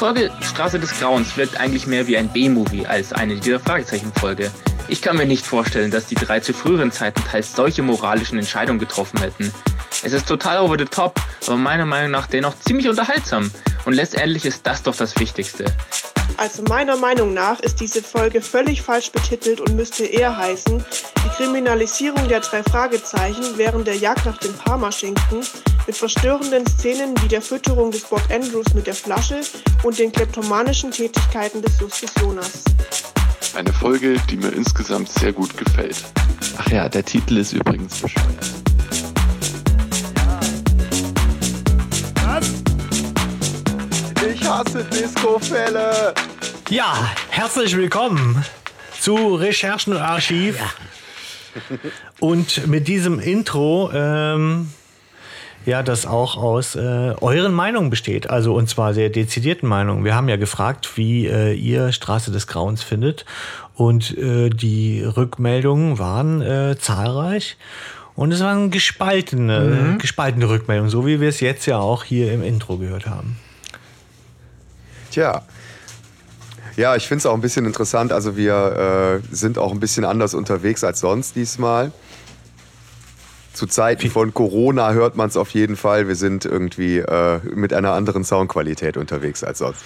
Die Folge Straße des Grauens wirkt eigentlich mehr wie ein B-Movie als eine dieser Fragezeichen-Folge. Ich kann mir nicht vorstellen, dass die drei zu früheren Zeiten teils solche moralischen Entscheidungen getroffen hätten. Es ist total over the top, aber meiner Meinung nach dennoch ziemlich unterhaltsam. Und letztendlich ist das doch das Wichtigste. Also meiner Meinung nach ist diese Folge völlig falsch betitelt und müsste eher heißen, die Kriminalisierung der drei Fragezeichen während der Jagd nach dem Parmaschinken mit verstörenden Szenen wie der Fütterung des Bob Andrews mit der Flasche und den kleptomanischen Tätigkeiten des Justus Jonas. Eine Folge, die mir insgesamt sehr gut gefällt. Ach ja, der Titel ist übrigens bescheuert. Ich hasse Disco-Fälle. Ja, herzlich willkommen zu Recherchen und Archiv. Und mit diesem Intro, ähm, ja, das auch aus äh, euren Meinungen besteht, also und zwar sehr dezidierten Meinungen. Wir haben ja gefragt, wie äh, ihr Straße des Grauens findet und äh, die Rückmeldungen waren äh, zahlreich. Und es waren gespaltene, Mhm. gespaltene Rückmeldungen, so wie wir es jetzt ja auch hier im Intro gehört haben. Tja. Ja, ich finde es auch ein bisschen interessant. Also wir äh, sind auch ein bisschen anders unterwegs als sonst diesmal. Zu Zeiten von Corona hört man es auf jeden Fall. Wir sind irgendwie äh, mit einer anderen Soundqualität unterwegs als sonst.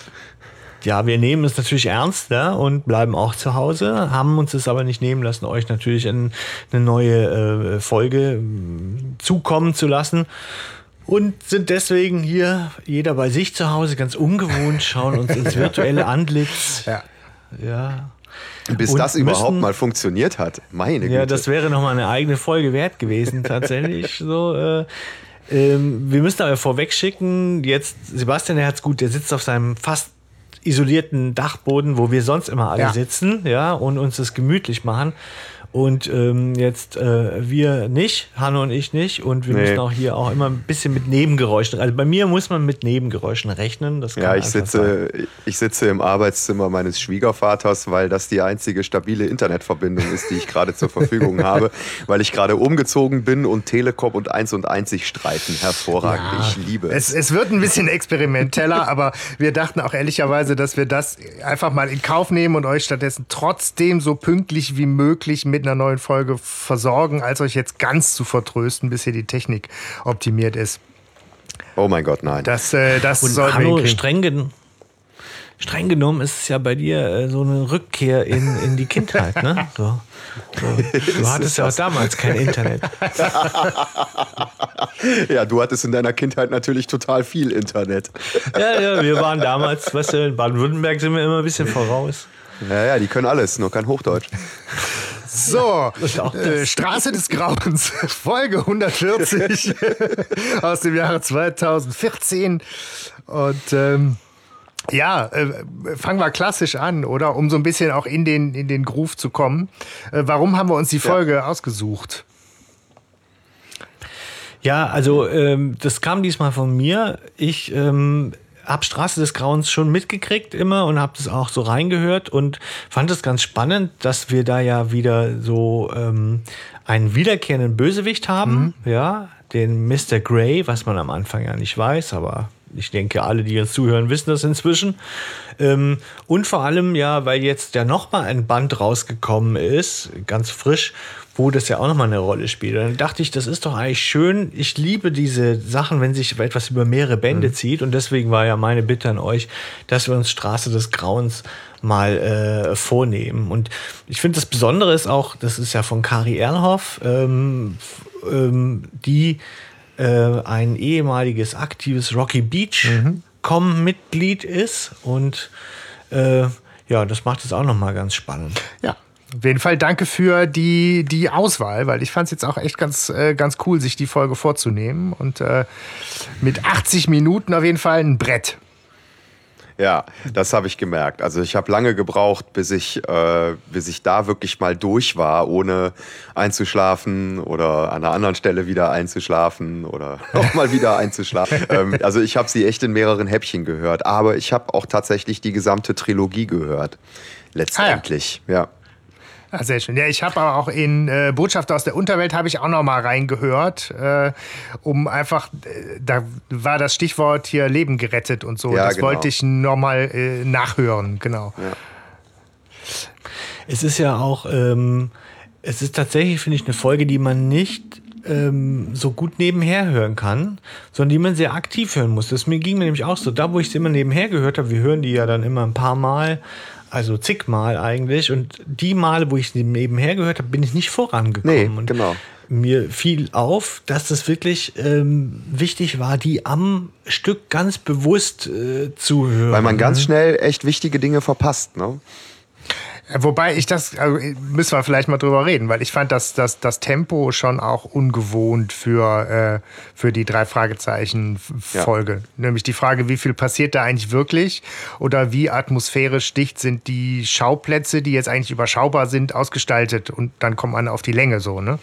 Ja, wir nehmen es natürlich ernst ne? und bleiben auch zu Hause, haben uns es aber nicht nehmen lassen, euch natürlich in eine neue äh, Folge mh, zukommen zu lassen. Und sind deswegen hier jeder bei sich zu Hause, ganz ungewohnt, schauen uns ins virtuelle Antlitz. Ja. Ja. Bis Und das überhaupt müssen- mal funktioniert hat. Meine Güte. Ja, das wäre nochmal eine eigene Folge wert gewesen, tatsächlich. so, äh, ähm, wir müssen aber vorweg schicken, jetzt Sebastian Herzgut, der sitzt auf seinem fast isolierten Dachboden, wo wir sonst immer alle Ja. sitzen, ja, und uns das gemütlich machen. Und ähm, jetzt äh, wir nicht, Hanno und ich nicht. Und wir Nee. müssen auch hier auch immer ein bisschen mit Nebengeräuschen. Also bei mir muss man mit Nebengeräuschen rechnen. Das kann Ja, ich sein. sitze, ich sitze im Arbeitszimmer meines Schwiegervaters, weil das die einzige stabile Internetverbindung ist, die ich gerade zur Verfügung habe, weil ich gerade umgezogen bin und Telekom und 1 und 1 sich streiten. Hervorragend, ich liebe es. es wird ein bisschen experimenteller, aber wir dachten auch ehrlicherweise, dass wir das einfach mal in Kauf nehmen und euch stattdessen trotzdem so pünktlich wie möglich mit einer neuen Folge versorgen, als euch jetzt ganz zu vertrösten, bis hier die Technik optimiert ist. Oh mein Gott, nein. Das, äh, das Und sollten wir Hanno, hinkriegen. streng, gen streng genommen ist es ja bei dir äh, so eine Rückkehr in, in die Kindheit, ne? So. So. Du hattest ja auch damals kein Internet. Ja, du hattest in deiner Kindheit natürlich total viel Internet. Ja, ja, wir waren damals, weißt du, in Baden-Württemberg sind wir immer ein bisschen voraus. Ja, ja, die können alles, nur kein Hochdeutsch. So, äh, Straße des Grauens, Folge 140 aus dem Jahre 2014. Und ähm, ja, äh, fangen wir klassisch an, oder? Um so ein bisschen auch in den, in den Groove zu kommen. Äh, warum haben wir uns die Folge ausgesucht? Ja, also ähm, das kam diesmal von mir. Ich ähm, habe Straße des Grauens schon mitgekriegt immer und habe das auch so reingehört und fand es ganz spannend, dass wir da ja wieder so ähm, einen wiederkehrenden Bösewicht haben, ja, den Mr. Grey, was man am Anfang ja nicht weiß, aber ich denke, alle, die jetzt zuhören, wissen das inzwischen. Ähm, und vor allem ja, weil jetzt ja noch mal ein Band rausgekommen ist, ganz frisch, wo das ja auch noch mal eine Rolle spielt. Dann dachte ich, das ist doch eigentlich schön. Ich liebe diese Sachen, wenn sich etwas über mehrere Bände zieht. Und deswegen war ja meine Bitte an euch, dass wir uns Straße des Grauens mal äh, vornehmen. Und ich finde, das Besondere ist auch, das ist ja von Kari Ernhoff, ähm, ähm, die äh, ein ehemaliges aktives Rocky Beach Com-Mitglied ist. Und äh, ja, das macht es auch noch mal ganz spannend. Ja. Auf jeden Fall danke für die, die Auswahl, weil ich fand es jetzt auch echt ganz, äh, ganz cool, sich die Folge vorzunehmen. Und äh, mit 80 Minuten auf jeden Fall ein Brett. Ja, das habe ich gemerkt. Also ich habe lange gebraucht, bis ich, äh, bis ich da wirklich mal durch war, ohne einzuschlafen oder an einer anderen Stelle wieder einzuschlafen oder nochmal wieder einzuschlafen. ähm, also ich habe sie echt in mehreren Häppchen gehört, aber ich habe auch tatsächlich die gesamte Trilogie gehört. Letztendlich, ja. Ah, sehr schön. Ja, ich habe aber auch in äh, Botschaft aus der Unterwelt habe ich auch noch mal reingehört, äh, um einfach, äh, da war das Stichwort hier Leben gerettet und so. Ja, das genau. wollte ich noch mal äh, nachhören, genau. Es ist ja auch, ähm, es ist tatsächlich, finde ich, eine Folge, die man nicht ähm, so gut nebenher hören kann, sondern die man sehr aktiv hören muss. Das mir ging mir nämlich auch so. Da, wo ich sie immer nebenher gehört habe, wir hören die ja dann immer ein paar Mal, also zigmal eigentlich. Und die Male, wo ich sie nebenher gehört habe, bin ich nicht vorangekommen. Nee, und genau. Mir fiel auf, dass das wirklich ähm, wichtig war, die am Stück ganz bewusst äh, zu hören. Weil man ganz schnell echt wichtige Dinge verpasst. Ne? Wobei ich das, also müssen wir vielleicht mal drüber reden, weil ich fand das, das, das Tempo schon auch ungewohnt für, äh, für die drei Fragezeichen-Folge. Nämlich die Frage, wie viel passiert da eigentlich wirklich oder wie atmosphärisch dicht sind die Schauplätze, die jetzt eigentlich überschaubar sind, ausgestaltet und dann kommt man auf die Länge so, ne?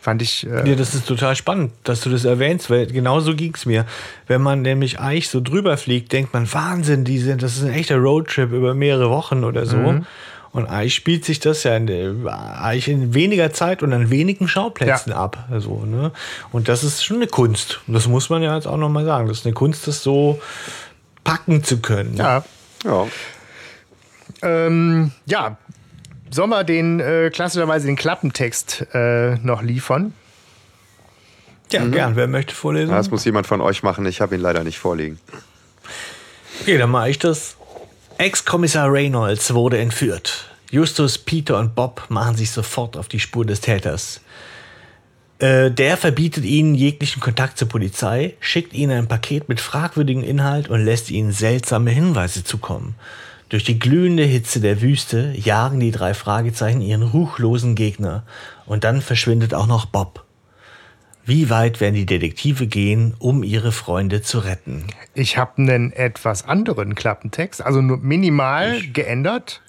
Fand ich. Äh, Ja, das ist total spannend, dass du das erwähnst, weil genau so ging es mir. Wenn man nämlich Eich so drüber fliegt, denkt man, Wahnsinn, die sind, das ist ein echter Roadtrip über mehrere Wochen oder so. Mhm. Und Eich spielt sich das ja in, Eich in weniger Zeit und an wenigen Schauplätzen Ja. ab. Also, ne? Und das ist schon eine Kunst. Und das muss man ja jetzt auch nochmal sagen. Das ist eine Kunst, das so packen zu können. ja. Ja. Ähm, ja. Sollen wir den äh, klassischerweise den Klappentext äh, noch liefern? Ja, gern. Wer möchte vorlesen? Das muss jemand von euch machen. Ich habe ihn leider nicht vorliegen. Okay, dann mache ich das. Ex-Kommissar Reynolds wurde entführt. Justus, Peter und Bob machen sich sofort auf die Spur des Täters. Äh, der verbietet ihnen jeglichen Kontakt zur Polizei, schickt ihnen ein Paket mit fragwürdigem Inhalt und lässt ihnen seltsame Hinweise zukommen. Durch die glühende Hitze der Wüste jagen die drei Fragezeichen ihren ruchlosen Gegner. Und dann verschwindet auch noch Bob. Wie weit werden die Detektive gehen, um ihre Freunde zu retten? Ich habe einen etwas anderen Klappentext, also nur minimal geändert,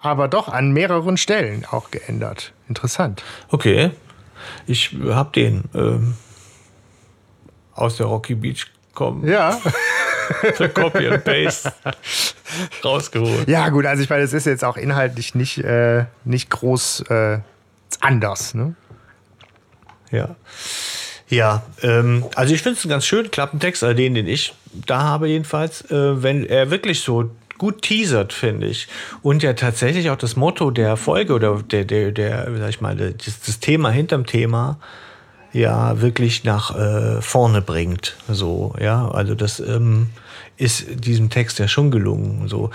aber doch an mehreren Stellen auch geändert. Interessant. Okay, ich hab den ähm, aus der Rocky Beach kommen. Ja. Für Copy and Paste rausgeholt. Ja, gut, also ich meine, es ist jetzt auch inhaltlich nicht, äh, nicht groß äh, anders. Ne? Ja. Ja, ähm, also ich finde es einen ganz schönen Klappentext, also den, den ich da habe jedenfalls, äh, wenn er wirklich so gut teasert, finde ich. Und ja tatsächlich auch das Motto der Folge oder der, der, der sag ich mal, das, das Thema hinterm Thema ja wirklich nach äh, vorne bringt. So, ja, also das ähm, ist diesem Text ja schon gelungen. So,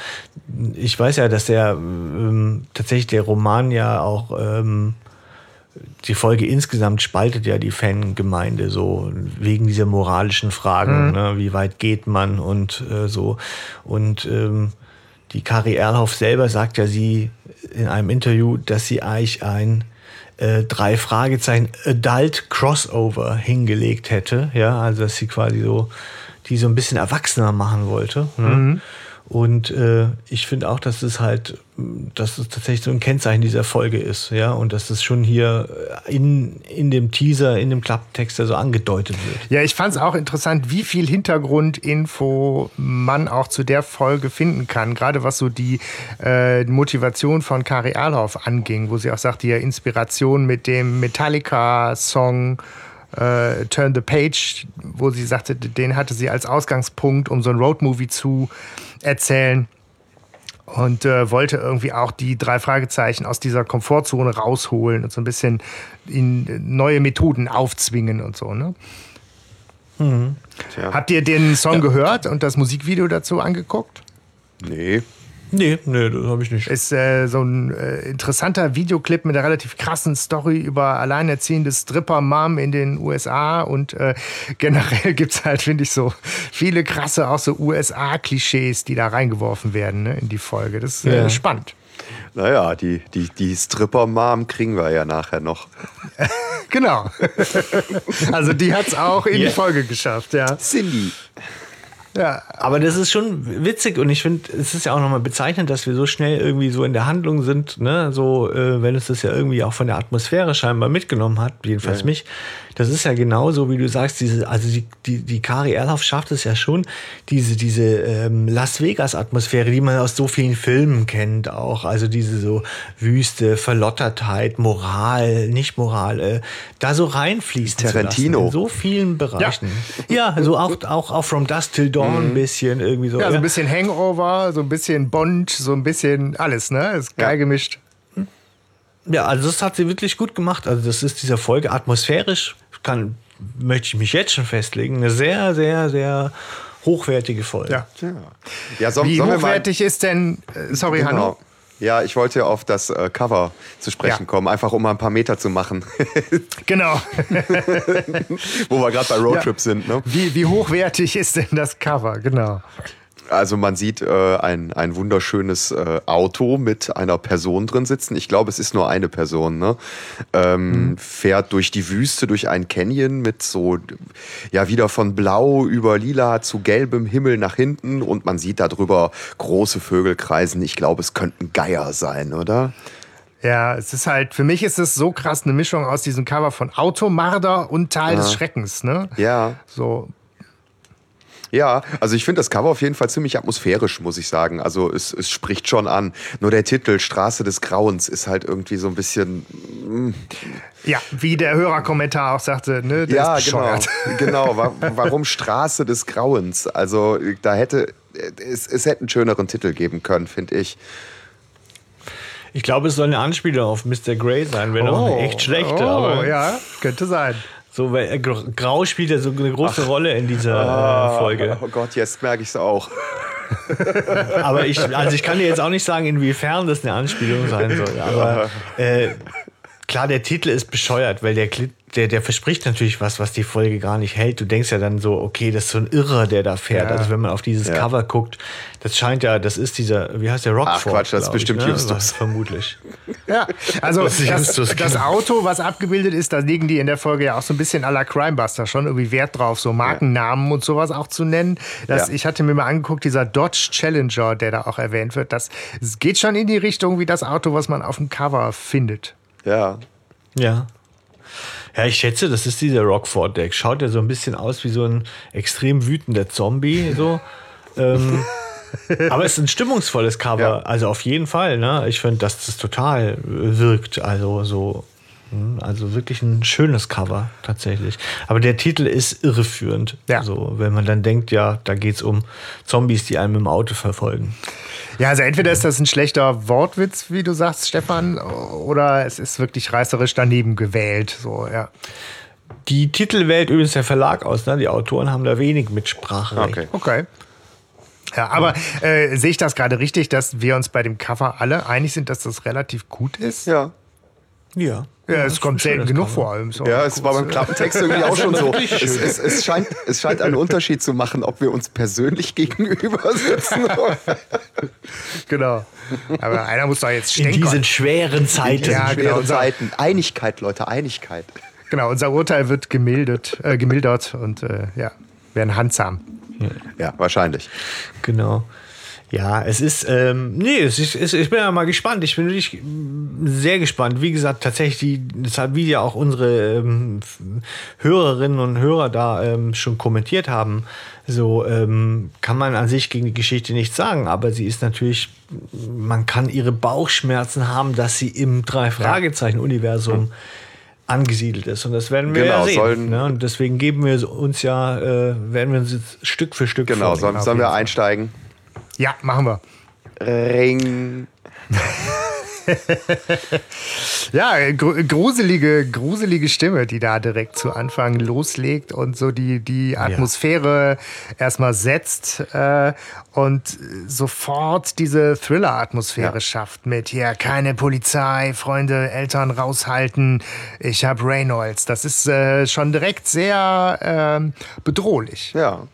ich weiß ja, dass der ähm, tatsächlich der Roman ja auch ähm, die Folge insgesamt spaltet ja die Fangemeinde so wegen dieser moralischen Fragen, ne? wie weit geht man und äh, so. Und ähm, die Kari Erlhoff selber sagt ja sie in einem Interview, dass sie eigentlich ein äh, drei Fragezeichen Adult Crossover hingelegt hätte, ja, also dass sie quasi so die so ein bisschen erwachsener machen wollte. Ne? Und äh, ich finde auch, dass es halt, dass es tatsächlich so ein Kennzeichen dieser Folge ist, ja, und dass es schon hier in, in dem Teaser, in dem Klapptext so angedeutet wird. Ja, ich fand es auch interessant, wie viel Hintergrundinfo man auch zu der Folge finden kann. Gerade was so die äh, Motivation von Kari Erlhoff anging, wo sie auch sagt, die Inspiration mit dem Metallica-Song äh, Turn the Page, wo sie sagte, den hatte sie als Ausgangspunkt, um so ein Roadmovie zu erzählen. Und äh, wollte irgendwie auch die drei Fragezeichen aus dieser Komfortzone rausholen und so ein bisschen in neue Methoden aufzwingen und so. Ne? Tja. Habt ihr den Song gehört und das Musikvideo dazu angeguckt? Nee. Nee, nee, das habe ich nicht. Ist äh, so ein äh, interessanter Videoclip mit einer relativ krassen Story über alleinerziehende Stripper-Mom in den USA und äh, generell gibt es halt, finde ich, so viele krasse auch so USA-Klischees, die da reingeworfen werden ne, in die Folge. Das ist äh, Ja. spannend. Naja, die, die, die Stripper-Mom kriegen wir ja nachher noch. Genau. also die hat es auch in Ja. die Folge geschafft, ja. Cindy. Ja. Aber das ist schon witzig und ich finde, es ist ja auch nochmal bezeichnend, dass wir so schnell irgendwie so in der Handlung sind, ne? So, äh, wenn uns das ja irgendwie auch von der Atmosphäre scheinbar mitgenommen hat, jedenfalls mich, das ist ja genauso, wie du sagst, diese, also die, die, die Kari Erlauf schafft es ja schon, diese, diese ähm, Las Vegas-Atmosphäre, die man aus so vielen Filmen kennt, auch. Also diese so Wüste, Verlottertheit, Moral, Nicht-Moral, äh, da so reinfließt. Tarantino. in so vielen Bereichen. Ja, ja so auch, auch, auch From Dust Till Dawn ein bisschen irgendwie so. Ja, so ein bisschen Hangover, so ein bisschen Bond, so ein bisschen alles, ne? Ist geil Ja. gemischt. Ja, also das hat sie wirklich gut gemacht. Also das ist dieser Folge atmosphärisch, kann, möchte ich mich jetzt schon festlegen, eine sehr, sehr, sehr hochwertige Folge. Ja. Ja, soll, Wie hochwertig ist denn, äh, sorry, Hanno? Genau. Ja, ich wollte auf das äh, Cover zu sprechen Ja. kommen, einfach um mal ein paar Meter zu machen, Genau. wo wir gerade bei Roadtrip sind. Ne? Wie, wie hochwertig ist denn das Cover? Genau. Also man sieht äh, ein, ein wunderschönes äh, Auto mit einer Person drin sitzen. Ich glaube, es ist nur eine Person. Ne? Ähm, Fährt durch die Wüste, durch einen Canyon mit so, ja, wieder von blau über lila zu gelbem Himmel nach hinten und man sieht darüber große Vögel kreisen. Ich glaube, es könnten Geier sein, oder? Ja, es ist halt, für mich ist es so krass eine Mischung aus diesem Cover von Automarder und Teil des Schreckens, ne? Ja, So, Ja, also ich finde das Cover auf jeden Fall ziemlich atmosphärisch, muss ich sagen. Also es, es spricht schon an. Nur der Titel Straße des Grauens ist halt irgendwie so ein bisschen. ja, wie der Hörerkommentar auch sagte, ne? Der ja, ist genau. genau. Wa- Warum Straße des Grauens? Also da hätte es, es hätte einen schöneren Titel geben können, finde ich. Ich glaube, es soll eine Anspielung auf Mr. Grey sein, wenn auch eine echt schlechte. Oh, aber ja, könnte sein. So, weil äh, Gr- Grau spielt ja so eine große Rolle in dieser äh, Folge. Oh Gott, jetzt merke ich es auch. Aber ich, also ich kann dir jetzt auch nicht sagen, inwiefern das eine Anspielung sein soll. Aber äh, klar, der Titel ist bescheuert, weil der, Kli- der, der verspricht natürlich was, was die Folge gar nicht hält. Du denkst ja dann so, okay, das ist so ein Irrer, der da fährt. Ja. Also wenn man auf dieses Ja. Cover guckt, das scheint ja, das ist dieser, wie heißt der, Rockford? Quatsch, das ist glaub ich, bestimmt ne? Justus. Vermutlich. Ja, also Das das, das. Auto, was abgebildet ist, da legen die in der Folge ja auch so ein bisschen à la Crimebuster schon irgendwie Wert drauf, so Markennamen und sowas auch zu nennen. Das, Ja. Ich hatte mir mal angeguckt, dieser Dodge Challenger, der da auch erwähnt wird, das es geht schon in die Richtung wie das Auto, was man auf dem Cover findet. Ja. Ja. Ja, ich schätze, das ist dieser Rockford-Deck. Schaut ja so ein bisschen aus wie so ein extrem wütender Zombie. So. ähm, aber es ist ein stimmungsvolles Cover. Ja. Also auf jeden Fall. Ne? Ich finde, dass das total wirkt. Also so. Hm, Also wirklich ein schönes Cover tatsächlich. Aber der Titel ist irreführend. Ja. So, wenn man dann denkt, ja, da geht es um Zombies, die einem im Auto verfolgen. Ja, also entweder ist das ein schlechter Wortwitz, wie du sagst, Stefan, oder es ist wirklich reißerisch daneben gewählt. So, ja. Die Titel wählt übrigens der Verlag aus. Ne? Die Autoren haben da wenig Mitspracherecht. Okay. Okay. Ja, aber äh, sehe ich das gerade richtig, dass wir uns bei dem Cover alle einig sind, dass das relativ gut ist? Ja. Ja. Ja, es kommt selten genug vor allem. So. Ja, es war beim Klappentext irgendwie auch schon so. Es, es, es, scheint, es scheint einen Unterschied zu machen, ob wir uns persönlich gegenüber sitzen. Genau. Aber einer muss doch jetzt In stänkern. diesen schweren Zeiten. Ja, Schwere genau, unser- Zeiten. Einigkeit, Leute, Einigkeit. Genau, unser Urteil wird gemildert, äh, gemildert und äh, ja, werden handsam. Ja, wahrscheinlich. Genau. Ja, es ist, ähm, nee, es ist, es, ich bin ja mal gespannt. Ich bin wirklich sehr gespannt. Wie gesagt, tatsächlich, das hat, wie ja auch unsere ähm, Hörerinnen und Hörer da ähm, schon kommentiert haben, so ähm, kann man an sich gegen die Geschichte nichts sagen, aber sie ist natürlich, man kann ihre Bauchschmerzen haben, dass sie im Drei-Fragezeichen-Universum angesiedelt ist. Und das werden wir Genau, ja sehen. sollen- ne? Und deswegen geben wir uns ja, äh, werden wir uns jetzt Stück für Stück Genau, sollen, sollen wir einsteigen? Ja, machen wir. Ring. Ja, gru gruselige, gruselige Stimme, die da direkt zu Anfang loslegt und so die, die Atmosphäre erstmal setzt äh, und sofort diese Thriller-Atmosphäre Ja. schafft mit hier keine Polizei, Freunde, Eltern raushalten, ich hab Reynolds. Das ist äh, schon direkt sehr ähm, bedrohlich. Ja.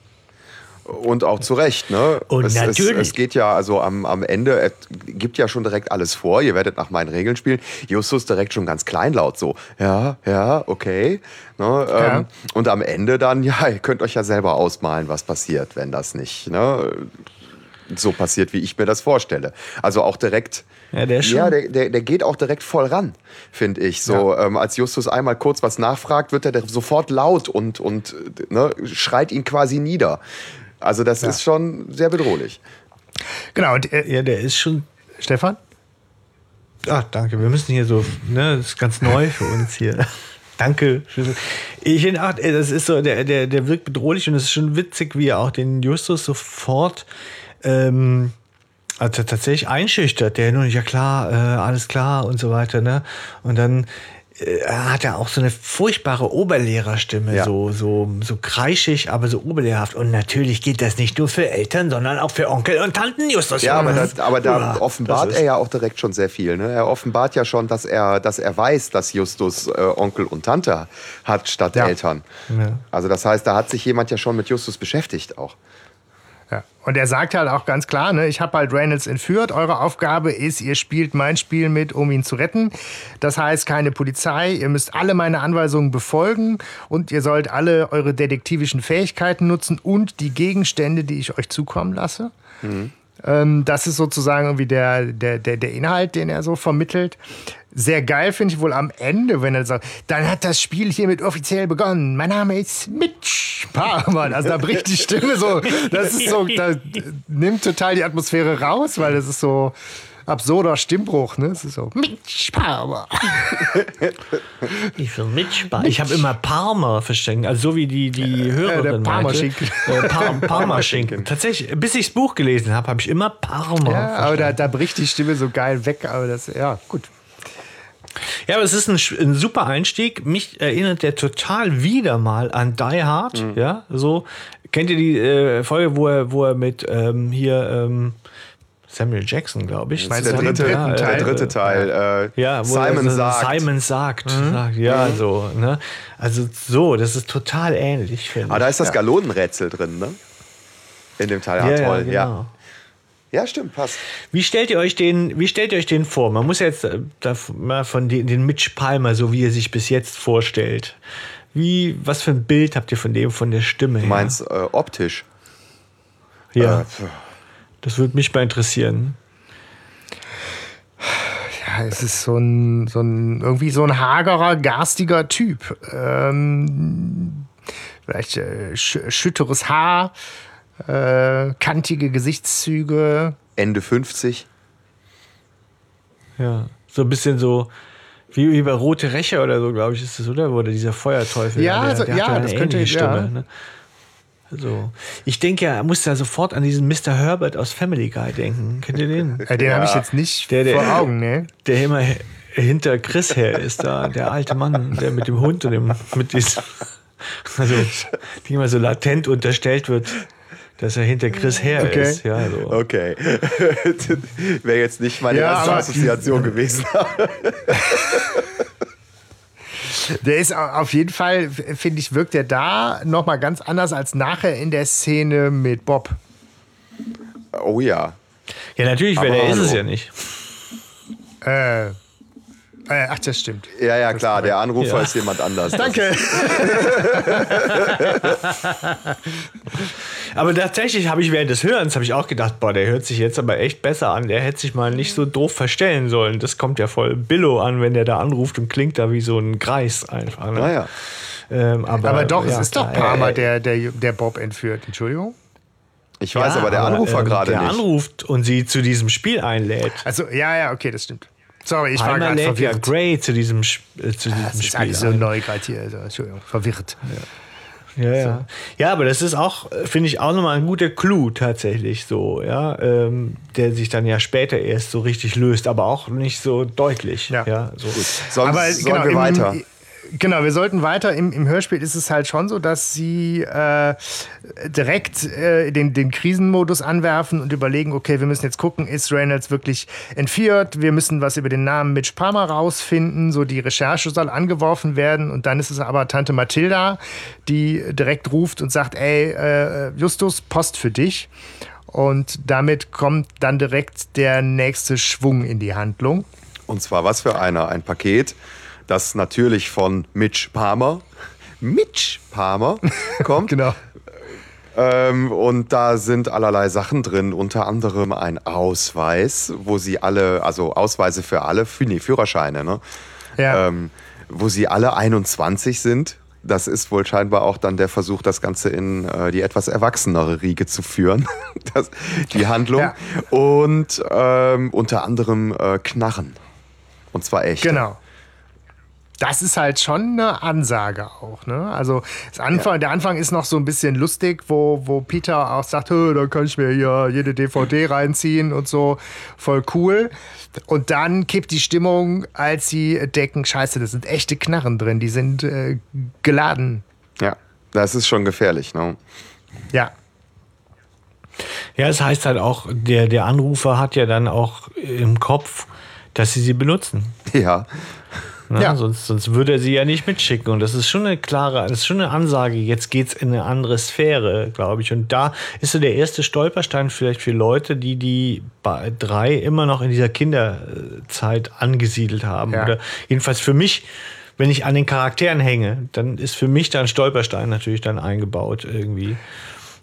Und auch zu Recht, ne? Und es, natürlich. Es, es geht ja, also am, am Ende, es gibt ja schon direkt alles vor. Ihr werdet nach meinen Regeln spielen. Justus direkt schon ganz kleinlaut so. Ja, ja, okay. Ne? Ja. Ähm, und am Ende dann, ja, ihr könnt euch ja selber ausmalen, was passiert, wenn das nicht, ne? so passiert, wie ich mir das vorstelle. Also auch direkt. Ja, der Ja, der, der, der geht auch direkt voll ran, finde ich. So, ähm, als Justus einmal kurz was nachfragt, wird er sofort laut und, und ne, schreit ihn quasi nieder. Also, das ist schon sehr bedrohlich. Genau, und äh, Ja, der ist schon. Stefan? Ach, danke. Wir müssen hier so, ne, das ist ganz neu für uns hier. danke. Ich finde auch, ey, das ist so, der, der, der wirkt bedrohlich und es ist schon witzig, wie er auch den Justus sofort ähm, also tatsächlich einschüchtert. Der nur nicht, ja klar, äh, alles klar und so weiter, ne? Und dann äh, hat er auch so eine furchtbare Oberlehrerstimme, Ja. so, so, so kreischig, aber so oberlehrhaft. Und natürlich geht das nicht nur für Eltern, sondern auch für Onkel und Tanten Justus. Ja, aber, das, aber da Ja, offenbart er ja auch direkt schon sehr viel. Ne? Er offenbart ja schon, dass er, dass er weiß, dass Justus äh, Onkel und Tante hat statt Ja. Eltern. Also das heißt, da hat sich jemand ja schon mit Justus beschäftigt auch. Ja. Und er sagt halt auch ganz klar, ne, ich habe halt Reynolds entführt. Eure Aufgabe ist, ihr spielt mein Spiel mit, um ihn zu retten. Das heißt, keine Polizei. Ihr müsst alle meine Anweisungen befolgen und ihr sollt alle eure detektivischen Fähigkeiten nutzen und die Gegenstände, die ich euch zukommen lasse. Ähm, das ist sozusagen irgendwie der, der, der, der Inhalt, den er so vermittelt. Sehr geil finde ich wohl am Ende, wenn er sagt, dann hat das Spiel hiermit offiziell begonnen. Mein Name ist Mitch Parmann. Also da bricht die Stimme so, das ist so, da nimmt total die Atmosphäre raus, weil das ist so absurder Stimmbruch, ne? Es ist so, Mitch Parmann. Ich will mitsparen. Ich habe immer Parma verstanden, also so wie die, die Hörerin der meinte. Parmaschinken. Äh, Par Parmaschinken. Tatsächlich, bis ich das Buch gelesen habe, habe ich immer Parma Ja, aber da, da bricht die Stimme so geil weg, aber das, ja, gut. Ja, aber es ist ein, ein super Einstieg. Mich erinnert der total wieder mal an Die Hard. Mhm. Ja, so. Kennt ihr die äh, Folge, wo er, wo er mit ähm, hier ähm, Samuel Jackson, glaube ich. Meinst Der dritte, dritten der Teil? dritte Teil. Äh, Ja, wo er Simon sagt. Mhm. Simon sagt. sagt ja, so. Ne? Also so, das ist total ähnlich, finde Ah, da ich. ist das Galonenrätsel drin, ne? In dem Teil. Ja, ja, toll. ja, Ja, genau. ja. stimmt, passt. Wie stellt ihr euch den, wie stellt ihr euch den vor? Man muss jetzt äh, da, mal von den, den Mitch Palmer, so wie er sich bis jetzt vorstellt. Wie, was für ein Bild habt ihr von dem, von der Stimme Du meinst äh, optisch. Ja, Äh, das würde mich mal interessieren. Ja, es ist so ein, so ein irgendwie so ein hagerer, garstiger Typ. Ähm, vielleicht äh, sch schütteres Haar, äh, kantige Gesichtszüge. Ende 50. Ja, so ein bisschen so wie, wie bei Rote Rächer oder so, glaube ich, ist das, oder? Der dieser Feuerteufel. Ja, der, so- der ja, das könnte- ja. Stimme. Ne? Also, ich denke, er muss da sofort an diesen Mr. Herbert aus Family Guy denken. Kennt ihr den? Äh, den habe ich jetzt nicht Der- der- vor Augen, ne? der immer hinter Chris her ist, da, der alte Mann, der mit dem Hund und dem, mit diesem, also, die immer so latent unterstellt wird, dass er hinter Chris her Okay. ist. Ja, so. Okay. Wäre jetzt nicht meine Ja, erste Assoziation gewesen. Der ist au- auf jeden Fall, finde ich, wirkt er da nochmal ganz anders als nachher in der Szene mit Bob. oh ja. Ja, natürlich, weil er ist es ja nicht. Äh, äh, ach, das stimmt. Ja, ja, klar. Der Anrufer Ja. ist jemand anders. Danke. Aber tatsächlich habe ich während des Hörens habe ich auch gedacht, boah, der hört sich jetzt aber echt besser an. Der hätte sich mal nicht so doof verstellen sollen. Das kommt ja voll Billo an, wenn der da anruft und klingt da wie so ein Greis einfach. Ne? Naja. Ähm, aber, Aber doch, ja, es ist doch klar, Palmer, äh, der, der, der Bob entführt. Entschuldigung. Ich weiß ja, aber der Anrufer ähm, gerade der nicht. anruft und sie zu diesem Spiel einlädt. Also, ja, ja, okay, das stimmt. Sorry, ich war Palmer gerade lädt ja verwirrt. Gray zu diesem, äh, zu diesem Das ist Spiel alles so ein. neu gerade hier. Also, Entschuldigung, verwirrt. Ja, ja. ja, aber das ist auch, äh, finde ich, auch nochmal ein guter Clou tatsächlich so, ja, ähm, der sich dann ja später erst so richtig löst, aber auch nicht so deutlich. Ja. Ja, so. Sollen, Aber sollen genau, wir im, weiter? Im, genau, wir sollten weiter. Im, Im Hörspiel ist es halt schon so, dass sie äh, direkt äh, den, den Krisenmodus anwerfen und überlegen, okay, wir müssen jetzt gucken, ist Reynolds wirklich entführt? Wir müssen was über den Namen Mitch Palmer rausfinden. So die Recherche soll angeworfen werden und dann ist es aber Tante Mathilda, die direkt ruft und sagt, ey, äh, Justus, Post für dich. Und damit kommt dann direkt der nächste Schwung in die Handlung. Und zwar was für einer? Ein Paket, das natürlich von Mitch Palmer, Mitch Palmer kommt. Genau. Ähm, und da sind allerlei Sachen drin, unter anderem ein Ausweis, wo sie alle, also Ausweise für alle, nee, Führerscheine, ne? Ja. Ähm, wo sie alle 21 sind. Das ist wohl scheinbar auch dann der Versuch, das Ganze in äh, die etwas erwachsenere Riege zu führen. das, die Handlung. Ja. Und ähm, unter anderem äh, Knarren. Und zwar echt. Genau. Das ist halt schon eine Ansage auch. Ne? Also das Anfang, der Anfang ist noch so ein bisschen lustig, wo, wo Peter auch sagt, "Hö, da kann ich mir hier jede DVD reinziehen und so. Voll cool. Und dann kippt die Stimmung, als sie entdecken, scheiße, das sind echte Knarren drin, die sind äh, geladen. Ja, das ist schon gefährlich. Ne? Ja. Ja, es heißt halt auch, der, der Anrufer hat ja dann auch im Kopf, dass sie sie benutzen. Ja. Ne? Ja. Sonst, sonst würde er sie ja nicht mitschicken. Und das ist schon eine klare, das ist schon eine Ansage. Jetzt geht's in eine andere Sphäre, glaube ich. Und da ist so der erste Stolperstein vielleicht für Leute, die die bei drei immer noch in dieser Kinderzeit angesiedelt haben. Ja. Oder jedenfalls für mich, wenn ich an den Charakteren hänge, dann ist für mich da ein Stolperstein natürlich dann eingebaut irgendwie.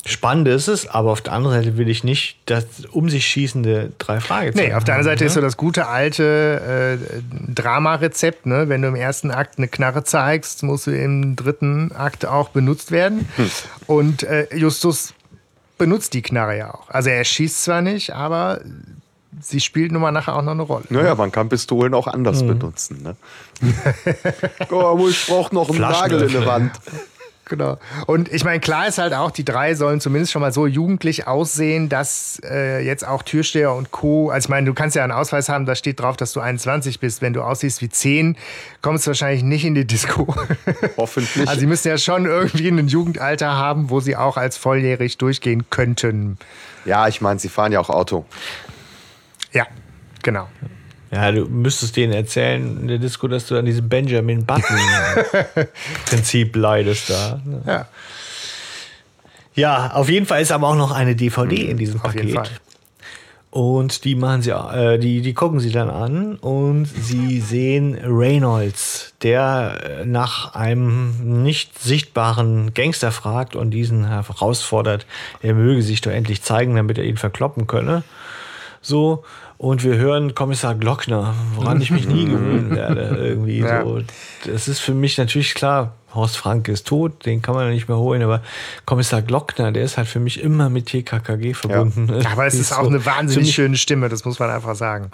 Spannend ist es, aber auf der anderen Seite will ich nicht das um sich schießende drei Fragezeichen. Nee, auf der anderen Seite ne? ist so das gute alte äh, Drama-Rezept, ne? Wenn du im ersten Akt eine Knarre zeigst, musst du im dritten Akt auch benutzt werden. Und äh, Justus benutzt die Knarre ja auch. Also er schießt zwar nicht, aber sie spielt nun mal nachher auch noch eine Rolle. Naja, man kann Pistolen auch anders benutzen. Ne? oh, ich brauche noch einen Nagel in der Wand. Genau. Und ich meine, klar ist halt auch, die drei sollen zumindest schon mal so jugendlich aussehen, dass äh, jetzt auch Türsteher und Co. Also ich meine, du kannst ja einen Ausweis haben, da steht drauf, dass du 21 bist. Wenn du aussiehst wie 10, kommst du wahrscheinlich nicht in die Disco. Hoffentlich. Also sie müssen ja schon irgendwie ein Jugendalter haben, wo sie auch als volljährig durchgehen könnten. ja, ich meine, sie fahren ja auch Auto. Ja, genau. Ja, du müsstest denen erzählen in der Disco, dass du an diesem Benjamin Button-Prinzip leidest da. ne? Ja, Ja, auf jeden Fall ist aber auch noch eine DVD in diesem Mhm, auf jeden Paket. Fall. Und die machen sie, äh, die, die gucken sie dann an und sie sehen Reynolds, der äh, nach einem nicht sichtbaren Gangster fragt und diesen herausfordert, er möge sich doch endlich zeigen, damit er ihn verkloppen könne. So. Und wir hören Kommissar Glockner, woran ich mich nie gewöhnen werde. Irgendwie Ja. so. Das ist für mich natürlich klar. Horst Frank ist tot, den kann man ja nicht mehr holen, aber Kommissar Glockner, der ist halt für mich immer mit TKKG verbunden. aber es ist auch so eine wahnsinnig schöne Stimme, das muss man einfach sagen.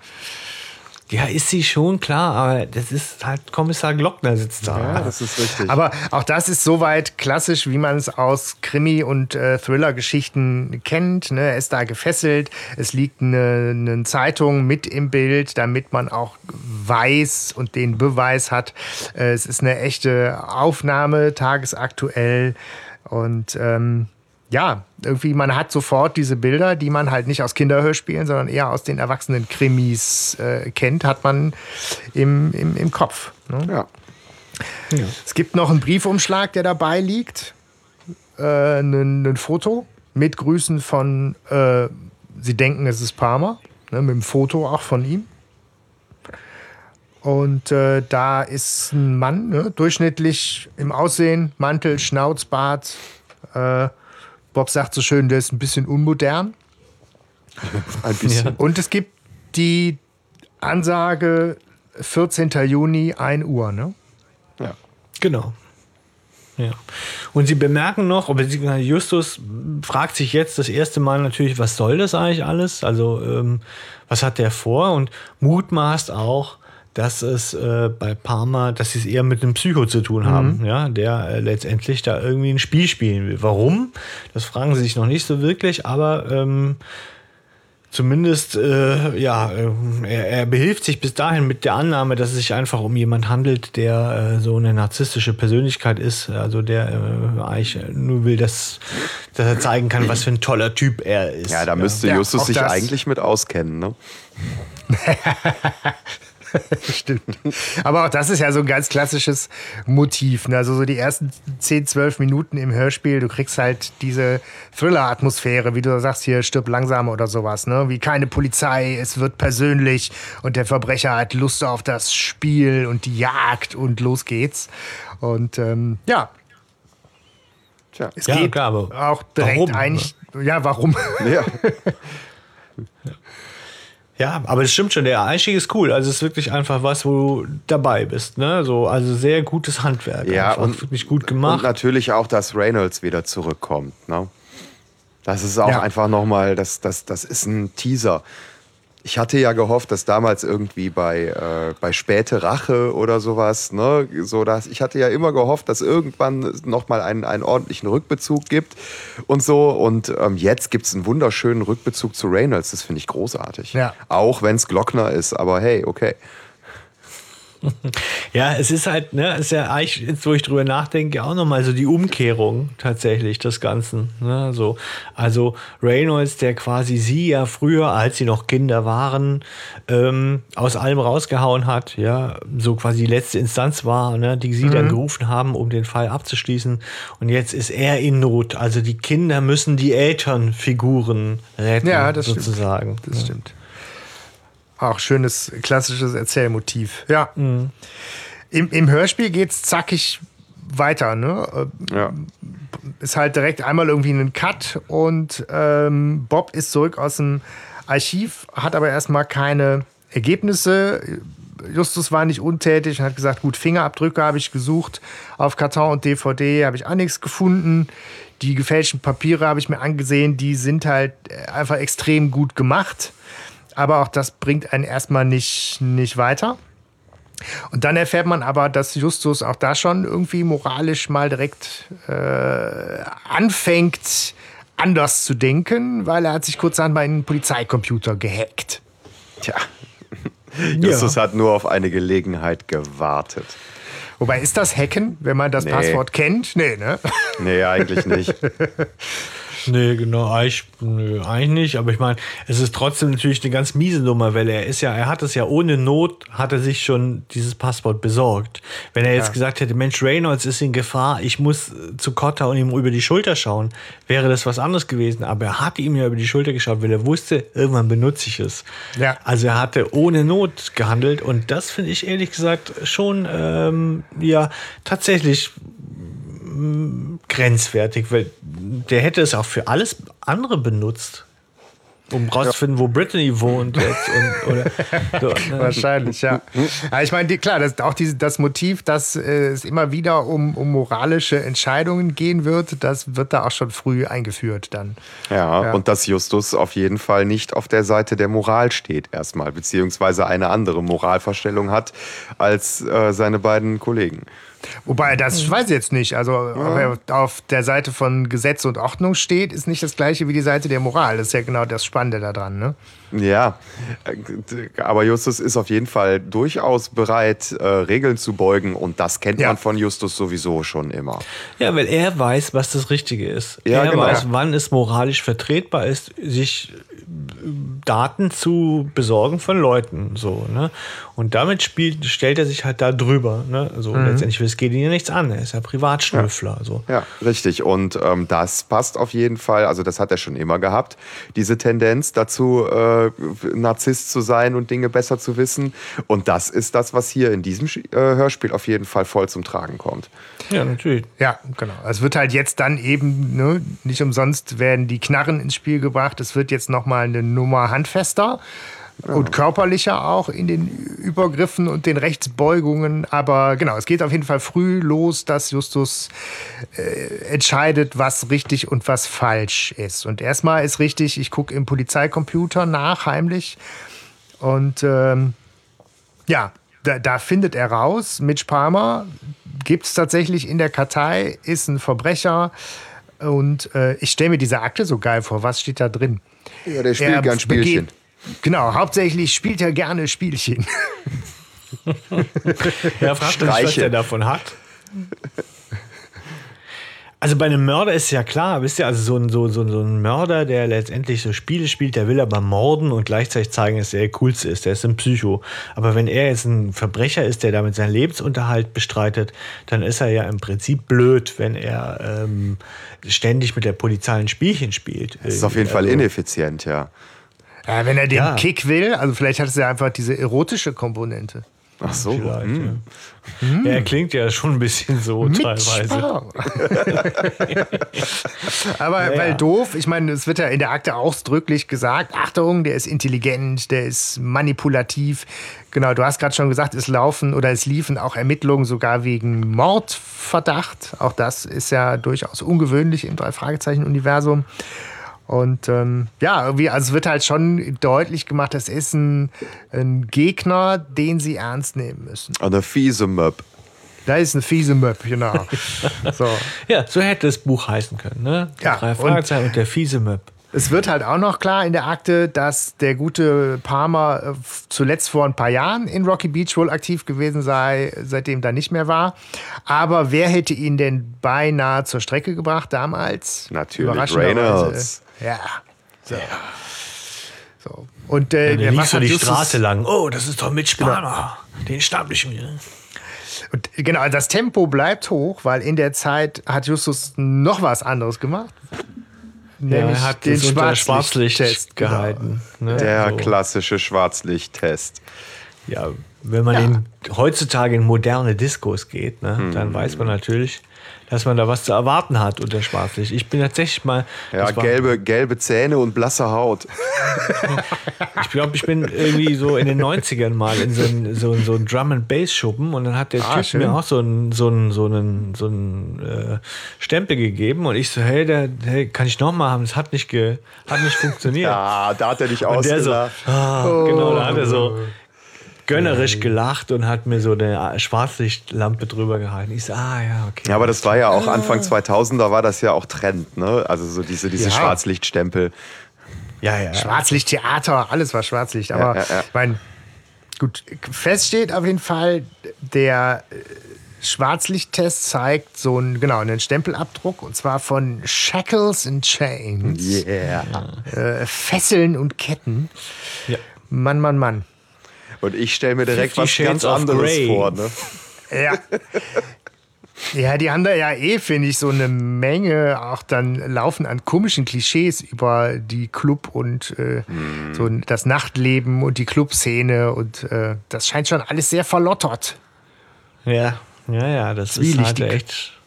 Ja, ist sie schon, klar, aber das ist halt Kommissar Glockner sitzt da. Ja, das ist richtig. Aber auch das ist soweit klassisch, wie man es aus Krimi- und äh, Thriller-Geschichten kennt. Ne? Er ist da gefesselt, es liegt eine, eine Zeitung mit im Bild, damit man auch weiß und den Beweis hat. Äh, es ist eine echte Aufnahme, tagesaktuell. Und ähm, ja, irgendwie, man hat sofort diese Bilder, die man halt nicht aus Kinderhörspielen, sondern eher aus den erwachsenen Krimis äh, kennt, hat man im, im, im Kopf. Ne? ja. Es gibt noch einen Briefumschlag, der dabei liegt. Äh, ein, ein Foto mit Grüßen von, äh, Sie denken, es ist Palmer. Ne, mit dem Foto auch von ihm. Und äh, da ist ein Mann, ne, durchschnittlich im Aussehen, Mantel, Schnauzbart. Äh, Bob sagt so schön, der ist ein bisschen unmodern. Ein bisschen. Und es gibt die Ansage 14. Juni, 1 Uhr. Ne? Ja. Genau. Ja. Und sie bemerken noch, Justus fragt sich jetzt das erste Mal natürlich, was soll das eigentlich alles? Also, ähm, was hat der vor? Und mutmaßt auch, dass es äh, bei Parma, dass sie es eher mit einem Psycho zu tun haben, ja, der äh, letztendlich da irgendwie ein Spiel spielen will. Warum? Das fragen sie sich noch nicht so wirklich, aber ähm, Zumindest, äh, ja, äh, er, er behilft sich bis dahin mit der Annahme, dass es sich einfach um jemand handelt, der äh, so eine narzisstische Persönlichkeit ist. Also der äh, eigentlich nur will, dass, dass er zeigen kann, was für ein toller Typ er ist. Ja, da müsste Ja, Justus auch sich das. eigentlich mit auskennen. Ne? Stimmt. Aber auch das ist ja so ein ganz klassisches Motiv. Ne? Also so die ersten 10, 12 Minuten im Hörspiel, du kriegst halt diese Thriller-Atmosphäre, wie du sagst, hier stirb langsam oder sowas. Ne? Wie keine Polizei, es wird persönlich und der Verbrecher hat Lust auf das Spiel und die Jagd und los geht's. Und ähm, ja, Tja. Es Ja, geht klar, aber auch direkt warum? eigentlich. Ja, warum? Ja. Ja, aber es stimmt schon, der Einstieg ist cool. Also es ist wirklich einfach was, wo du dabei bist. Ne? So, also sehr gutes Handwerk. Ja, einfach. und- wirklich gut Und gemacht. natürlich auch, dass Reynolds wieder zurückkommt. Ne? Das ist auch Ja. einfach nochmal, das, das, das ist ein Teaser. Ich hatte ja gehofft, dass damals irgendwie bei, äh, bei Späte Rache oder sowas, ne, so dass ich hatte ja immer gehofft, dass irgendwann nochmal einen, einen ordentlichen Rückbezug gibt und so. Und ähm, jetzt gibt es einen wunderschönen Rückbezug zu Reynolds. Das finde ich großartig. Ja. Auch wenn es Glockner ist, aber hey, okay. Ja, es ist halt, ne, ist ja eigentlich, jetzt wo ich drüber nachdenke, auch nochmal so die Umkehrung tatsächlich des Ganzen. Ne? So, also Reynolds, der quasi sie ja früher, als sie noch Kinder waren, ähm, aus allem rausgehauen hat, ja, so quasi die letzte Instanz war, ne, die sie dann gerufen haben, um den Fall abzuschließen. Und jetzt ist er in Not. Also die Kinder müssen die Elternfiguren retten, Ja, das stimmt. sozusagen. Das stimmt. Auch schönes klassisches Erzählmotiv. Ja. Im, Im Hörspiel geht's zackig weiter. Ne? Äh, Ja. Ist halt direkt einmal irgendwie ein Cut und ähm, Bob ist zurück aus dem Archiv, hat aber erstmal keine Ergebnisse. Justus war nicht untätig und hat gesagt, gut, Fingerabdrücke habe ich gesucht. Auf Karton und DVD habe ich auch nichts gefunden. Die gefälschten Papiere habe ich mir angesehen. Die sind halt äh, einfach extrem gut gemacht. Aber auch das bringt einen erstmal nicht, nicht weiter. Und dann erfährt man aber, dass Justus auch da schon irgendwie moralisch mal direkt äh, anfängt, anders zu denken, weil er hat sich kurzerhand bei einem Polizeicomputer gehackt. Tja. Justus hat nur auf eine Gelegenheit gewartet. Wobei, ist das Hacken, wenn man das Nee. Passwort kennt? Nee, ne? Nee, eigentlich nicht. Nee, genau, eigentlich, nö, eigentlich nicht. Aber ich meine, es ist trotzdem natürlich eine ganz miese Nummer, weil er ist ja, er hat es ja ohne Not, hat er sich schon dieses Passwort besorgt. Wenn er jetzt gesagt hätte, Mensch, Reynolds ist in Gefahr, ich muss zu Cotta und ihm über die Schulter schauen, wäre das was anderes gewesen. Aber er hat ihm ja über die Schulter geschaut, weil er wusste, irgendwann benutze ich es. Ja. Also er hatte ohne Not gehandelt und das finde ich ehrlich gesagt schon, ähm, ja, tatsächlich grenzwertig, weil der hätte es auch für alles andere benutzt. Um rauszufinden, wo Brittany wohnt jetzt. Und, oder, so, ne? Wahrscheinlich, ja. Aber ich meine, die, klar, das, auch diese, das Motiv, dass äh, es immer wieder um, um moralische Entscheidungen gehen wird, das wird da auch schon früh eingeführt dann. Ja, Ja. und dass Justus auf jeden Fall nicht auf der Seite der Moral steht, erstmal, beziehungsweise eine andere Moralvorstellung hat als äh, seine beiden Kollegen. Wobei, das weiß ich jetzt nicht. Also, ob er auf der Seite von Gesetz und Ordnung steht, ist nicht das gleiche wie die Seite der Moral. Das ist ja genau das Spannende daran, ne? Ja, äh, aber Justus ist auf jeden Fall durchaus bereit, äh, Regeln zu beugen und das kennt Ja. man von Justus sowieso schon immer. Ja, weil er weiß, was das Richtige ist. Ja, er genau. weiß, wann es moralisch vertretbar ist, sich äh, Daten zu besorgen von Leuten. So, ne? Und damit spielt, stellt er sich halt da drüber. Ne? Also letztendlich es geht ihn ja nichts an. Er ist ja Privatschnüffler. So. Ja, richtig. Und ähm, das passt auf jeden Fall. Also das hat er schon immer gehabt. Diese Tendenz dazu, äh, Narzisst zu sein und Dinge besser zu wissen. Und das ist das, was hier in diesem äh, Hörspiel auf jeden Fall voll zum Tragen kommt. Ja, natürlich. Ja, genau. Es wird halt jetzt dann eben, ne, nicht umsonst werden die Knarren ins Spiel gebracht. Es wird jetzt nochmal eine Nummer handfester und körperlicher auch in den Übergriffen und den Rechtsbeugungen. Aber genau, es geht auf jeden Fall früh los, dass Justus äh, entscheidet, was richtig und was falsch ist. Und erstmal ist richtig, ich gucke im Polizeicomputer nach, heimlich. Und ähm, ja, da, da findet er raus, Mitch Palmer gibt es tatsächlich in der Kartei, ist ein Verbrecher. Und äh, ich stelle mir diese Akte so geil vor. Was steht da drin? Ja, der spielt Er gern Spielchen. Genau, hauptsächlich spielt er gerne Spielchen. Ja, fragt mich, was Streiche. der davon hat. Also bei einem Mörder ist ja klar, wisst ihr, also so ein, so, so, so ein Mörder, der letztendlich so Spiele spielt, der will aber morden und gleichzeitig zeigen, dass er der Coolste ist, der ist ein Psycho. Aber wenn er jetzt ein Verbrecher ist, der damit seinen Lebensunterhalt bestreitet, dann ist er ja im Prinzip blöd, wenn er ähm, ständig mit der Polizei ein Spielchen spielt. Das ist auf jeden Fall Also- ineffizient, ja. Ja, wenn er den Ja. Kick will, also vielleicht hat es ja einfach diese erotische Komponente. Ach so. Hm. ja. ja, er klingt ja schon ein bisschen so teilweise. Mitspar. Aber Ja, weil ja. doof, ich meine, es wird ja in der Akte ausdrücklich gesagt, Achtung, der ist intelligent, der ist manipulativ. Genau, du hast gerade schon gesagt, es laufen oder es liefen auch Ermittlungen sogar wegen Mordverdacht. Auch das ist ja durchaus ungewöhnlich im Drei-Fragezeichen-Universum. Und ähm, ja, irgendwie, also es wird halt schon deutlich gemacht, das ist ein, ein Gegner, den sie ernst nehmen müssen. Eine fiese Möb. Da ist eine fiese Möb, genau. so. Ja, so hätte das Buch heißen können, ne? Die Ja, drei und- Fragezeichen und, der fiese Möb. Es wird halt auch noch klar in der Akte, dass der gute Palmer äh, zuletzt vor ein paar Jahren in Rocky Beach wohl aktiv gewesen sei, seitdem da nicht mehr war. Aber wer hätte ihn denn beinahe zur Strecke gebracht damals? Natürlich. Reynolds. Ja. So. so. Und äh, Der ja, lief was so die Justus- Straße lang. Oh, das ist doch Mitch Spanner. Den stapel ich mir. Und genau, das Tempo bleibt hoch, weil in der Zeit hat Justus noch was anderes gemacht. Ja, er hat den Schwarzlicht Schwarzlichttest gehalten. Ne? Der so. klassische Schwarzlichttest. Ja, wenn man in, heutzutage in moderne Diskos geht, ne, Hm. dann weiß man natürlich, dass man da was zu erwarten hat unter Schwarzlicht. Ich bin tatsächlich mal. Ja, gelbe, gelbe Zähne und blasse Haut. Ich glaube, ich bin irgendwie so in den 90ern mal in so einen so, ein- so einen Drum and Bass Schuppen und dann hat der Ah, Typ schön. mir auch so einen so einen so einen so einen äh, Stempel gegeben und ich so hey, der, hey kann ich noch mal haben? Das hat nicht ge, hat nicht funktioniert. Ja, da hat er dich der so ausgelacht. ah, genau, da hat er so gönnerisch gelacht und hat mir so eine Schwarzlichtlampe drüber gehalten. Ich so ah ja okay. Ja, aber das war ja auch Anfang 2000, da war das ja auch Trend, ne? Also so diese, diese Ja. Schwarzlichtstempel. ja ja. Schwarzlichttheater, alles war Schwarzlicht. Aber Ja, ja, ja. ich meine, gut, fest steht auf jeden Fall, der äh, Schwarzlichttest zeigt so einen, genau, einen Stempelabdruck und zwar von Shackles and Chains. Yeah. Äh, Fesseln und Ketten. Ja. Mann, Mann, Mann. Und ich stelle mir direkt was Shades ganz anderes Grey. vor, ne? Ja. Ja, die haben da ja eh, finde ich, so eine Menge auch dann laufen an komischen Klischees über die Club und äh, Hm. so das Nachtleben und die Clubszene und äh, das scheint schon alles sehr verlottert. Ja, ja, ja, das ist Zwielichtig. halt echt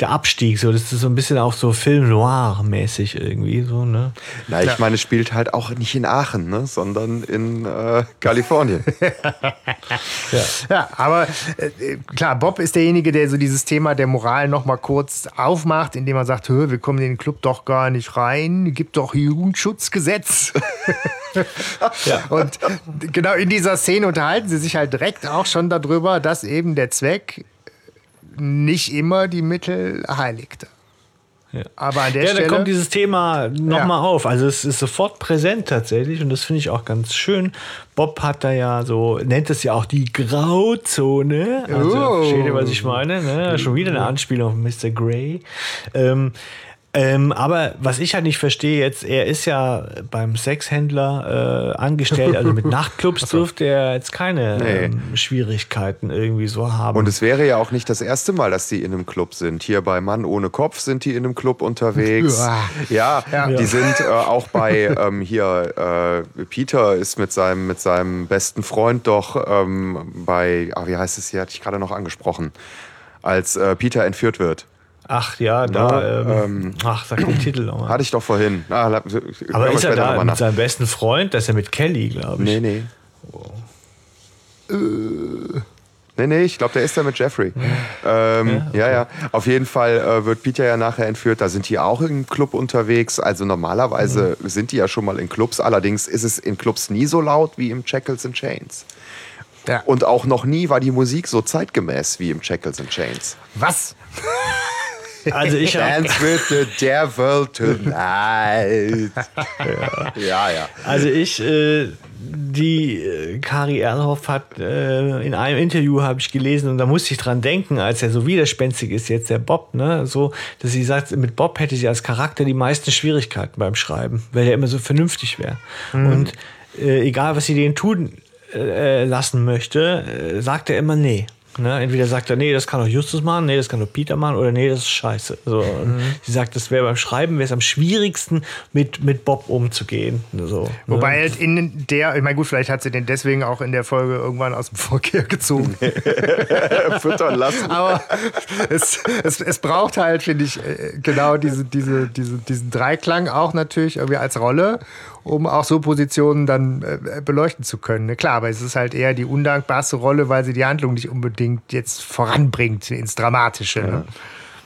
der Abstieg. So, das ist so ein bisschen auch so Film Noir-mäßig irgendwie so, ne? Na, ich meine, es spielt halt auch nicht in Aachen, ne? Sondern in äh, Kalifornien. Ja, aber äh, klar, Bob ist derjenige, der so dieses Thema der Moral noch mal kurz aufmacht, indem er sagt, "Hö, wir kommen in den Club doch gar nicht rein, gibt doch Jugendschutzgesetz. Ja. Und genau in dieser Szene unterhalten sie sich halt direkt auch schon darüber, dass eben der Zweck nicht immer die Mittel heiligt. Ja. Aber an der Ja, da Stelle. kommt dieses Thema nochmal Ja. mal auf. Also es ist sofort präsent tatsächlich und das finde ich auch ganz schön. Bob hat da ja so, nennt es ja auch die Grauzone. Also Oh. versteht ihr, was ich meine? Ne? Schon wieder eine Anspielung auf Mr. Grey. Ähm, ähm, aber was ich halt nicht verstehe jetzt, er ist ja beim Sexhändler äh, angestellt, also mit Nachtclubs dürfte er jetzt keine Nee. ähm, Schwierigkeiten irgendwie so haben. Und es wäre ja auch nicht das erste Mal, dass die in einem Club sind. Hier bei Mann ohne Kopf sind die in einem Club unterwegs. Ja. Ja, die sind äh, auch bei ähm, hier, äh, Peter ist mit seinem, mit seinem besten Freund doch ähm, bei, ah, wie heißt es hier, hatte ich gerade noch angesprochen, als äh, Peter entführt wird. Ach ja, da, Na, ähm, ach, sag den Titel nochmal. Hatte ich doch vorhin. Ah, Aber ist er da mit seinem besten Freund? Das ist ja mit Kelly, glaube ich. Nee, nee. Nee, nee, ich glaube, der ist da mit Jeffrey. Ähm, ja, ja. Auf jeden Fall äh, wird Peter ja nachher entführt. Da sind die auch im Club unterwegs. Also normalerweise sind die ja schon mal in Clubs. Allerdings ist es in Clubs nie so laut wie im Shackles and Chains. Ja. Und auch noch nie war die Musik so zeitgemäß wie im Shackles and Chains. Was? Also ich habe Dance with the devil tonight. ja, ja. also ich äh, die äh, Kari Erlhoff hat äh, in einem Interview habe ich gelesen und da musste ich dran denken, als er so widerspenstig ist jetzt der Bob, ne, so, dass sie sagt, mit Bob hätte sie als Charakter die meisten Schwierigkeiten beim Schreiben, weil er immer so vernünftig wäre und äh, egal was sie denen tun äh, lassen möchte, äh, sagt er immer nee. Ne? Entweder sagt er, nee, das kann doch Justus machen, nee, das kann doch Peter machen, oder nee, das ist scheiße. So, und Sie sagt, das wäre beim Schreiben wäre es am schwierigsten, mit, mit Bob umzugehen. So, Wobei ne? halt in der, ich meine, gut, vielleicht hat sie den deswegen auch in der Folge irgendwann aus dem Verkehr gezogen. Füttern lassen. Aber es, es, es braucht halt, finde ich, äh, genau diese, diese, diese, diesen Dreiklang auch natürlich irgendwie als Rolle, um auch so Positionen dann äh, beleuchten zu können. Ne? Klar, aber es ist halt eher die undankbarste Rolle, weil sie die Handlung nicht unbedingt jetzt voranbringt ins Dramatische. Ne?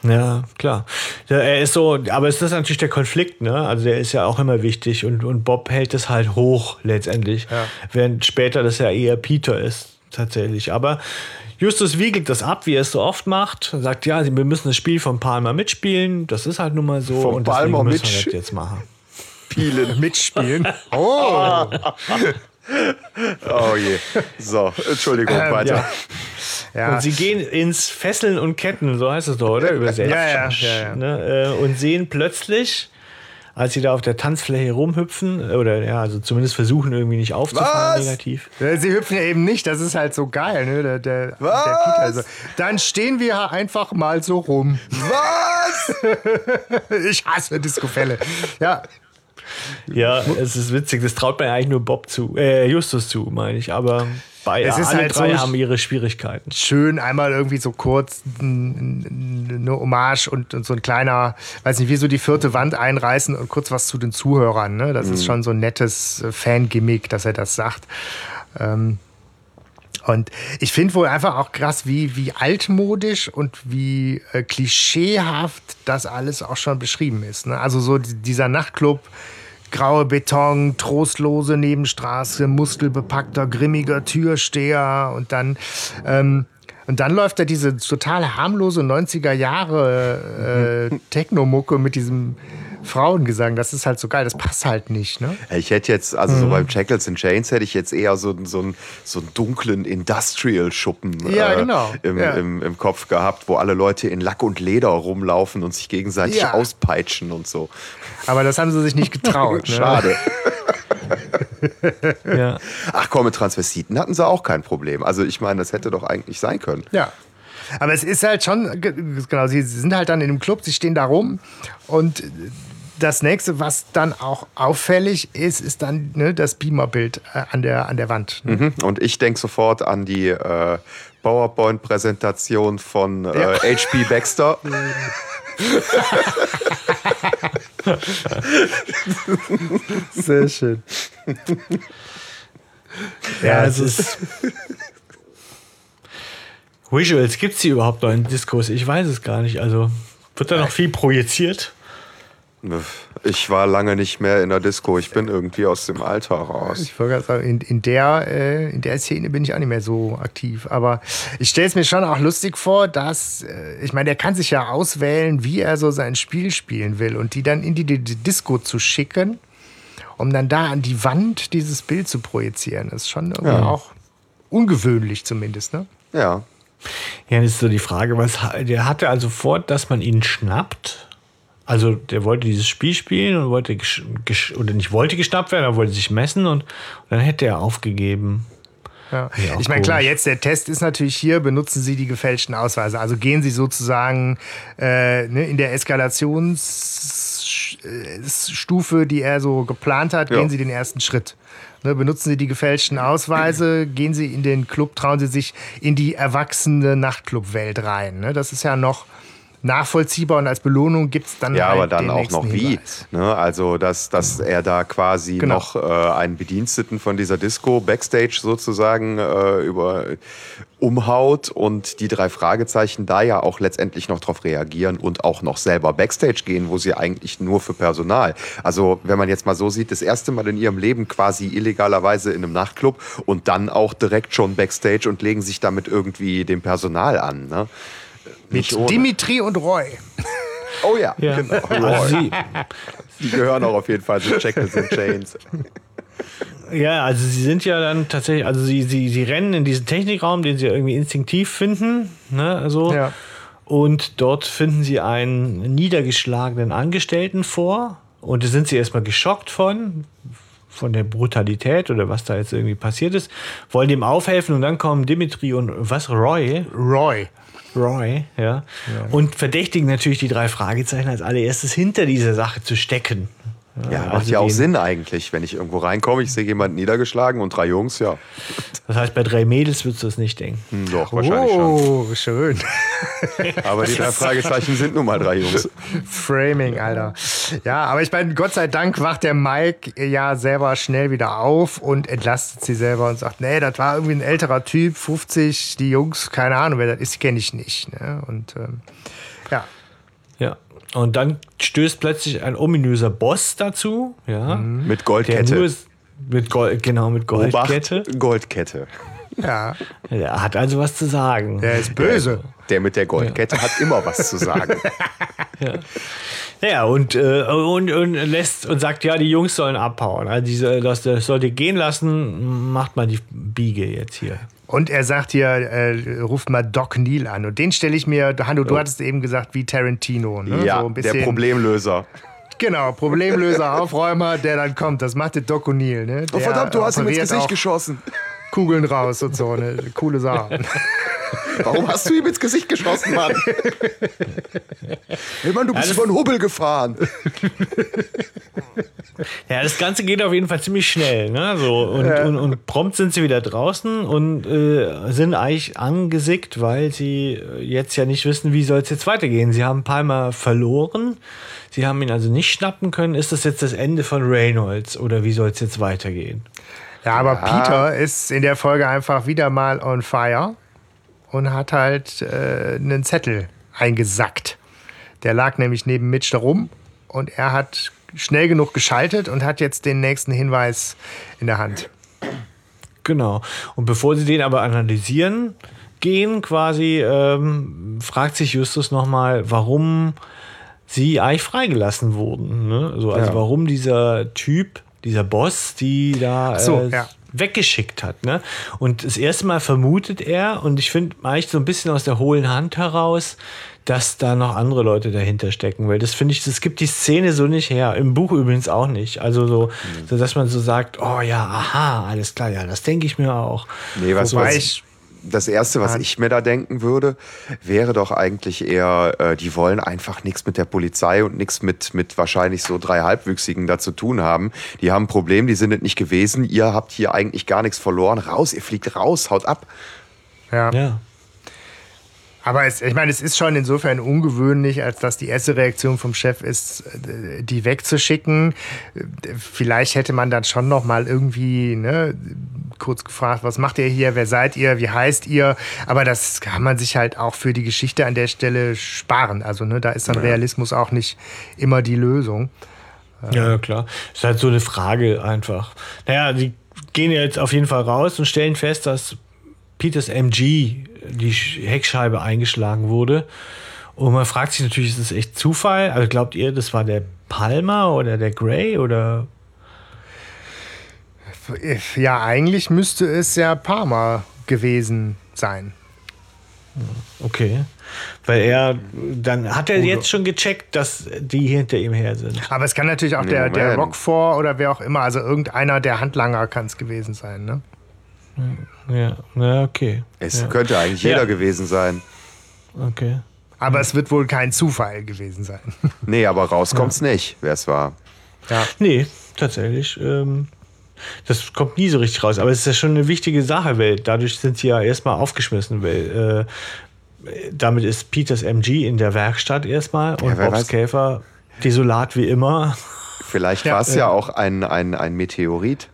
Ja, klar. Ja, er ist so, aber es ist natürlich der Konflikt, ne? Also der ist ja auch immer wichtig und, und Bob hält es halt hoch letztendlich, Ja. während später das ja eher Peter ist, tatsächlich. Aber Justus wiegelt das ab, wie er es so oft macht, sagt, ja, wir müssen das Spiel von Palmer mitspielen, das ist halt nun mal so Von und Palmer müssen wir das jetzt machen. Pielen. Mitspielen. Oh! Oh je. So, Entschuldigung, weiter. Ja. Und sie gehen ins Fesseln und Ketten, so heißt es doch, oder? Übersetzt. Ja, ja, ja, ja. Ne? äh, Und sehen plötzlich, als sie da auf der Tanzfläche rumhüpfen, oder ja, also zumindest versuchen irgendwie nicht aufzufallen Was? negativ. Ja, Sie hüpfen ja eben nicht, das ist halt so geil, ne? Der, der, der Was? Peter. Also, dann stehen wir einfach mal so rum. Was? Ich hasse Discofälle. Ja, Ja, es ist witzig, das traut man eigentlich nur Bob zu, äh, Justus zu, meine ich, aber bei Es ist alle halt drei so- haben ihre Schwierigkeiten. schön einmal irgendwie so kurz eine Hommage und, und so ein kleiner, weiß nicht, wie so die vierte Wand einreißen und kurz was zu den Zuhörern. Ne? Das ist schon so ein nettes äh, Fan-Gimmick, dass er das sagt. Ähm, und ich finde wohl einfach auch krass, wie, wie altmodisch und wie äh, klischeehaft das alles auch schon beschrieben ist. Ne? Also so die- dieser Nachtclub, graue Beton, trostlose Nebenstraße, muskelbepackter, grimmiger Türsteher und dann ähm, und dann läuft da diese total harmlose 90er Jahre äh, Techno-Mucke mit diesem Frauengesang. Das ist halt so geil. Das passt halt nicht, ne? Ich hätte jetzt, also so beim Jackals and Chains hätte ich jetzt eher so, so, einen, so einen dunklen Industrial-Schuppen Ja, genau. im, Ja. Im, im Kopf gehabt, wo alle Leute in Lack und Leder rumlaufen und sich gegenseitig Ja. auspeitschen und so. Aber das haben sie sich nicht getraut. ne? Schade. Ja. Ach komm, mit Transvestiten hatten sie auch kein Problem. Also ich meine, das hätte doch eigentlich sein können. Ja. Aber es ist halt schon, ge- genau, sie sind halt dann in dem Club, sie stehen da rum und das nächste, was dann auch auffällig ist, ist dann ne, das Beamerbild äh, an, der, an der Wand. Ne? Mhm. Und ich denke sofort an die äh, PowerPoint-Präsentation von äh, Ja. HP Baxter. Sehr schön. Ja, es ist. Visuals, gibt es die überhaupt noch in Diskurs? Ich weiß es gar nicht. Also wird da noch viel projiziert? Ich war lange nicht mehr in der Disco. Ich bin irgendwie aus dem Alter raus. Ich wollte gerade sagen, in, in, der, äh, in der Szene bin ich auch nicht mehr so aktiv. Aber ich stelle es mir schon auch lustig vor, dass, äh, ich meine, der kann sich ja auswählen, wie er so sein Spiel spielen will und die dann in die, die, die Disco zu schicken, um dann da an die Wand dieses Bild zu projizieren. Das ist schon irgendwie Ja. auch ungewöhnlich zumindest, ne? Ja. Ja, das ist so die Frage, was der hatte also vor, dass man ihn schnappt. Also der wollte dieses Spiel spielen und wollte oder nicht wollte geschnappt werden, er wollte sich messen und, und dann hätte er aufgegeben. Ja. Ich meine, klar, jetzt der Test ist natürlich hier, benutzen Sie die gefälschten Ausweise. Also gehen Sie sozusagen äh, ne, in der Eskalationsstufe, die er so geplant hat, Ja. gehen Sie den ersten Schritt. Ne, benutzen Sie die gefälschten Ausweise, gehen Sie in den Club, trauen Sie sich in die erwachsene Nachtclubwelt rein. Ne? Das ist ja noch nachvollziehbar und als Belohnung gibt es dann Ja, halt aber dann auch noch wie. Hinweis. Ne? Also, dass, dass er da quasi Genau. noch äh, einen Bediensteten von dieser Disco Backstage sozusagen äh, über umhaut und die drei Fragezeichen da ja auch letztendlich noch drauf reagieren und auch noch selber Backstage gehen, wo sie eigentlich nur für Personal. Also, wenn man jetzt mal so sieht, das erste Mal in ihrem Leben quasi illegalerweise in einem Nachtclub und dann auch direkt schon Backstage und legen sich damit irgendwie dem Personal an. Ne? Mit. Dimitri und Roy. Oh ja, Ja. genau. Also sie, Die gehören auch auf jeden Fall zu Jackals and Chains. ja, also sie sind ja dann tatsächlich, also sie, sie, sie rennen in diesen Technikraum, den sie irgendwie instinktiv finden, ne, so. Ja. Und dort finden sie einen niedergeschlagenen Angestellten vor. Und da sind sie erstmal geschockt von, von der Brutalität oder was da jetzt irgendwie passiert ist, wollen dem aufhelfen und dann kommen Dimitri und was, Roy? Roy. Roy, ja. Und verdächtigen natürlich die drei Fragezeichen als allererstes hinter dieser Sache zu stecken. Ja, macht also ja auch Sinn eigentlich, wenn ich irgendwo reinkomme, ich sehe jemanden niedergeschlagen und drei Jungs, ja. Das heißt, bei drei Mädels würdest du das nicht denken. Hm, Doch, wahrscheinlich schon. Oh, schön. Aber die drei Fragezeichen sind nun mal drei Jungs. Framing, Alter. Ja, aber ich meine, Gott sei Dank wacht der Mike ja selber schnell wieder auf und entlastet sie selber und sagt, nee, das war irgendwie ein älterer Typ, 50, die Jungs, keine Ahnung, wer das ist, kenne ich nicht. Ne? Und ähm. Und dann stößt plötzlich ein ominöser Boss dazu, ja. Mit Der Goldkette. mit Gold, genau, mit Goldkette. Obacht, Goldkette. ja, Der hat also was zu sagen. der ist böse. Der mit der Goldkette hat immer was zu sagen. Ja, und, äh, und, und lässt und sagt, ja, die Jungs sollen abhauen. Also diese, das, das sollt ihr gehen lassen, macht mal die Biege jetzt hier. Und er sagt hier, äh, ruft mal Doc Neal an. Und den stelle ich mir, Hanno, du hattest eben gesagt, wie Tarantino. Ne? ja, so ein der Problemlöser. Genau, Problemlöser, Aufräumer, der dann kommt. Das macht der Doc O'Neill. Ne? Oh verdammt, du hast ihm ins Gesicht auch geschossen. Kugeln raus und so. Eine coole Sache. Warum hast du ihm ins Gesicht geschossen, Mann? Hey Mann, du bist über den Hubbel gefahren. Ja, das Ganze geht auf jeden Fall ziemlich schnell. Ne? So, und, und, und prompt sind sie wieder draußen und äh, sind eigentlich angesickt, weil sie äh, jetzt ja nicht wissen, wie soll es jetzt weitergehen. Sie haben Palmer verloren. Sie haben ihn also nicht schnappen können. Ist das jetzt das Ende von Reynolds oder wie soll es jetzt weitergehen? Ja, aber Peter ist in der Folge einfach wieder mal on fire und hat halt äh, einen Zettel eingesackt. Der lag nämlich neben Mitch da rum und er hat schnell genug geschaltet und hat jetzt den nächsten Hinweis in der Hand. Genau. Und bevor sie den aber analysieren gehen, quasi, ähm, fragt sich Justus nochmal, warum sie eigentlich freigelassen wurden. Ne? So, also Ja. warum dieser Typ, dieser Boss, die da so, äh, ja. weggeschickt hat. Ne? Und das erste Mal vermutet er, und ich finde eigentlich so ein bisschen aus der hohlen Hand heraus, dass da noch andere Leute dahinter stecken, weil das finde ich, das gibt die Szene so nicht her. Im Buch übrigens auch nicht. Also so, so dass man so sagt, oh ja, aha, alles klar, ja, das denke ich mir auch. Nee, du, Wobei was ich- das Erste, was ich mir da denken würde, wäre doch eigentlich eher, äh, die wollen einfach nichts mit der Polizei und nichts mit, mit wahrscheinlich so drei Halbwüchsigen da zu tun haben. Die haben ein Problem, die sind es nicht gewesen. Ihr habt hier eigentlich gar nichts verloren. Raus, ihr fliegt raus, haut ab. Ja. Ja. Aber es, ich meine, es ist schon insofern ungewöhnlich, als dass die erste Reaktion vom Chef ist, die wegzuschicken. Vielleicht hätte man dann schon noch mal irgendwie ne, kurz gefragt, was macht ihr hier, wer seid ihr, wie heißt ihr? Aber das kann man sich halt auch für die Geschichte an der Stelle sparen. Also ne, da ist dann Realismus auch nicht immer die Lösung. Ja, ja, klar. Ist halt so eine Frage einfach. Naja, die gehen jetzt auf jeden Fall raus und stellen fest, dass Peters MG die Sch- Heckscheibe eingeschlagen wurde. Und man fragt sich natürlich, ist das echt Zufall? Also glaubt ihr, das war der Palmer oder der Gray oder? Ja, eigentlich müsste es ja Parma gewesen sein. Okay. Weil er, dann hat er jetzt schon gecheckt, dass die hinter ihm her sind. Aber es kann natürlich auch Nee, der, der. Rockford oder wer auch immer, also irgendeiner der Handlanger kann es gewesen sein. Ne? Ja, na, okay. Es ja. könnte eigentlich Ja. jeder gewesen sein. Okay. Aber es wird wohl kein Zufall gewesen sein. Nee, aber rauskommt's nicht, wer es war. Nee, tatsächlich. Ähm, das kommt nie so richtig raus. Aber es ist ja schon eine wichtige Sache, weil dadurch sind sie ja erstmal aufgeschmissen, weil äh, damit ist Peters MG in der Werkstatt erstmal und wer Bobs weiß. Käfer desolat wie immer. Vielleicht Ja, war es ja auch ein, ein, ein Meteorit.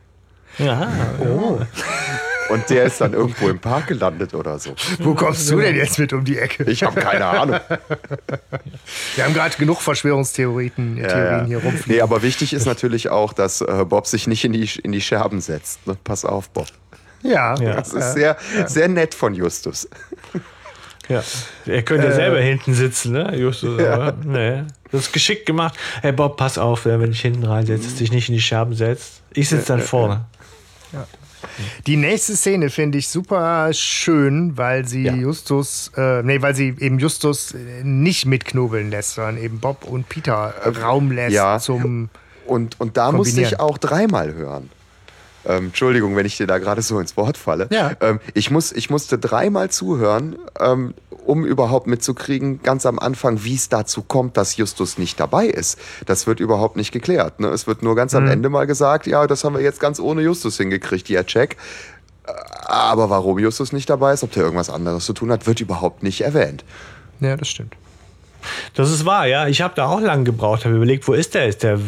Ja, oh. Und der ist dann irgendwo im Park gelandet oder so. Wo kommst du denn jetzt mit um die Ecke? Ich habe keine Ahnung. Wir haben gerade genug Verschwörungstheorien Ja, Theorien ja. hier rumfliegen. Nee, aber wichtig ist natürlich auch, dass äh, Bob sich nicht in die, in die Scherben setzt. Ne? Pass auf, Bob. Ja, Ja. Das ist sehr, sehr nett von Justus. ja. Er könnte ja selber hinten sitzen, ne? Justus, aber nee. Das ist geschickt gemacht. Hey Bob, pass auf, wenn dich hinten reinsetzt, dich nicht in die Scherben setzt. Ich sitze dann vorne. Die nächste Szene finde ich super schön, weil sie Ja. Justus, äh, nee, weil sie eben Justus nicht mitknobeln lässt, sondern eben Bob und Peter Raum lässt ja. zum und, und da musste ich auch dreimal hören. Ähm, Entschuldigung, wenn ich dir da gerade so ins Wort falle. Ja. Ähm, ich, muss, ich musste dreimal zuhören, ähm, um überhaupt mitzukriegen, ganz am Anfang, wie es dazu kommt, dass Justus nicht dabei ist. Das wird überhaupt nicht geklärt. Ne? Es wird nur ganz am Ende mal gesagt, ja, das haben wir jetzt ganz ohne Justus hingekriegt, ja, check. Äh, Aber warum Justus nicht dabei ist, ob der irgendwas anderes zu tun hat, wird überhaupt nicht erwähnt. Ja, das stimmt. Das ist wahr, ja. Ich habe da auch lange gebraucht, habe überlegt, wo ist der? Ist der,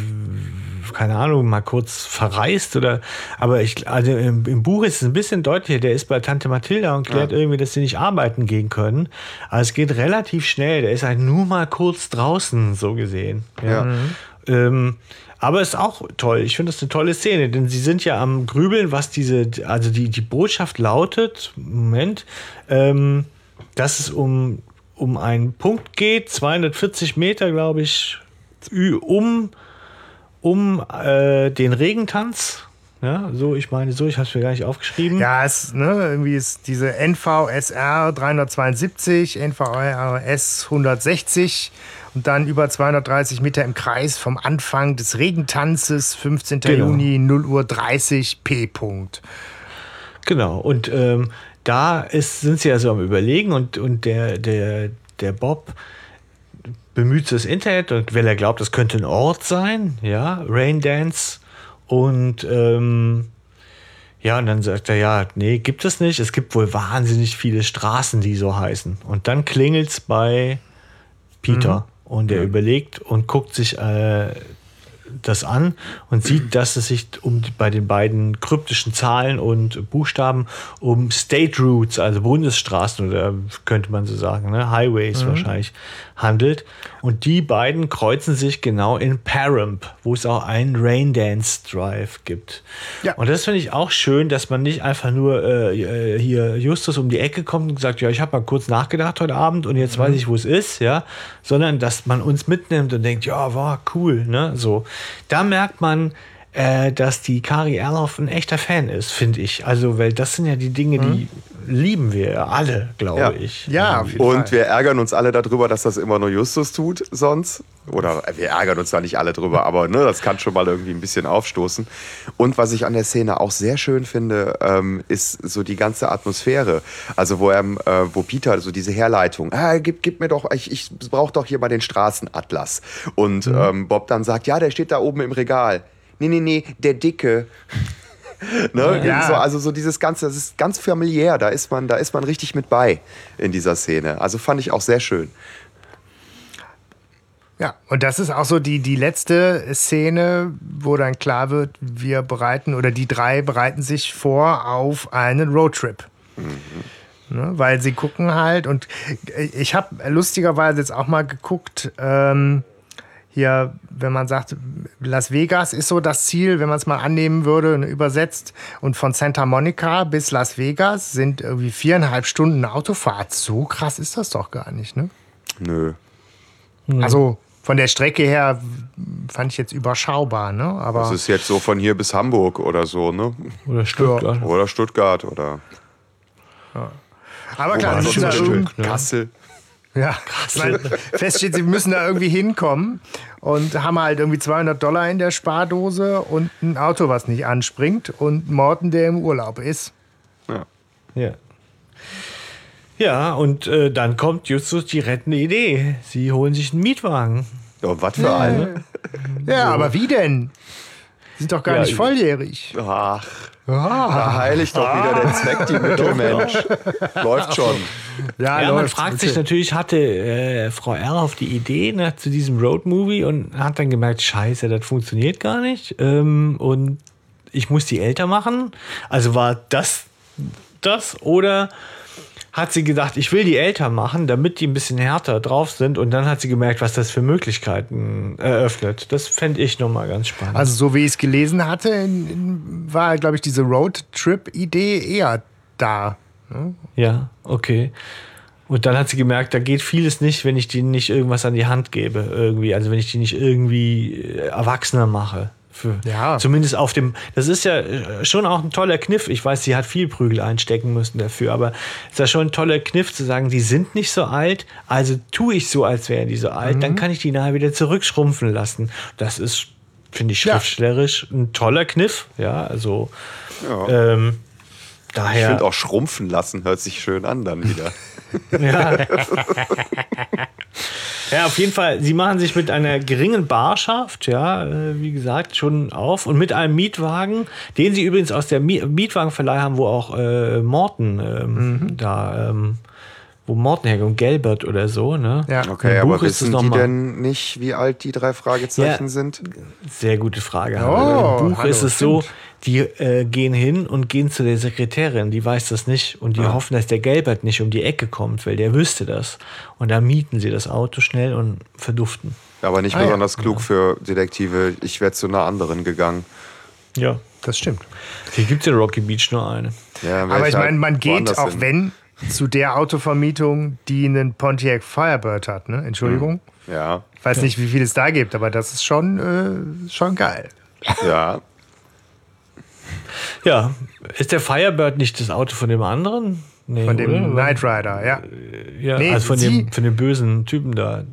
keine Ahnung, mal kurz verreist oder. Aber ich, also im, im Buch ist es ein bisschen deutlicher. Der ist bei Tante Mathilda und klärt irgendwie, dass sie nicht arbeiten gehen können. Aber es geht relativ schnell. Der ist halt nur mal kurz draußen, so gesehen. Ja. Ähm, aber ist auch toll. Ich finde das eine tolle Szene, denn sie sind ja am Grübeln, was diese, also die, die Botschaft lautet, Moment, ähm, dass es um, um einen Punkt geht, 240 Meter, glaube ich, um, um äh, den Regentanz. Ja, so, ich meine, so, ich habe es mir gar nicht aufgeschrieben. Ja, es, ne, irgendwie ist diese NVSR 372, NVRS 160 und dann über 230 Meter im Kreis vom Anfang des Regentanzes, 15. Genau. Juni, 0 Uhr 30, P. -Punkt. Genau, und ähm, da ist, sind sie also am Überlegen und, und der, der, der Bob bemüht das Internet und weil er glaubt, das könnte ein Ort sein, ja, Rain Dance. Und ähm, ja, und dann sagt er, ja, nee, gibt es nicht. Es gibt wohl wahnsinnig viele Straßen, die so heißen. Und dann klingelt's bei Peter. Und er überlegt und guckt sich äh, das an und sieht, dass es sich um bei den beiden kryptischen Zahlen und Buchstaben um State Routes, also Bundesstraßen oder könnte man so sagen, ne? Highways wahrscheinlich handelt. Und die beiden kreuzen sich genau in Paramp, wo es auch einen Rain Dance Drive gibt. Ja. Und das finde ich auch schön, dass man nicht einfach nur äh, äh, hier Justus um die Ecke kommt und sagt, ja, ich habe mal kurz nachgedacht heute Abend und jetzt weiß ich, wo es ist, ja, sondern dass man uns mitnimmt und denkt, ja, war cool, ne, so. Da merkt man, äh, dass die Kari Erloff ein echter Fan ist, finde ich. Also, weil das sind ja die Dinge, die lieben wir alle, glaube Ja. ich. Ja, auf jeden Und Fall. wir ärgern uns alle darüber, dass das immer nur Justus tut sonst. Oder äh, wir ärgern uns da nicht alle drüber, aber ne, das kann schon mal irgendwie ein bisschen aufstoßen. Und was ich an der Szene auch sehr schön finde, ähm, ist so die ganze Atmosphäre. Also wo, er, äh, wo Peter so diese Herleitung, ah, gib, gib mir doch, ich, ich brauche doch hier mal den Straßenatlas. Und ähm, Bob dann sagt, ja, der steht da oben im Regal. Nee, nee, nee, der Dicke. Ne? Ja. So, also so dieses Ganze, das ist ganz familiär, da ist man, da ist man richtig mit bei in dieser Szene. Also fand ich auch sehr schön. Ja, und das ist auch so die, die letzte Szene, wo dann klar wird, wir bereiten oder die drei bereiten sich vor auf einen Roadtrip. Ne, weil sie gucken halt und ich habe lustigerweise jetzt auch mal geguckt, ähm, hier, wenn man sagt, Las Vegas ist so das Ziel, wenn man es mal annehmen würde, ne, übersetzt. Und von Santa Monica bis Las Vegas sind irgendwie viereinhalb Stunden Autofahrt. So krass ist das doch gar nicht, ne? Nö. Also von der Strecke her fand ich jetzt überschaubar, ne? Aber Das ist jetzt so von hier bis Hamburg oder so, ne? Oder Stuttgart. Oder Stuttgart oder aber klar, das irgend- Stück, Kassel. Ja, ich meine, fest steht, sie müssen da irgendwie hinkommen und haben halt irgendwie 200 Dollar in der Spardose und ein Auto, was nicht anspringt und Morten, der im Urlaub ist. Ja. Ja, und äh, dann kommt Justus die rettende Idee. Sie holen sich einen Mietwagen. Ja, was für eine? Ja, aber wie denn? Sie sind doch gar Ja, nicht ich- volljährig. Ach, da heiligt doch wieder der Zweck die Mittelmensch. Läuft schon. Ja, Ja, man läuft. fragt sich natürlich, hatte äh, Frau Erloff die Idee ne, zu diesem Roadmovie und hat dann gemerkt, scheiße, das funktioniert gar nicht. Ähm, und ich muss die älter machen. Also war das das oder hat sie gedacht, ich will die älter machen, damit die ein bisschen härter drauf sind und dann hat sie gemerkt, was das für Möglichkeiten eröffnet. Das fände ich nochmal ganz spannend. Also so wie ich es gelesen hatte, in, in, war, glaube ich, diese Roadtrip-Idee eher da. Ja, okay. Und dann hat sie gemerkt, da geht vieles nicht, wenn ich denen nicht irgendwas an die Hand gebe, irgendwie. Also wenn ich die nicht irgendwie äh, erwachsener mache. Für, Ja. Zumindest auf dem. Das ist ja äh, schon auch ein toller Kniff. Ich weiß, sie hat viel Prügel einstecken müssen dafür, aber es ist ja schon ein toller Kniff zu sagen, die sind nicht so alt, also tue ich so, als wären die so alt, dann kann ich die nachher wieder zurückschrumpfen lassen. Das ist finde ich Ja. schriftstellerisch ein toller Kniff. Ja, also Ja. ähm, Ich daher. finde auch schrumpfen lassen hört sich schön an dann wieder. Ja. ja, auf jeden Fall. Sie machen sich mit einer geringen Barschaft, ja, äh, wie gesagt, schon auf und mit einem Mietwagen, den sie übrigens aus der Mi Mietwagenverleih haben, wo auch äh, Morten ähm, da, ähm, wo Morten herkommt, und Gelbert oder so, ne? Ja. Okay, Im aber Buch ist es wissen die denn nicht, wie alt die drei Fragezeichen Ja. sind? Sehr gute Frage. Oh. Im Buch hallo, ist es so, stimmt. die äh, gehen hin und gehen zu der Sekretärin, die weiß das nicht und die hoffen, dass der Gelbert nicht um die Ecke kommt, weil der wüsste das. Und dann mieten sie das Auto schnell und verduften. Aber nicht Ah, ja. besonders klug für Detektive. Ich wäre zu einer anderen gegangen. Ja. Das stimmt. Hier gibt es in Rocky Beach nur eine. Ja, Aber ich meine, man geht, auch hin. wenn, zu der Autovermietung, die einen Pontiac Firebird hat, ne? Entschuldigung. Ja, Ich weiß nicht, wie viel es da gibt, aber das ist schon, äh, schon geil. ja. Ja, ist der Firebird nicht das Auto von dem anderen? Nee, Von dem oder? Knight Rider, ja. Ja, Nee, also von dem, von dem bösen Typen da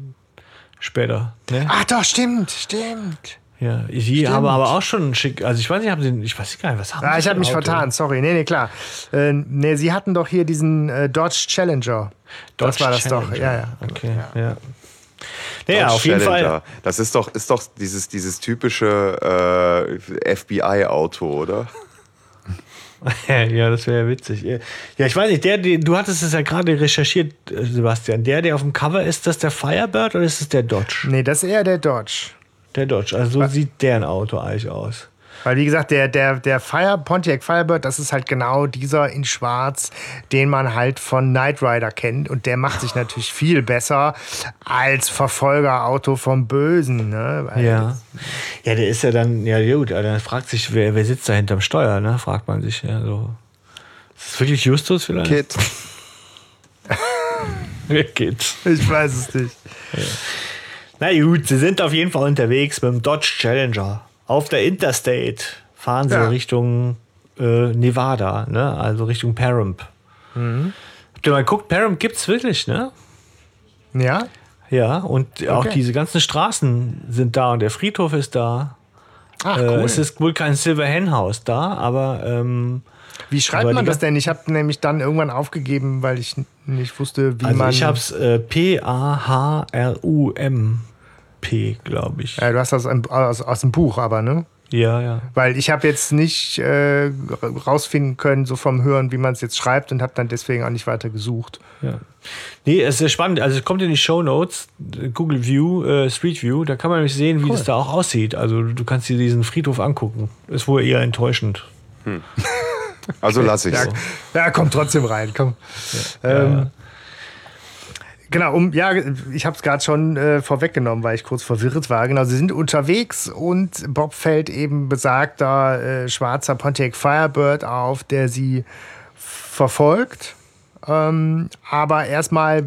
später. Ne? Ach doch, stimmt, stimmt. Ja, sie haben aber auch schon schick. Also ich weiß nicht, haben sie, ich weiß gar nicht, was haben Ah, sie ich habe mich Auto? vertan, sorry. Nee, nee, klar. Äh, nee, sie hatten doch hier diesen äh, Dodge Challenger. das Dodge war das doch, Challenger. ja, ja. Okay, ja. Naja, Dodge auf jeden. Fall. Das ist doch, ist doch dieses, dieses typische äh, FBI-Auto, oder? ja, das wäre ja witzig. Ja, ich weiß nicht, der, den, du hattest es ja gerade recherchiert, äh, Sebastian. Der, der auf dem Cover ist, das der Firebird oder ist es der Dodge? Nee, das ist eher der Dodge. Der Dodge. Also so sieht deren Auto eigentlich aus. Weil, wie gesagt, der, der, der Fire, Pontiac Firebird, das ist halt genau dieser in Schwarz, den man halt von Knight Rider kennt. Und der macht sich natürlich viel besser als Verfolgerauto vom Bösen. Ne? Weil Ja. Ja, der ist ja dann, ja gut, aber dann fragt sich, wer, wer sitzt da hinterm Steuer, ne? Fragt man sich, ja so. Ist das wirklich Justus vielleicht? Kid. Wer geht's? Ich weiß es nicht. Na gut, sie sind auf jeden Fall unterwegs mit dem Dodge Challenger. Auf der Interstate fahren sie Ja. Richtung äh, Nevada, ne? Also Richtung Paramp. Mhm. Habt ihr mal geguckt, Paramp gibt's wirklich, ne? Ja? Ja, und auch Okay. diese ganzen Straßen sind da und der Friedhof ist da. Ach, Äh, cool. es ist wohl kein Silver Hen House da, aber ähm, Wie schreibt man das denn? Ich habe nämlich dann irgendwann aufgegeben, weil ich nicht wusste, wie also man. ich hab's äh, P-A-H-R-U-M-P, glaube ich. Ja, du hast das aus, aus dem Buch, aber, ne? Ja, ja. Weil ich habe jetzt nicht äh, rausfinden können, so vom Hören, wie man es jetzt schreibt und habe dann deswegen auch nicht weiter gesucht. Ja. Nee, es ist spannend. Also es kommt in die Show Notes, Google View, äh, Street View, da kann man nämlich sehen, wie das da auch aussieht. Also du kannst dir diesen Friedhof angucken. Ist wohl eher enttäuschend. Also lass ich's. Ja, ja kommt trotzdem rein, komm. Ähm, Genau, um, ja, ich habe es gerade schon äh, vorweggenommen, weil ich kurz verwirrt war. Genau, sie sind unterwegs und Bob fällt eben besagter äh, schwarzer Pontiac Firebird auf, der sie verfolgt. Ähm, aber erstmal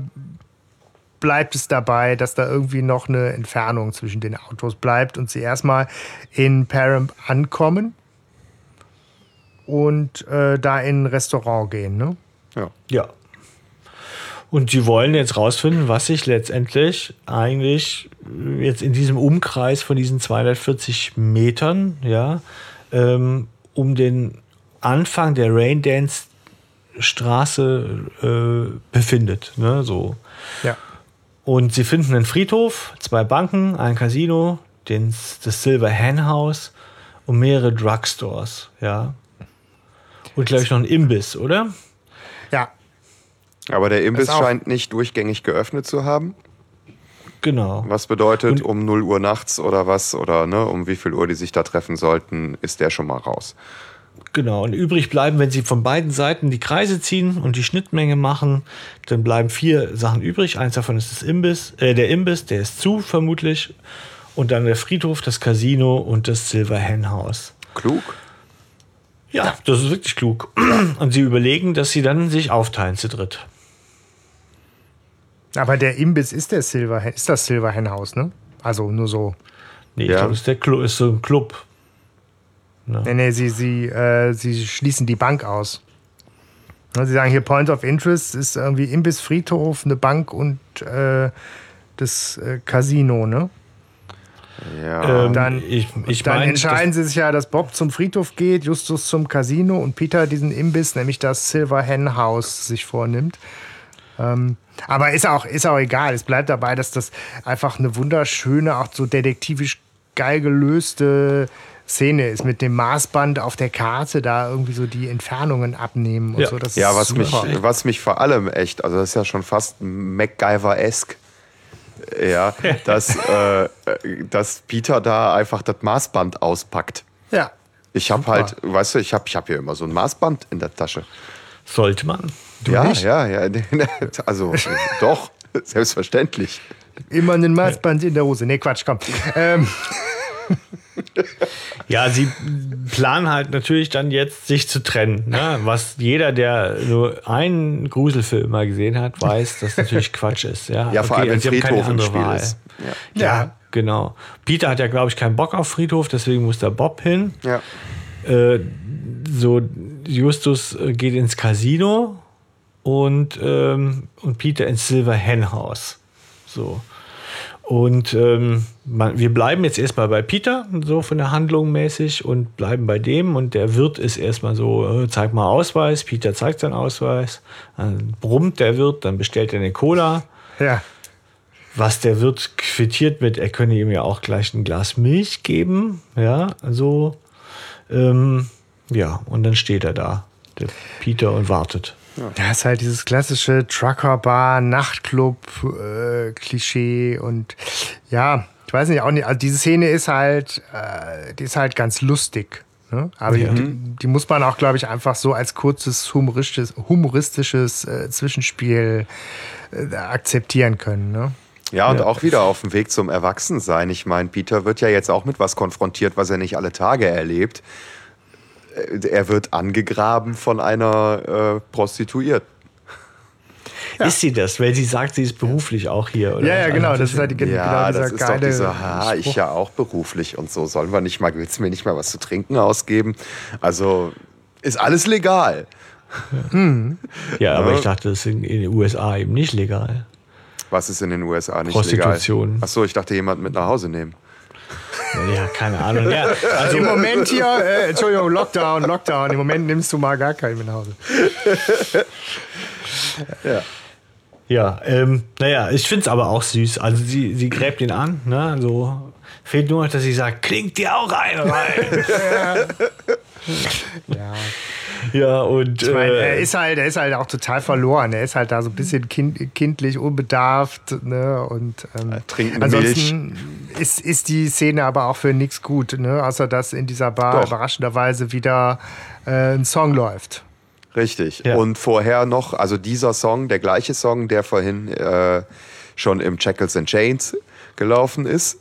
bleibt es dabei, dass da irgendwie noch eine Entfernung zwischen den Autos bleibt und sie erstmal in Paramp ankommen und äh, da in ein Restaurant gehen. Ne? Ja. Ja. Und sie wollen jetzt rausfinden, was sich letztendlich eigentlich jetzt in diesem Umkreis von diesen 240 Metern, ja, ähm, um den Anfang der Raindance Straße äh, befindet. Ne, so. Ja. Und sie finden einen Friedhof, zwei Banken, ein Casino, den, das Silver Hen House und mehrere Drugstores, ja. Und glaube ich noch ein Imbiss, oder? Ja, Aber der Imbiss scheint nicht durchgängig geöffnet zu haben. Genau. Was bedeutet, Und- um 0 Uhr nachts oder was, oder ne, um wie viel Uhr die sich da treffen sollten, ist der schon mal raus. Genau. Und übrig bleiben, wenn sie von beiden Seiten die Kreise ziehen und die Schnittmenge machen, dann bleiben vier Sachen übrig. Eins davon ist das Imbiss, äh, der Imbiss, der ist zu vermutlich. Und dann der Friedhof, das Casino und das Silver Hen House. Klug. Ja, das ist wirklich klug. Und sie überlegen, dass sie dann sich aufteilen zu dritt. Aber der Imbiss ist der Silver, ist das Silver Hen House, ne? Also nur so. Nee, ich Ja. glaube, das ist, der Clu ist so ein Club. Nee, nee, sie, sie, äh, sie schließen die Bank aus. Ne, Sie sagen hier Point of Interest ist irgendwie Imbiss, Friedhof, eine Bank und äh, das äh, Casino, ne? Ja. Ähm, Dann, ich, ich dann mein, entscheiden sie sich ja, dass Bob zum Friedhof geht, Justus zum Casino und Peter diesen Imbiss, nämlich das Silver Hen House, sich vornimmt. Ähm, aber ist auch, ist auch egal. Es bleibt dabei, dass das einfach eine wunderschöne, auch so detektivisch geil gelöste Szene ist mit dem Maßband auf der Karte da irgendwie so die Entfernungen abnehmen und Ja. so. Das Ja, was mich, was mich vor allem echt, also das ist ja schon fast MacGyver-esk, ja, dass, äh, dass Peter da einfach das Maßband auspackt. Ja. Ich habe halt, weißt du, ich habe ich hab hier immer so ein Maßband in der Tasche. sollte man. Ja, nicht? ja, ja, also doch, selbstverständlich. Immer ein Maßband in der Hose. Nee, Quatsch, komm. Ähm, Ja, sie planen halt natürlich dann jetzt, sich zu trennen. Ne? Was jeder, der nur einen Gruselfilm mal gesehen hat, weiß, dass natürlich Quatsch ist. Ja, Ja, vor allem, wenn keine Friedhof im andere Spiel Wahl. ist. Ja. Ja, genau. Peter hat ja, glaube ich, keinen Bock auf Friedhof, deswegen muss der Bob hin. Ja. Äh, so, Justus äh, geht ins Casino und, ähm, und Peter ins Silver Hen House. So. Und ähm, man, wir bleiben jetzt erstmal bei Peter, so von der Handlung mäßig, und bleiben bei dem. Und der Wirt ist erstmal so: äh, zeig mal Ausweis. Peter zeigt seinen Ausweis. Dann brummt der Wirt, dann bestellt er eine Cola. ja. Was der Wirt quittiert mit, er könne ihm ja auch gleich ein Glas Milch geben. Ja, so. Ähm, ja, und dann steht er da, der Peter, und wartet. Ja, ist halt dieses klassische Trucker-Bar, Nachtclub-Klischee und ja, ich weiß nicht, auch nicht, also diese Szene ist halt, äh, die ist halt ganz lustig. Ne? Aber Ja. die, die muss man auch, glaube ich, einfach so als kurzes humoristisches, humoristisches äh, Zwischenspiel äh, akzeptieren können. Ne? Ja, und auch wieder auf dem Weg zum Erwachsensein. Ich meine, Peter wird ja jetzt auch mit was konfrontiert, was er nicht alle Tage erlebt. Er wird angegraben von einer äh, Prostituierten. Ist sie das? Weil sie sagt, sie ist beruflich auch hier, oder? Ja, ja, genau. Das ist halt die, Ja, genau das ist doch geile dieser, ha, ich ja auch beruflich und so. Sollen wir nicht mal, willst du mir nicht mal was zu trinken ausgeben? Also ist alles legal. ja, aber Ja. ich dachte, das ist in, in den USA eben nicht legal. Was ist in den USA nicht Prostitution. legal? Achso, ich dachte, jemand mit nach Hause nehmen. Ja, keine Ahnung. Ja, Also im Moment hier, äh, Entschuldigung, Lockdown, Lockdown. Im Moment nimmst du mal gar keinen mit nach Hause. Ja, ähm, naja, ich finde es aber auch süß. Also sie, sie gräbt ihn an, ne? So fehlt nur noch, dass sie sagt, klingt dir auch ein rein. Ja. ja, und Ich meine, er äh, ist halt, er ist halt auch total verloren. Er ist halt da so ein bisschen kind, kindlich, unbedarft. Ne? Und ähm, trinkende ansonsten ist, ist die Szene aber auch für nichts gut, ne? außer dass in dieser Bar Doch. überraschenderweise wieder äh, ein Song läuft. Richtig. Ja. Und vorher noch, also dieser Song, der gleiche Song, der vorhin äh, schon im Shackles and Chains gelaufen ist.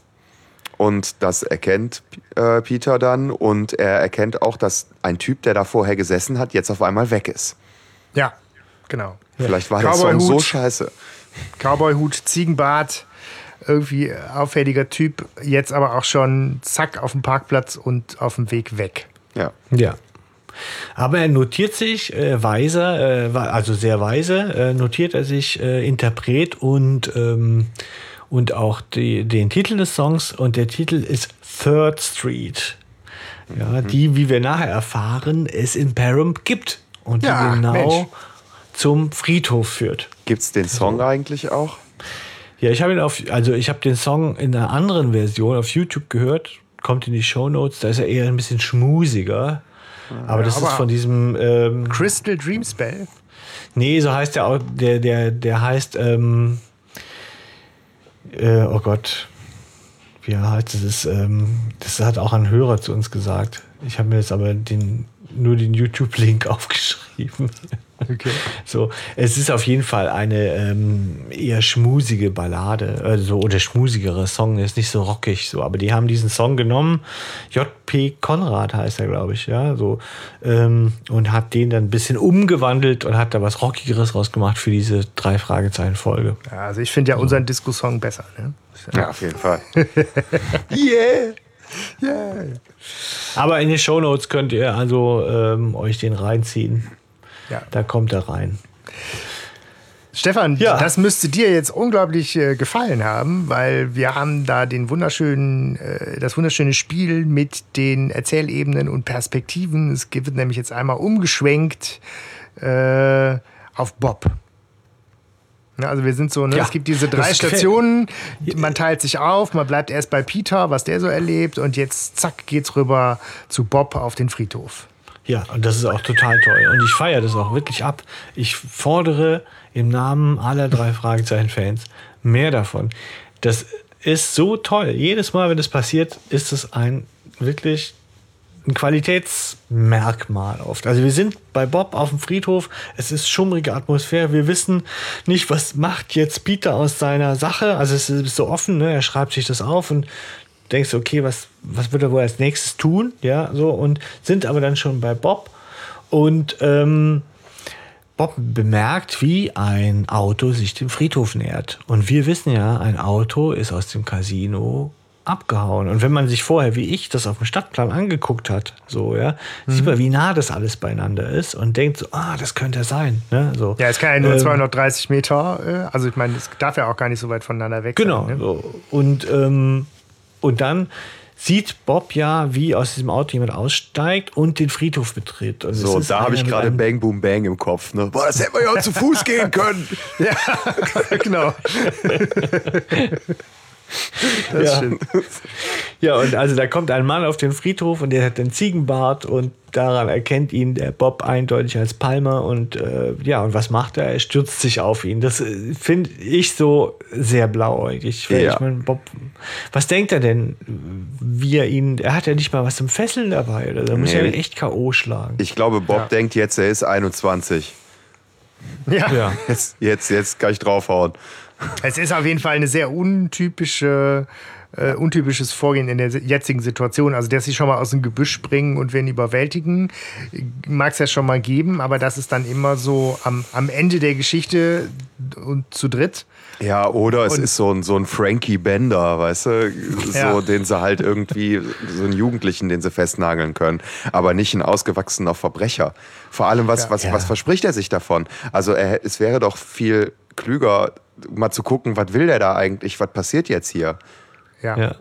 Und das erkennt äh, Peter dann. Und er erkennt auch, dass ein Typ, der da vorher gesessen hat, jetzt auf einmal weg ist. Ja, genau. Vielleicht war der Song so scheiße. Cowboy-Hut, Ziegenbart, irgendwie auffälliger Typ, jetzt aber auch schon zack auf dem Parkplatz und auf dem Weg weg. Ja. ja. Aber er notiert sich äh, weise, äh, also sehr weise, äh, notiert er sich äh, Interpret und, ähm, und auch die, den Titel des Songs. Und der Titel ist Third Street. Ja, die, wie wir nachher erfahren, es in Param gibt. Und die Ja, genau Mensch. zum Friedhof führt. Gibt's den Song eigentlich auch? Ja, ich habe ihn auf, also ich habe den Song in einer anderen Version auf YouTube gehört, kommt in die Show Notes. Da ist er eher ein bisschen schmusiger. Aber das aber- ist von diesem, ähm, Crystal Dream Spell. nee, so heißt der auch, der, der, der heißt, ähm, äh, oh Gott, wie heißt? Das, ähm, das hat auch ein Hörer zu uns gesagt. Ich habe mir jetzt aber den, nur den YouTube-Link aufgeschrieben. Okay. So, es ist auf jeden Fall eine ähm, eher schmusige Ballade, also oder schmusigere Song, ist nicht so rockig so, aber die haben diesen Song genommen, J.P. Konrad heißt er, glaube ich, ja, so ähm, und hat den dann ein bisschen umgewandelt und hat da was rockigeres rausgemacht für diese drei Fragezeichen Folge. Ja, also ich finde ja unseren Disco-Song besser. Ne? Ja, auf jeden Fall. yeah! Yeah. Aber in den Shownotes könnt ihr also ähm, euch den reinziehen. Ja. Da kommt er rein. Stefan, Ja. das müsste dir jetzt unglaublich äh, gefallen haben, weil wir haben da den wunderschönen, äh, das wunderschöne Spiel mit den Erzählebenen und Perspektiven. Es wird nämlich jetzt einmal umgeschwenkt äh, auf Bob. Also wir sind so, ne? Ja, es gibt diese drei Stationen, man teilt sich auf, man bleibt erst bei Peter, was der so erlebt, und jetzt zack geht's rüber zu Bob auf den Friedhof. Ja, und das ist auch total toll. Und ich feiere das auch wirklich ab. Ich fordere im Namen aller drei Fragezeichen-Fans mehr davon. Das ist so toll. Jedes Mal, wenn das passiert, ist es ein wirklich ein Qualitätsmerkmal oft. Also wir sind bei Bob auf dem Friedhof, es ist schummrige Atmosphäre, wir wissen nicht, was macht jetzt Peter aus seiner Sache. Also es ist so offen, ne? er schreibt sich das auf und denkst, okay, was, was wird er wohl als nächstes tun? Ja, so und sind aber dann schon bei Bob und ähm, Bob bemerkt, wie ein Auto sich dem Friedhof nähert. Und wir wissen ja, ein Auto ist aus dem Casino abgehauen. Und wenn man sich vorher, wie ich, das auf dem Stadtplan angeguckt hat, so, ja, sieht man, wie nah das alles beieinander ist und denkt so, ah, das könnte er sein. Ne? So. Ja, es kann ja nur Ähm, 230 Meter, äh, also ich meine, es darf ja auch gar nicht so weit voneinander weg Genau. sein. Ne? So. Und, ähm, und dann sieht Bob ja, wie aus diesem Auto jemand aussteigt und den Friedhof betritt. Und So, da habe ich gerade Bang Boom Bang im Kopf. Ne? Boah, das hätten wir ja auch zu Fuß gehen können. genau. Das Ja. stimmt. Ja, und also da kommt ein Mann auf den Friedhof und der hat den Ziegenbart und daran erkennt ihn der Bob eindeutig als Palmer und äh, ja, und was macht er? Er stürzt sich auf ihn. Das äh, finde ich so sehr blauäugig. Ja. Ich meine, Bob, was denkt er denn, wie er ihn, er hat ja nicht mal was zum Fesseln dabei oder so. Da muss Nee. er ihn echt K.O. schlagen. Ich glaube, Bob Ja. denkt jetzt, er ist 21. Ja. ja. Jetzt, jetzt, jetzt kann ich draufhauen. Es ist auf jeden Fall eine sehr untypische, äh, untypisches Vorgehen in der jetzigen Situation. Also, dass sie schon mal aus dem Gebüsch springen und wen überwältigen, mag es ja schon mal geben, aber das ist dann immer so am, am Ende der Geschichte und zu dritt. Ja, oder es Und- ist so ein, so ein Frankie Bender, weißt du? So, Ja. den sie halt irgendwie, so einen Jugendlichen, den sie festnageln können. Aber nicht ein ausgewachsener Verbrecher. Vor allem, was, was, Ja. was verspricht er sich davon? Also, er, es wäre doch viel klüger, mal zu gucken, was will der da eigentlich? Was passiert jetzt hier? Ja. Ja.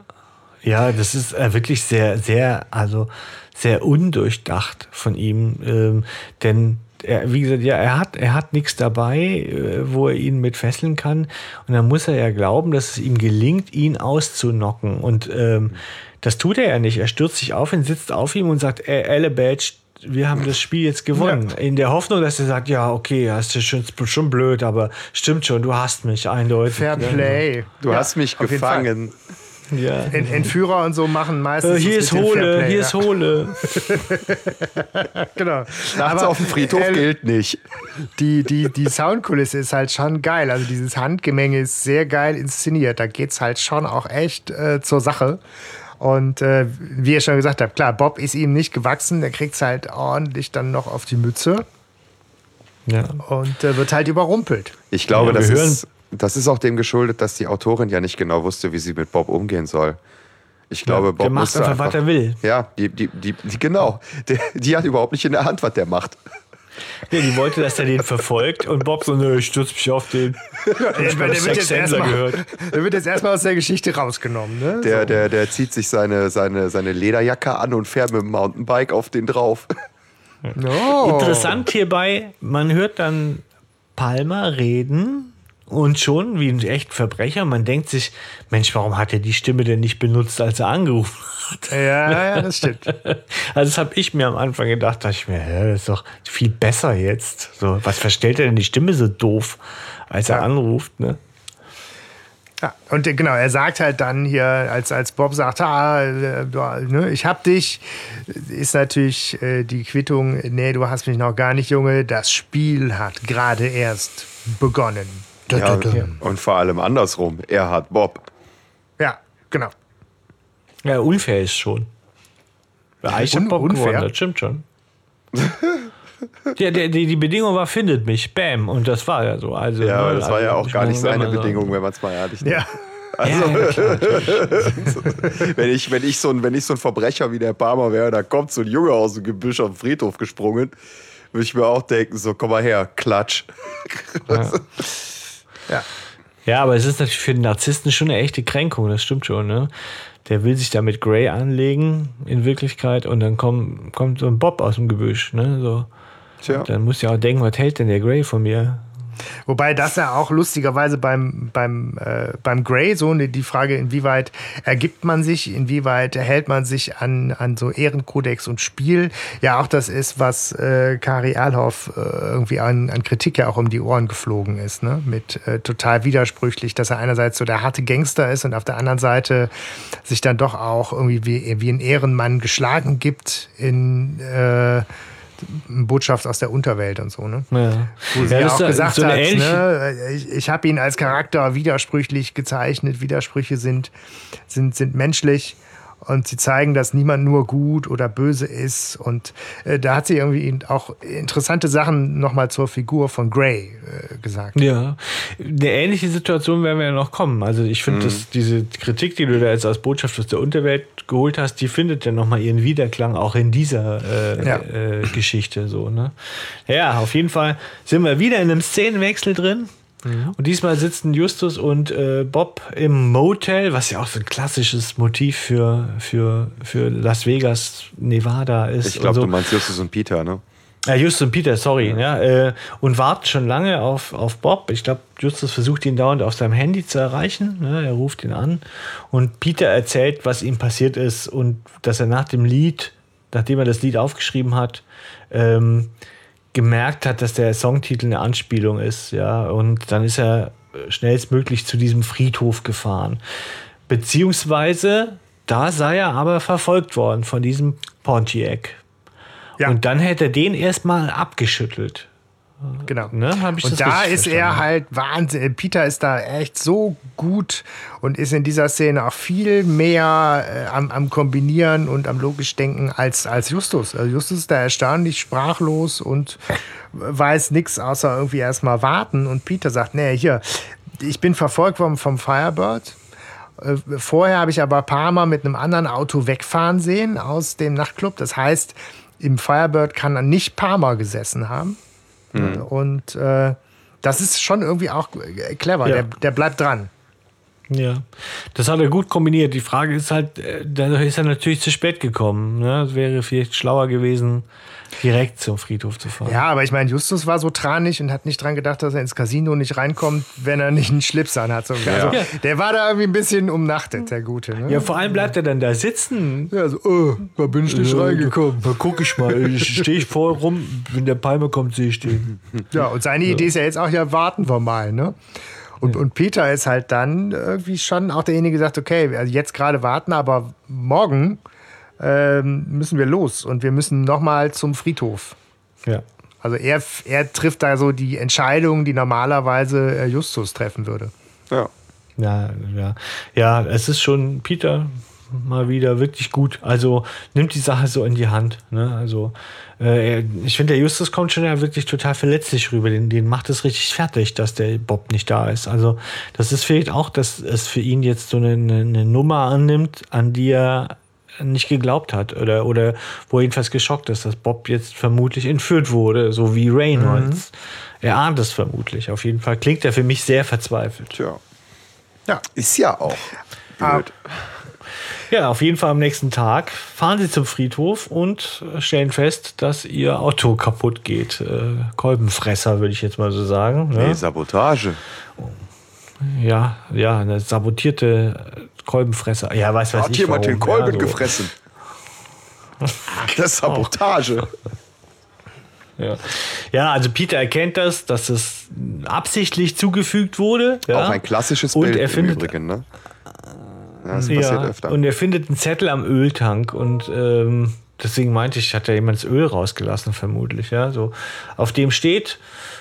Ja, das ist äh, wirklich sehr, sehr, also sehr undurchdacht von ihm. Ähm, denn er, wie gesagt, ja, er hat, er hat nichts dabei, äh, wo er ihn mit fesseln kann. Und dann muss er ja glauben, dass es ihm gelingt, ihn auszunocken. Und ähm, das tut er ja nicht. Er stürzt sich auf ihn, sitzt auf ihm und sagt, "Ey, Elle Badge, wir haben das Spiel jetzt gewonnen. In der Hoffnung, dass er sagt, ja, okay, das ist schon, schon blöd, aber stimmt schon, du hast mich eindeutig. Fair? Play. Du Ja, hast mich gefangen. Ja. Ent Entführer und so machen meistens. Äh, hier ist Hole, Play, hier ja. ist Hole. Genau. Nachts auf dem Friedhof äh, gilt nicht. die, die, die Soundkulisse ist halt schon geil. Also dieses Handgemenge ist sehr geil inszeniert. Da geht's halt schon auch echt äh, zur Sache. Und äh, wie ihr schon gesagt habt, klar, Bob ist ihm nicht gewachsen. Der kriegt's halt ordentlich dann noch auf die Mütze Ja. und äh, wird halt überrumpelt. Ich glaube, Ja, das, hören- ist, das ist auch dem geschuldet, dass die Autorin ja nicht genau wusste, wie sie mit Bob umgehen soll. Ich glaube, Bob der macht musste einfach, was er will. Ja, die, die, die, die genau. Die, die hat überhaupt nicht in der Hand, was der macht. Nee, die wollte, dass er den verfolgt und Bob so, nö, ich stürze mich auf den. Ich meine, der, wird jetzt erstmal, gehört. der wird jetzt erstmal aus der Geschichte rausgenommen. Ne? Der, der, der zieht sich seine, seine, seine Lederjacke an und fährt mit dem Mountainbike auf den drauf. Oh. Interessant hierbei, man hört dann Palmer reden und schon wie ein echt Verbrecher. Man denkt sich, Mensch, warum hat er die Stimme denn nicht benutzt, als er angerufen hat? Ja, ja, das stimmt. Also das habe ich mir am Anfang gedacht, dachte ich mir, hä, das ist doch viel besser jetzt. So, was verstellt er denn die Stimme so doof, als er Ja. anruft, ne? Ja, und äh, genau, er sagt halt dann hier, als, als Bob sagt, ah, äh, ne, ich hab dich, ist natürlich äh, die Quittung, nee, du hast mich noch gar nicht, Junge, das Spiel hat gerade erst begonnen. Dö, Ja, und vor allem andersrum. Er hat Bob. ja genau. Ja, unfair ist schon. Ja, hat Un- Bob unfair? gewonnen, das stimmt schon. Ja, der, die, die Bedingung war, findet mich, bam, und das war ja so. Also, Ja, ne, das war ja also, auch ich gar nicht seine man so- Bedingung, wenn man es mal ehrlich nimmt. Ja, Ja, ja, klar. Wenn ich, wenn, ich so ein, wenn ich so ein Verbrecher wie der Palmer wäre, da kommt so ein Junge aus dem Gebüsch auf den Friedhof gesprungen, Würde ich mir auch denken, so, komm mal her, klatsch. Ja. ja. aber es ist natürlich für den Narzissten schon eine echte Kränkung, das stimmt schon, ne? Der will sich da mit Grey anlegen, in Wirklichkeit, und dann kommt, kommt so ein Bob aus dem Gebüsch, ne? So. Tja. Dann muss ja auch denken, was hält denn der Grey von mir? Wobei das ja auch lustigerweise beim, beim, äh, beim Grey so ne, die Frage, inwieweit ergibt man sich, inwieweit hält man sich an, an so Ehrenkodex und Spiel, ja auch das ist, was äh, Kari Erlhoff äh, irgendwie an, an Kritik ja auch um die Ohren geflogen ist, ne? mit äh, total widersprüchlich, dass er einerseits so der harte Gangster ist und auf der anderen Seite sich dann doch auch irgendwie wie, wie ein Ehrenmann geschlagen gibt in äh, Botschaft aus der Unterwelt und so, ne? Ja. Wo sie Ja, auch gesagt so hat, ne, ich, ich habe ihn als Charakter widersprüchlich gezeichnet. Widersprüche sind, sind, sind menschlich und sie zeigen, dass niemand nur gut oder böse ist. Und äh, da hat sie irgendwie auch interessante Sachen nochmal zur Figur von Grey äh, gesagt. Ja, eine ähnliche Situation werden wir ja noch kommen. Also ich finde, dass diese Kritik, die du da jetzt als Botschaft aus der Unterwelt geholt hast, die findet ja nochmal ihren Widerklang auch in dieser äh, Ja. äh, Geschichte. So, ne? Ja, auf jeden Fall sind wir wieder in einem Szenenwechsel drin. Und diesmal sitzen Justus und äh, Bob im Motel, was ja auch so ein klassisches Motiv für, für, für Las Vegas, Nevada ist. Ich glaube, so. du meinst Justus und Peter, ne? Ja, Justus und Peter, sorry. Ja. äh, und warten schon lange auf, auf Bob. Ich glaube, Justus versucht ihn dauernd auf seinem Handy zu erreichen. Ne? Er ruft ihn an. Und Peter erzählt, was ihm passiert ist und dass er nach dem Lied, nachdem er das Lied aufgeschrieben hat, ähm, gemerkt hat, dass der Songtitel eine Anspielung ist. Ja, und dann ist er schnellstmöglich zu diesem Friedhof gefahren. Beziehungsweise, da sei er aber verfolgt worden von diesem Pontiac. Ja. Und dann hätte er den erstmal abgeschüttelt. Genau. Ne? Und da ist er verstanden? halt Wahnsinn. Peter ist da echt so gut und ist in dieser Szene auch viel mehr äh, am, am Kombinieren und am logisch Denken als, als Justus. Also Justus ist da erstaunlich sprachlos und weiß nichts außer irgendwie erstmal warten. Und Peter sagt, nee, hier, ich bin verfolgt worden vom Firebird. Äh, Vorher habe ich aber ein paar Mal mit einem anderen Auto wegfahren sehen aus dem Nachtclub. Das heißt, im Firebird kann er nicht Parma gesessen haben. Und äh, das ist schon irgendwie auch clever. Ja. Der, der bleibt dran. Ja, das hat er gut kombiniert. Die Frage ist halt, äh, dadurch ist er natürlich zu spät gekommen. Ne? Es wäre vielleicht schlauer gewesen, direkt zum Friedhof zu fahren. Ja, aber ich meine, Justus war so tranig und hat nicht dran gedacht, dass er ins Casino nicht reinkommt, wenn er nicht einen Schlips an hat. So, also, Ja. Der war da irgendwie ein bisschen umnachtet, der Gute. Ne? Ja, vor allem bleibt er dann da sitzen. Ja, so, oh, da bin ich nicht reingekommen. Da guck ich mal. Ich stehe ich vor rum, wenn der Palme kommt, sehe ich den. Ja, und seine Idee ist ja jetzt auch, ja, warten wir mal, ne? Und, und Peter ist halt dann irgendwie schon auch derjenige, der sagt, okay, also jetzt gerade warten, aber morgen ähm, müssen wir los und wir müssen nochmal zum Friedhof. Ja. Also er, er trifft da so die Entscheidung, die normalerweise äh, Justus treffen würde. Ja. Ja, ja. Ja, es ist schon Peter mal wieder wirklich gut. Also nimmt die Sache so in die Hand. Ne? Also äh, ich finde, der Justus kommt schon ja wirklich total verletzlich rüber. Den, den macht es richtig fertig, dass der Bob nicht da ist. Also das ist vielleicht auch, dass es für ihn jetzt so eine, eine, Nummer annimmt, an die er nicht geglaubt hat oder, oder wo er jedenfalls geschockt ist, dass Bob jetzt vermutlich entführt wurde, so wie Reynolds. Er ahnt es vermutlich. Auf jeden Fall klingt er für mich sehr verzweifelt. Tja. Ja. Ist ja auch blöd. Ja, auf jeden Fall am nächsten Tag fahren sie zum Friedhof und äh, stellen fest, dass ihr Auto kaputt geht. Äh, Kolbenfresser, würde ich jetzt mal so sagen. Ne? Nee, Sabotage. Ja, ja, eine sabotierte Kolbenfresser. Ja, weiß was Hat ich jemand warum. den Kolben ja, so. gefressen? Das ist Sabotage. Ja. ja, also Peter erkennt das, dass es absichtlich zugefügt wurde. Ja? Auch ein klassisches Und Bild er im findet- Übrigen, ne? Ja, das passiert ja, öfter. Und er findet einen Zettel am Öltank und ähm, deswegen meinte ich, hat da jemand das Öl rausgelassen, vermutlich. Ja, so. Auf dem steht,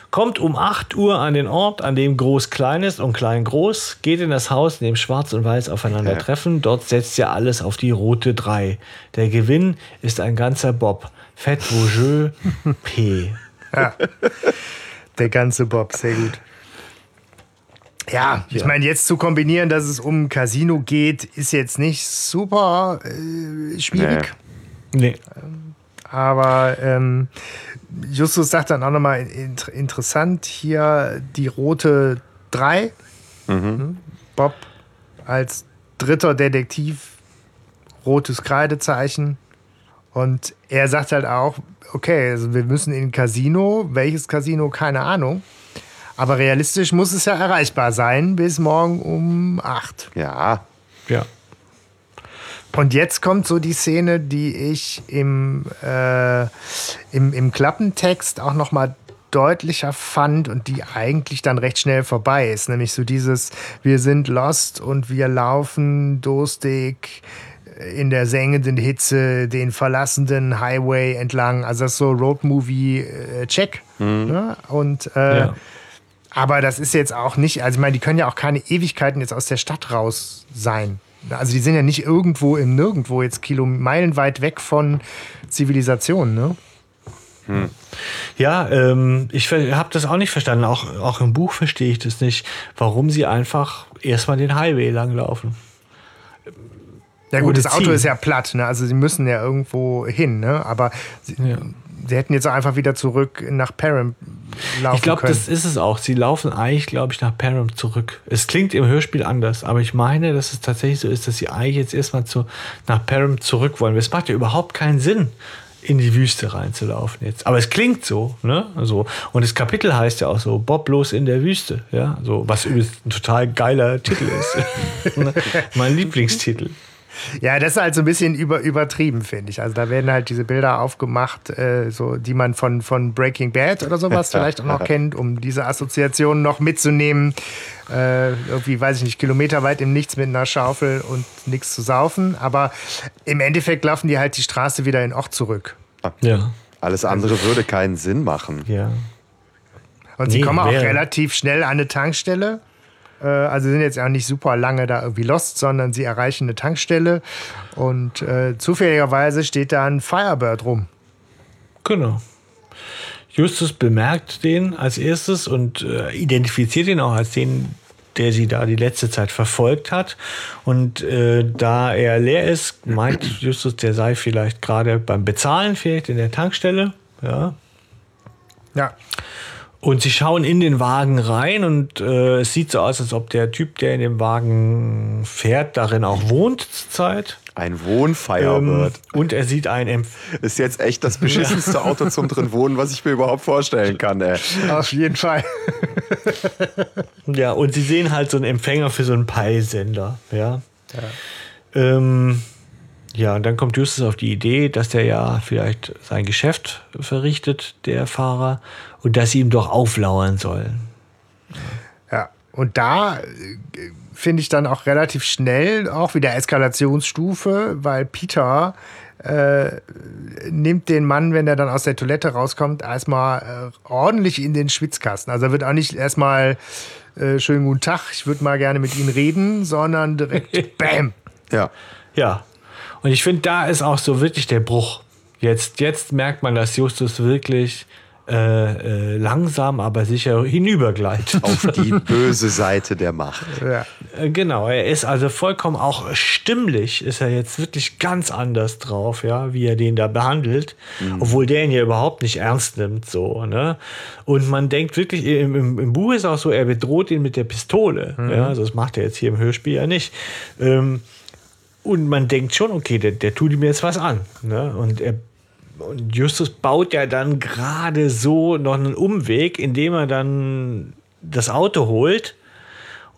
kommt um 8 Uhr an den Ort, an dem Groß klein ist und klein groß, geht in das Haus, in dem Schwarz und Weiß aufeinandertreffen. Dort setzt ihr alles auf die rote 3. Der Gewinn ist ein ganzer Bob. Fett Vosjeux P. Der ganze Bob, sehr gut. Ja, ich meine, jetzt zu kombinieren, dass es um ein Casino geht, ist jetzt nicht super äh, schwierig. Nee. Aber ähm, Justus sagt dann auch nochmal in, interessant hier die rote 3. Mhm. Bob als dritter Detektiv, rotes Kreidezeichen. Und er sagt halt auch, okay, also wir müssen in ein Casino. Welches Casino? Keine Ahnung. Aber realistisch muss es ja erreichbar sein bis morgen um 8. Ja. Ja. Und jetzt kommt so die Szene, die ich im, äh, im, im Klappentext auch noch mal deutlicher fand und die eigentlich dann recht schnell vorbei ist. Nämlich so dieses, wir sind lost und wir laufen durstig in der sengenden Hitze den verlassenen Highway entlang. Also das ist so Roadmovie-Check. Äh, mhm. ne? Und äh, ja. Aber das ist jetzt auch nicht, also ich meine, die können ja auch keine Ewigkeiten jetzt aus der Stadt raus sein. Also die sind ja nicht irgendwo im Nirgendwo jetzt kilomeilweit weg von Zivilisation, ne? Hm. Ja, ähm, ich habe das auch nicht verstanden. Auch, auch im Buch verstehe ich das nicht, warum sie einfach erstmal den Highway langlaufen. Ja gut, das Auto ist ja platt, ne? Also sie müssen ja irgendwo hin, ne? Aber sie, ja sie hätten jetzt einfach wieder zurück nach Param laufen Ich glaube, das ist es auch. Sie laufen eigentlich, glaube ich, nach Param zurück. Es klingt im Hörspiel anders, aber ich meine, dass es tatsächlich so ist, dass sie eigentlich jetzt erstmal zu, nach Param zurück wollen. Es macht ja überhaupt keinen Sinn, in die Wüste reinzulaufen jetzt. Aber es klingt so, ne? So. Und das Kapitel heißt ja auch so, Bob bloß in der Wüste, ja? So, was übrigens ein total geiler Titel ist. mein Lieblingstitel. Ja, das ist halt so ein bisschen über, übertrieben, finde ich. Also da werden halt diese Bilder aufgemacht, äh, so, die man von, von Breaking Bad oder sowas vielleicht auch noch kennt, um diese Assoziationen noch mitzunehmen. Äh, irgendwie, weiß ich nicht, kilometerweit im Nichts mit einer Schaufel und nichts zu saufen. Aber im Endeffekt laufen die halt die Straße wieder in Ort zurück. Ja. Alles andere würde keinen Sinn machen. Ja. Und sie nee, kommen auch relativ schnell an eine Tankstelle. Äh, also sind jetzt auch nicht super lange da irgendwie lost, sondern sie erreichen eine Tankstelle und äh, zufälligerweise steht da ein Firebird rum. Genau. Justus bemerkt den als erstes und äh, identifiziert ihn auch als den, der sie da die letzte Zeit verfolgt hat. Und äh, da er leer ist, meint Justus, der sei vielleicht gerade beim Bezahlen, vielleicht in der Tankstelle. Ja. Ja. Und sie schauen in den Wagen rein und äh, es sieht so aus, als ob der Typ, der in dem Wagen fährt, darin auch wohnt zurzeit. Ein Wohnfeierbird. Ähm, und er sieht ein Empf Ist jetzt echt das beschissenste Auto zum drin wohnen, was ich mir überhaupt vorstellen kann, ey. Auf jeden Fall. ja, und sie sehen halt so einen Empfänger für so einen Peilsender, ja. ja. Ähm, ja, und dann kommt Justus auf die Idee, dass der ja vielleicht sein Geschäft verrichtet, der Fahrer, und dass sie ihm doch auflauern sollen. Ja, und da äh, finde ich dann auch relativ schnell auch wieder Eskalationsstufe, weil Peter äh, nimmt den Mann, wenn er dann aus der Toilette rauskommt, erstmal äh, ordentlich in den Schwitzkasten. Also er wird auch nicht erstmal äh, schönen guten Tag, ich würde mal gerne mit Ihnen reden, sondern direkt Bäm. Ja. Ja, und ich finde, da ist auch so wirklich der Bruch. Jetzt, jetzt merkt man, dass Justus wirklich äh, äh, langsam, aber sicher hinübergleitet. Auf die böse Seite der Macht. Ja. Äh, genau, er ist also vollkommen auch stimmlich, ist er jetzt wirklich ganz anders drauf, ja, wie er den da behandelt, mhm. obwohl der ihn ja überhaupt nicht ernst nimmt, so, ne? Und man denkt wirklich, im, im, im Buch ist auch so, er bedroht ihn mit der Pistole, mhm. ja, also das macht er jetzt hier im Hörspiel ja nicht. Ähm, und man denkt schon, okay, der, der tut ihm jetzt was an. Ne? Und, er, und Justus baut ja dann gerade so noch einen Umweg, indem er dann das Auto holt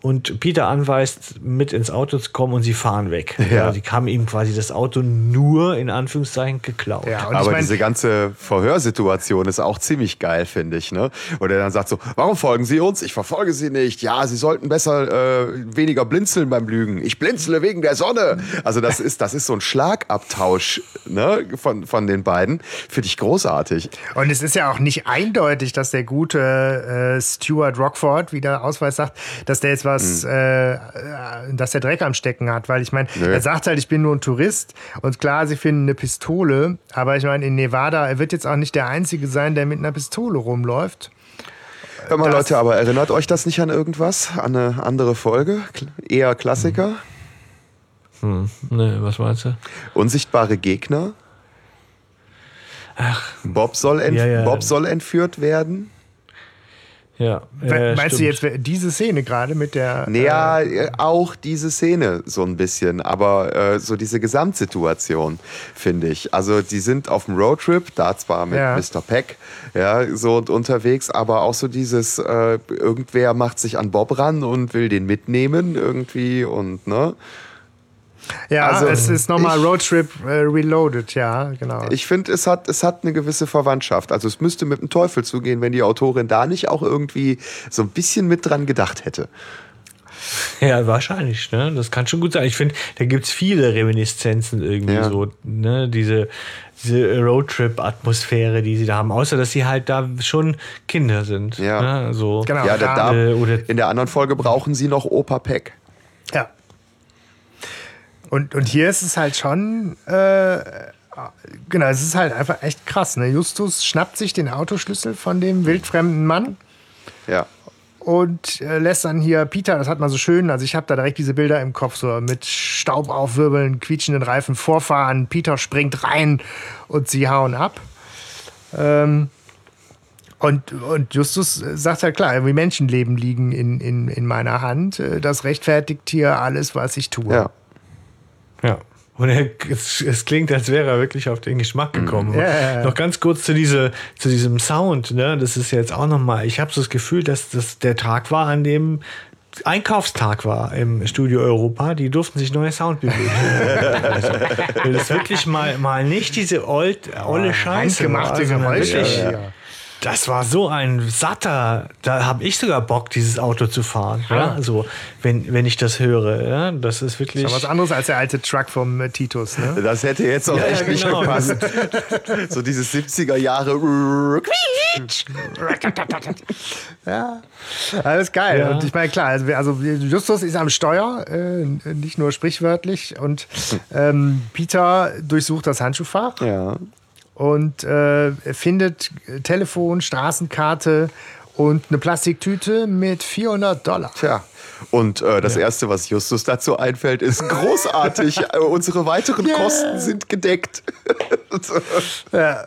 und Peter anweist, mit ins Auto zu kommen und sie fahren weg. Ja. sie haben ihm quasi das Auto nur in Anführungszeichen geklaut. Ja, Aber mein, diese ganze Verhörsituation ist auch ziemlich geil, finde ich. Ne? Wo der dann sagt so, warum folgen Sie uns? Ich verfolge Sie nicht. Ja, Sie sollten besser äh, weniger blinzeln beim Lügen. Ich blinzle wegen der Sonne. Also das ist, das ist so ein Schlagabtausch ne? von, von den beiden. Finde ich großartig. Und es ist ja auch nicht eindeutig, dass der gute äh, Stuart Rockford, wie der Ausweis sagt, dass der jetzt was was, mhm. äh, dass der Dreck am Stecken hat, weil ich meine, er sagt halt, ich bin nur ein Tourist und klar, sie finden eine Pistole, aber ich meine, in Nevada, er wird jetzt auch nicht der Einzige sein, der mit einer Pistole rumläuft. Hör mal, das, Leute, aber erinnert euch das nicht an irgendwas? An eine andere Folge? Eher Klassiker? Hm. Nee, was meinst du? Unsichtbare Gegner? Bob, soll Ja, ja. Bob soll entführt werden. Ja, We- äh, Meinst stimmt. du jetzt diese Szene gerade mit der. Naja, äh, äh, auch diese Szene so ein bisschen, aber äh, so diese Gesamtsituation, finde ich. Also die sind auf dem Roadtrip, da zwar mit Ja. Mr. Peck, ja, so und unterwegs, aber auch so dieses, äh, irgendwer macht sich an Bob ran und will den mitnehmen irgendwie und ne. Ja, also, es ist nochmal Roadtrip äh, Reloaded, ja, genau. Ich finde, es hat, es hat eine gewisse Verwandtschaft. Also es müsste mit dem Teufel zugehen, wenn die Autorin da nicht auch irgendwie so ein bisschen mit dran gedacht hätte. Ja, wahrscheinlich, ne? Das kann schon gut sein. Ich finde, da gibt es viele Reminiszenzen irgendwie Ja. so, ne? Diese, diese Roadtrip-Atmosphäre, die sie da haben, außer dass sie halt da schon Kinder sind. Ja. Ne? So. Genau. Ja, da, da, Äh, oder- in der anderen Folge brauchen sie noch Opa Peck. Und, und hier ist es halt schon, äh, genau, es ist halt einfach echt krass. Ne? Justus schnappt sich den Autoschlüssel von dem wildfremden Mann Ja. und äh, lässt dann hier Peter, das hat man so schön, also ich habe da direkt diese Bilder im Kopf, so mit Staub aufwirbeln, quietschenden Reifen vorfahren, Peter springt rein und sie hauen ab. Ähm, und, und Justus sagt halt klar, irgendwie Menschenleben liegen in, in, in meiner Hand. Äh, Das rechtfertigt hier alles, was ich tue. Ja. Ja. Und er, es, es klingt, als wäre er wirklich auf den Geschmack gekommen. Ja. Noch ganz kurz zu, diese, zu diesem Sound. Ne? Das ist jetzt auch nochmal, ich habe so das Gefühl, dass das der Tag war, an dem Einkaufstag war im Studio Europa. Die durften sich neue Soundbibliotheken also, das wirklich mal, mal nicht diese old, olle Scheiße war, Handgemachte sondern Geräusche. wirklich- Ja. Das war so ein satter, da habe ich sogar Bock, dieses Auto zu fahren. Ja? Also, wenn, wenn ich das höre, ja? das ist wirklich. Das ist was anderes als der alte Truck vom äh, Titus. Ne? Das hätte jetzt auch Ja, echt ja, nicht genau. gepasst. so dieses 70er Jahre. Ja, alles geil. Ja. Und ich meine, klar, also, also Justus ist am Steuer, äh, nicht nur sprichwörtlich. Und ähm, Peter durchsucht das Handschuhfach Ja. Und äh, findet Telefon, Straßenkarte und eine Plastiktüte mit 400 Dollar. Tja. Und äh, das Erste, was Justus dazu einfällt, ist großartig. Äh, Unsere weiteren Kosten sind gedeckt. Ja.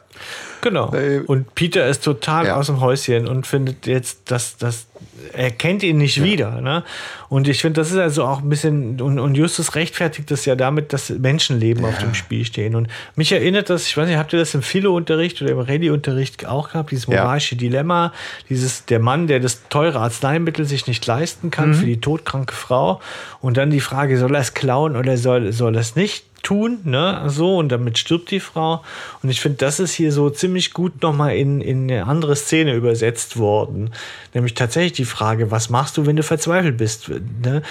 Genau. Und Peter ist total ja. aus dem Häuschen und findet jetzt, dass das er kennt ihn nicht wieder. Ne? Und ich finde, das ist also auch ein bisschen, und, und Justus rechtfertigt das ja damit, dass Menschenleben auf dem Spiel stehen. Und mich erinnert das, ich weiß nicht, habt ihr das im Philo-Unterricht oder im Rallye-Unterricht auch gehabt, dieses Ja. moralische Dilemma, dieses, der Mann, der das teure Arzneimittel sich nicht leisten kann für die todkranke Frau. Und dann die Frage, soll er es klauen oder soll, soll er es nicht tun, ne, so, und damit stirbt die Frau. Und ich finde, das ist hier so ziemlich gut nochmal in, in eine andere Szene übersetzt worden. Nämlich tatsächlich die Frage, was machst du, wenn du verzweifelt bist? Ne?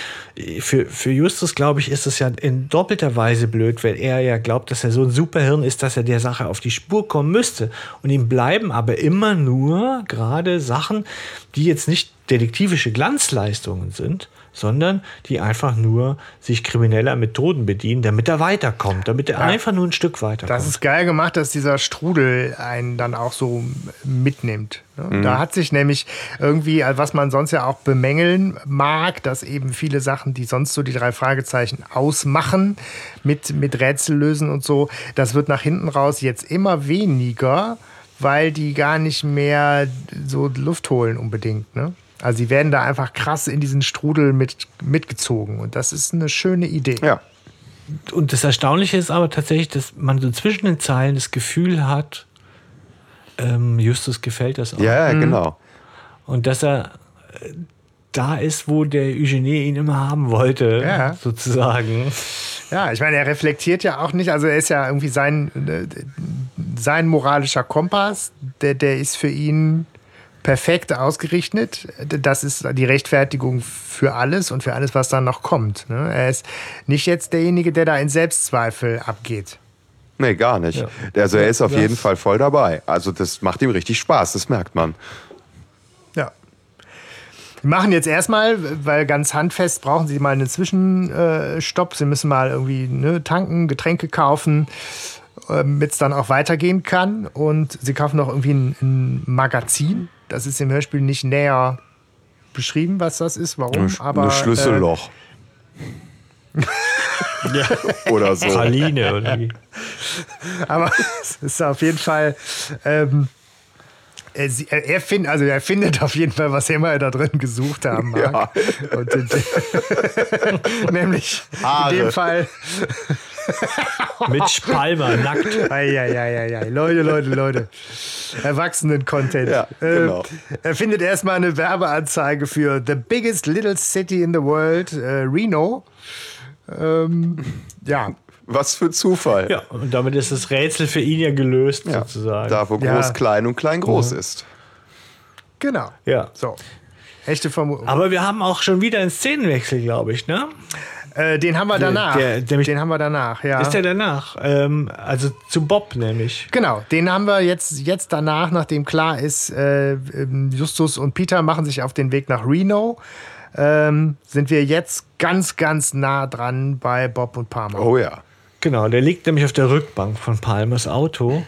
Für, für Justus, glaube ich, ist es ja in doppelter Weise blöd, weil er ja glaubt, dass er so ein Superhirn ist, dass er der Sache auf die Spur kommen müsste. Und ihm bleiben aber immer nur gerade Sachen, die jetzt nicht detektivische Glanzleistungen sind, sondern die einfach nur sich krimineller Methoden bedienen, damit er weiterkommt, damit er einfach nur ein Stück weiterkommt. Das ist geil gemacht, dass dieser Strudel einen dann auch so mitnimmt. ne? Da hat sich nämlich irgendwie, also was man sonst ja auch bemängeln mag, dass eben viele Sachen, die sonst so die drei Fragezeichen ausmachen, mit, mit Rätsel lösen und so, das wird nach hinten raus jetzt immer weniger, weil die gar nicht mehr so Luft holen unbedingt. Ne? Also sie werden da einfach krass in diesen Strudel mit, mitgezogen und das ist eine schöne Idee. Ja. Und das Erstaunliche ist aber tatsächlich, dass man so zwischen den Zeilen das Gefühl hat, ähm, Justus gefällt das auch. Ja, ja, genau. Und dass er äh, da ist, wo der Eugenie ihn immer haben wollte, Ja. sozusagen. Ja, ich meine, er reflektiert ja auch nicht, also er ist ja irgendwie sein, äh, sein moralischer Kompass, der, der ist für ihn perfekt ausgerichtet. Das ist die Rechtfertigung für alles und für alles, was dann noch kommt. ne? Er ist nicht jetzt derjenige, der da in Selbstzweifel abgeht. Nee, gar nicht. Ja. Also er ist auf jeden Fall voll dabei. Also das macht ihm richtig Spaß, das merkt man. Ja. Wir machen jetzt erstmal, weil ganz handfest brauchen Sie mal einen Zwischenstopp. Sie müssen mal irgendwie ne, tanken, Getränke kaufen, damit es dann auch weitergehen kann. Und Sie kaufen noch irgendwie ein, ein Magazin. Das ist im Hörspiel nicht näher beschrieben, was das ist, warum. Ein, aber, ein Schlüsselloch. Äh, oder so. Praline oder wie? Aber es ist auf jeden Fall. Ähm, er, sie- er, findet, also er findet auf jeden Fall, was immer er da drin gesucht haben mag. Ja. Und in, nämlich in Haare. dem Fall. Mit Spalmer, nackt. Eieieiei. Leute, Leute, Leute. Erwachsenen-Content. Ja, genau. Äh, er findet erstmal eine Werbeanzeige für The Biggest Little City in the World, äh, Reno. Ähm, ja, Was für Zufall. Ja, und damit ist das Rätsel für ihn ja gelöst, Ja, sozusagen. Da, wo Ja. groß klein und klein groß ist. genau. Ja. So. Echte Vermutung. Aber wir haben auch schon wieder einen Szenenwechsel, glaube ich, ne? Äh, den haben wir danach. der- der den haben wir danach, ja. Ist der danach? Ähm, also zu Bob nämlich. Genau, den haben wir jetzt, jetzt danach, nachdem klar ist, äh, ähm, Justus und Peter machen sich auf den Weg nach Reno. Ähm, sind wir jetzt ganz, ganz nah dran bei Bob und Palmer. Oh ja. Genau, der liegt nämlich auf der Rückbank von Palmers Auto.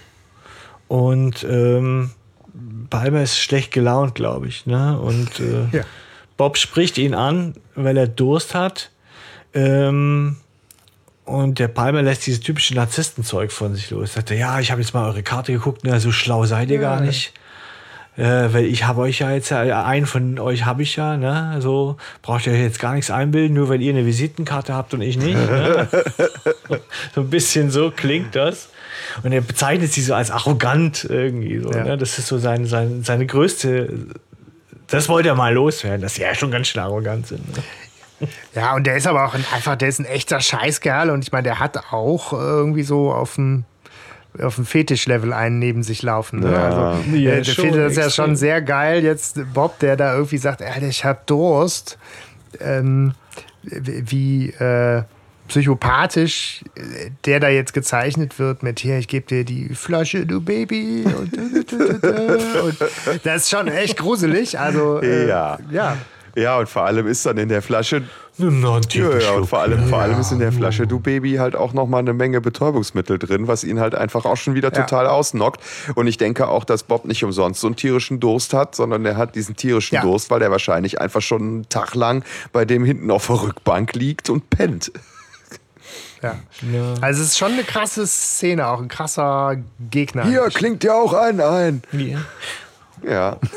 Und ähm, Palmer ist schlecht gelaunt, glaube ich. Ne? Und äh, Ja. Bob spricht ihn an, weil er Durst hat. Ähm, und der Palmer lässt dieses typische Narzisstenzeug von sich los. Sagt er, ja, ich habe jetzt mal eure Karte geguckt, ne, so schlau seid ihr gar nicht. Äh, weil ich habe euch ja jetzt, äh, einen von euch habe ich ja, ne? So braucht ihr jetzt gar nichts einbilden, nur weil ihr eine Visitenkarte habt und ich nicht. Ne? so ein bisschen so klingt das. Und er bezeichnet sie so als arrogant irgendwie. So, Ja. ne? Das ist so sein, sein, seine größte. Das wollte er mal loswerden, dass sie ja schon ganz schön arrogant sind. Ne? Ja, und der ist aber auch ein, einfach, der ist ein echter Scheißkerl und ich meine, der hat auch irgendwie so auf dem auf dem Fetischlevel einen neben sich laufen. Ne? Ja. Also, Ja, der, findet das ja extrem. schon sehr geil. Jetzt Bob, der da irgendwie sagt, Alter, ich hab Durst. Ähm, wie äh, psychopathisch äh, der da jetzt gezeichnet wird mit hier, ich gebe dir die Flasche, du Baby. Und, und das ist schon echt gruselig. Also, äh, Ja. ja. Ja, und vor allem ist dann in der Flasche, einen ja, ja, und vor allem, vor allem ist in der Flasche Du Baby halt auch nochmal eine Menge Betäubungsmittel drin, was ihn halt einfach auch schon wieder Ja. total ausnockt. Und ich denke auch, dass Bob nicht umsonst so einen tierischen Durst hat, sondern er hat diesen tierischen Ja. Durst, weil er wahrscheinlich einfach schon einen Tag lang bei dem hinten auf der Rückbank liegt und pennt. Ja. Also es ist schon eine krasse Szene, auch ein krasser Gegner. Hier klingt ja auch ein ein. Ja. Ja.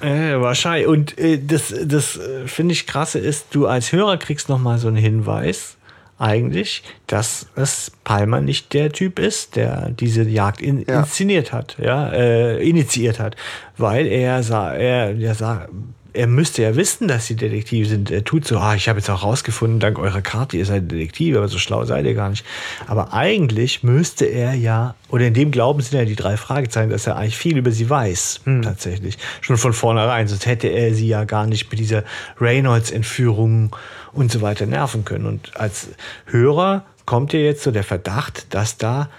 Äh, wahrscheinlich. Und äh, das, das äh, finde ich krasse ist, du als Hörer kriegst noch mal so einen Hinweis, eigentlich, dass es Palmer nicht der Typ ist, der diese Jagd in, Ja. inszeniert hat, ja, äh, initiiert hat, weil er sah, er, er sah, er müsste ja wissen, dass sie Detektive sind. Er tut so, ah, ich habe jetzt auch rausgefunden, dank eurer Karte, ihr seid Detektive, aber so schlau seid ihr gar nicht. Aber eigentlich müsste er ja, oder in dem Glauben sind ja die drei Fragezeichen, dass er eigentlich viel über sie weiß, tatsächlich. Schon von vornherein, sonst hätte er sie ja gar nicht mit dieser Reynolds-Entführung und so weiter nerven können. Und als Hörer kommt dir jetzt so der Verdacht, dass da,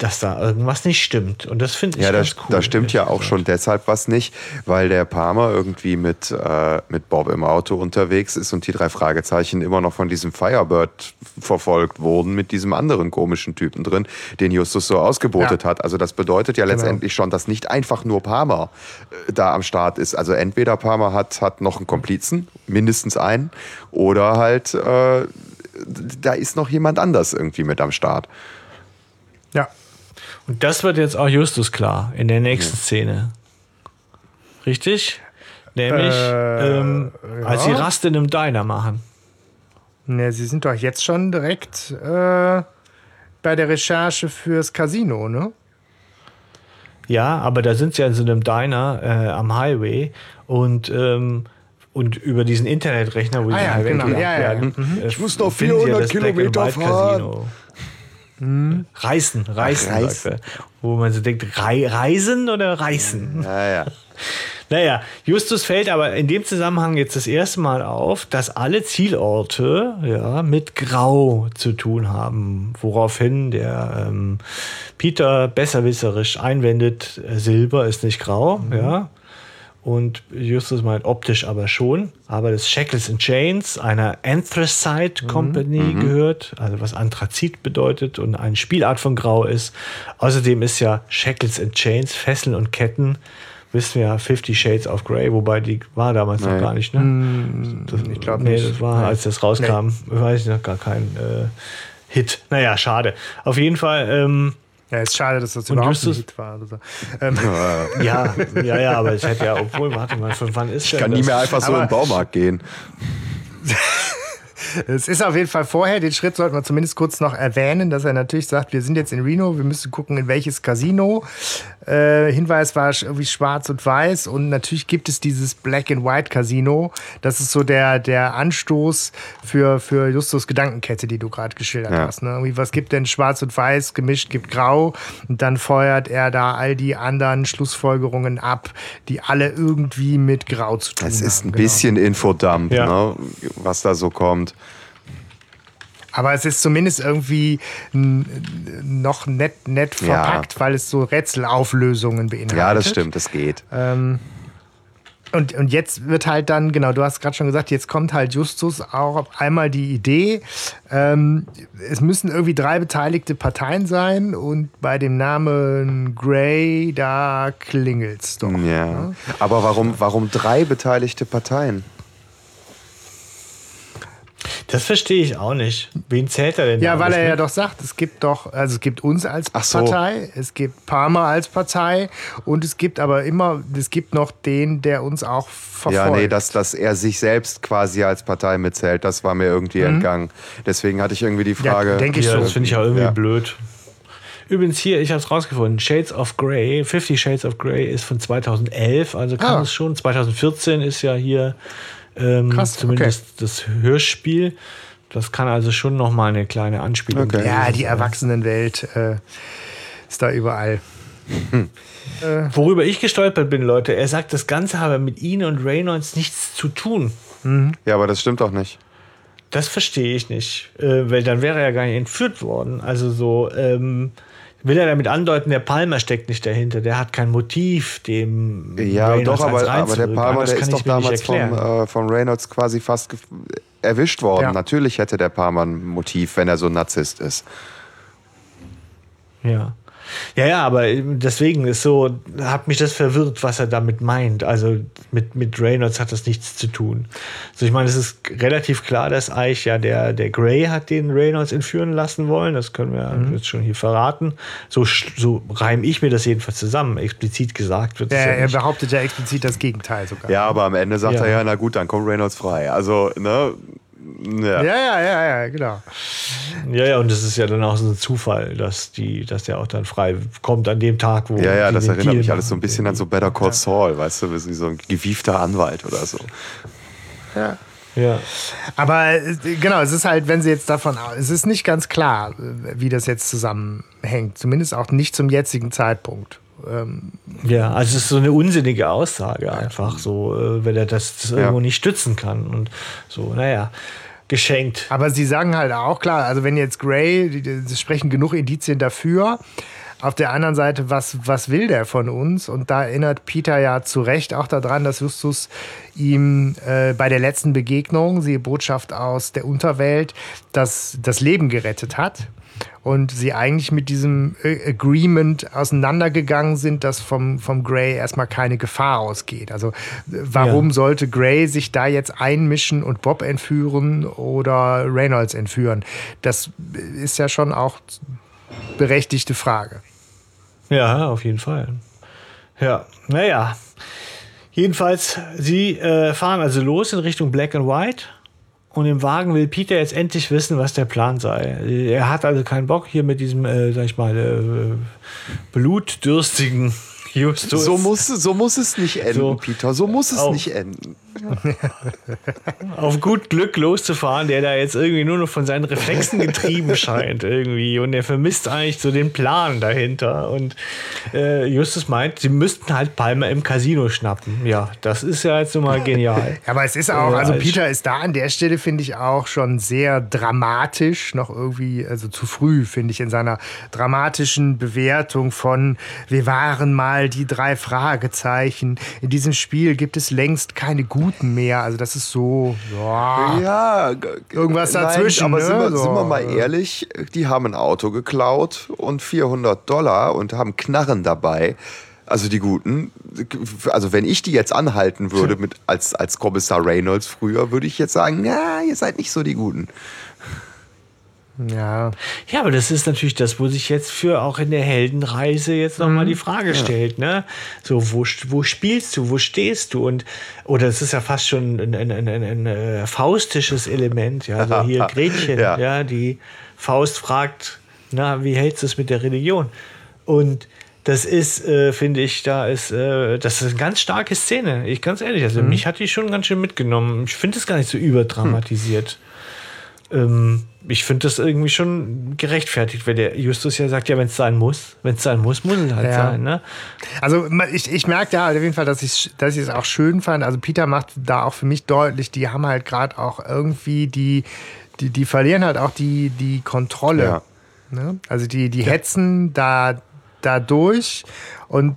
dass, da irgendwas nicht stimmt. Und das finde ich Ja, da, ganz cool. da stimmt ja auch schon deshalb was nicht, weil der Palmer irgendwie mit, äh, mit Bob im Auto unterwegs ist und die drei Fragezeichen immer noch von diesem Firebird verfolgt wurden, mit diesem anderen komischen Typen drin, den Justus so ausgebotet Ja. hat. Also das bedeutet ja letztendlich schon, dass nicht einfach nur Palmer äh, da am Start ist. Also entweder Palmer hat, hat noch einen Komplizen, mindestens einen, oder halt äh, da ist noch jemand anders irgendwie mit am Start. Ja. Und das wird jetzt auch Justus klar in der nächsten Szene. Richtig? Nämlich, Äh, ähm, als sie ja. Rast in einem Diner machen. Ne, Sie sind doch jetzt schon direkt äh, bei der Recherche fürs Casino, ne? Ja, aber da sind sie in so einem Diner äh, am Highway und, ähm, und über diesen Internetrechner, wo Ah die ja, Highway genau. Ja, ja. werden. Mhm. äh, Ich muss noch finden sie 400 das Black and Kilometer fahren. Casino. Reißen, reißen, Ach, er. Wo man so denkt, rei reisen oder reißen? Naja. Naja, Justus fällt aber in dem Zusammenhang jetzt das erste Mal auf, dass alle Zielorte ja, mit Grau zu tun haben. Woraufhin der ähm, Peter besserwisserisch einwendet, äh, Silber ist nicht grau, ja. Und Justus meint optisch aber schon. Aber das Shackles and Chains einer Anthracite Company gehört, also was Anthrazit bedeutet und eine Spielart von Grau ist. Außerdem ist ja Shackles and Chains, Fesseln und Ketten, wissen wir ja, Fifty Shades of Grey, wobei die war damals noch Nee. gar nicht, ne? Das, ich glaub nee, nicht. das war, als das rauskam, weiß ich noch gar kein äh, Hit. Naja, schade. Auf jeden Fall, ähm, Ja, ist schade, dass das Und überhaupt Justus- ein Hit war. Oder so. ähm, ja, ja, ja, aber es hätte ja, obwohl, warte mal, von wann ist Ich kann nie mehr einfach so Aber- im Baumarkt gehen. Es ist auf jeden Fall vorher, den Schritt sollten wir zumindest kurz noch erwähnen, dass er natürlich sagt, wir sind jetzt in Reno, wir müssen gucken, in welches Casino. Äh, Hinweis war irgendwie schwarz und weiß und natürlich gibt es dieses Black and White Casino. Das ist so der, der Anstoß für, für Justus Gedankenkette, die du gerade geschildert Ja. hast. Ne? Irgendwie, was gibt denn schwarz und weiß gemischt, gibt grau und dann feuert er da all die anderen Schlussfolgerungen ab, die alle irgendwie mit grau zu tun Es haben. ist ein Genau. bisschen Infodump, Ja. ne, was da so kommt. Aber es ist zumindest irgendwie noch nett, nett Ja. verpackt, weil es so Rätselauflösungen beinhaltet. Ja, das stimmt, das geht. Ähm, und, und jetzt wird halt dann, genau, du hast gerade schon gesagt, jetzt kommt halt Justus auch auf einmal die Idee, ähm, es müssen irgendwie drei beteiligte Parteien sein und bei dem Namen Gray, da klingelt's doch. Ja. Aber warum, warum drei beteiligte Parteien? Das verstehe ich auch nicht. Wen zählt er denn? Ja, weil er ja mit? doch sagt, es gibt doch, also es gibt uns als Ach so. Partei, es gibt Parma als Partei und es gibt aber immer, es gibt noch den, der uns auch verfolgt. Ja, nee, dass, dass er sich selbst quasi als Partei mitzählt, das war mir irgendwie entgangen. Deswegen hatte ich irgendwie die Frage. Ja, denke ich Ja, so. das finde ich auch irgendwie Ja. blöd. Übrigens hier, ich habe es rausgefunden, Shades of Grey, 50 Shades of Grey ist von 2011, also kann Ah. es schon. 2014 ist ja hier ähm, Krass, zumindest das Hörspiel. Das kann also schon noch mal eine kleine Anspielung Okay. Ja, die. Erwachsenenwelt äh, ist da überall. Worüber ich gestolpert bin, Leute, er sagt, das Ganze habe mit Ihnen und Reynolds nichts zu tun. Ja, aber das stimmt doch nicht. Das verstehe ich nicht, äh, weil dann wäre er ja gar nicht entführt worden. Also so ähm, will er damit andeuten, der Palmer steckt nicht dahinter, der hat kein Motiv, dem Ja, Reynolds doch, aber, aber der. Palmer, der ist doch damals vom, äh, von Reynolds quasi fast erwischt worden. Ja. Natürlich hätte der Palmer ein Motiv, wenn er so ein Narzisst ist. Ja. Ja, ja, aber deswegen ist so, hat mich das verwirrt, was er damit meint. Also mit, mit Reynolds hat das nichts zu tun. Also ich meine, es ist relativ klar, dass eigentlich ja der, der Grey hat den Reynolds entführen lassen wollen. Das können wir Mhm. jetzt schon hier verraten. So, so reime ich mir das jedenfalls zusammen. Explizit gesagt wird es Er, ja er nicht. behauptet ja explizit das Gegenteil sogar. Ja, aber am Ende sagt Ja. er ja, na gut, dann kommt Reynolds frei. Also, ne? Ja. Ja, ja, ja, ja, genau. Ja, ja, und es ist ja dann auch so ein Zufall, dass, die, dass der auch dann frei kommt an dem Tag, wo. Ja, ja, die das den erinnert Deal mich alles so ein bisschen an so Better Call Saul, weißt du, wie so ein gewiefter Anwalt oder so. Ja. Ja. Aber äh, genau, es ist halt, wenn sie jetzt davon aus, es ist nicht ganz klar, wie das jetzt zusammenhängt. Zumindest auch nicht zum jetzigen Zeitpunkt. Ähm, Ja, also es ist so eine unsinnige Aussage einfach, so, äh, wenn er das, das irgendwo nicht stützen kann. Und so, naja, geschenkt. Aber sie sagen halt auch klar, also wenn jetzt Gray, sie sprechen genug Indizien dafür. Auf der anderen Seite, was, was will der von uns? Und da erinnert Peter ja zu Recht auch daran, dass Justus ihm äh, bei der letzten Begegnung, siehe Botschaft aus der Unterwelt, das, das Leben gerettet hat. Und sie eigentlich mit diesem äh, Agreement auseinandergegangen sind, dass vom, vom Gray erstmal keine Gefahr ausgeht. Also äh, warum Ja. sollte Gray sich da jetzt einmischen und Bob entführen oder Reynolds entführen? Das ist ja schon auch berechtigte Frage. Ja, auf jeden Fall. Ja, naja. Jedenfalls, sie äh, fahren also los in Richtung Black and White. Und im Wagen will Peter jetzt endlich wissen, was der Plan sei. Er hat also keinen Bock hier mit diesem, äh, sag ich mal, äh, blutdürstigen Justus. So muss, so muss es nicht enden, So. Peter. So muss es Au. nicht enden. Auf gut Glück loszufahren, der da jetzt irgendwie nur noch von seinen Reflexen getrieben scheint irgendwie und er vermisst eigentlich so den Plan dahinter und äh, Justus meint, sie müssten halt Palmer im Casino schnappen. Ja, das ist ja jetzt nun mal genial. Ja, aber es ist auch, also als- Peter ist da an der Stelle, finde ich, auch schon sehr dramatisch, noch irgendwie, also zu früh, finde ich, in seiner dramatischen Bewertung von wir waren mal die drei Fragezeichen. In diesem Spiel gibt es längst keine Guten mehr. Also das ist so, ja. Ja, Irgendwas nein, dazwischen, Aber ne? sind, wir, So, sind wir mal ehrlich, die haben ein Auto geklaut und 400 Dollar und haben Knarren dabei. Also die Guten, also wenn ich die jetzt anhalten würde mit, als, als Kommissar Reynolds früher, würde ich jetzt sagen, na, ihr seid nicht so die Guten. Ja. Ja, aber das ist natürlich das, wo sich jetzt für auch in der Heldenreise jetzt nochmal die Frage stellt, ne? So, wo, wo spielst du, wo stehst du? Und, oder es ist ja fast schon ein, ein, ein, ein, ein äh, faustisches Element, ja. Also hier Gretchen, Ja. ja. die Faust fragt, na, wie hältst du es mit der Religion? Und das ist, äh, finde ich, da ist, äh, das ist eine ganz starke Szene. Ich ganz ehrlich, also mich hat die schon ganz schön mitgenommen. Ich finde es gar nicht so überdramatisiert. Ähm, ich finde das irgendwie schon gerechtfertigt, wenn der Justus ja sagt, ja, wenn es sein muss, wenn es sein muss, muss es halt Ja. sein. Ne? Also ich, ich merke ja auf jeden Fall, dass ich dass ich es auch schön fand. Also Peter macht da auch für mich deutlich, die haben halt gerade auch irgendwie die, die, die verlieren halt auch die, die Kontrolle. Ja. Ne? Also die, die hetzen da, da durch und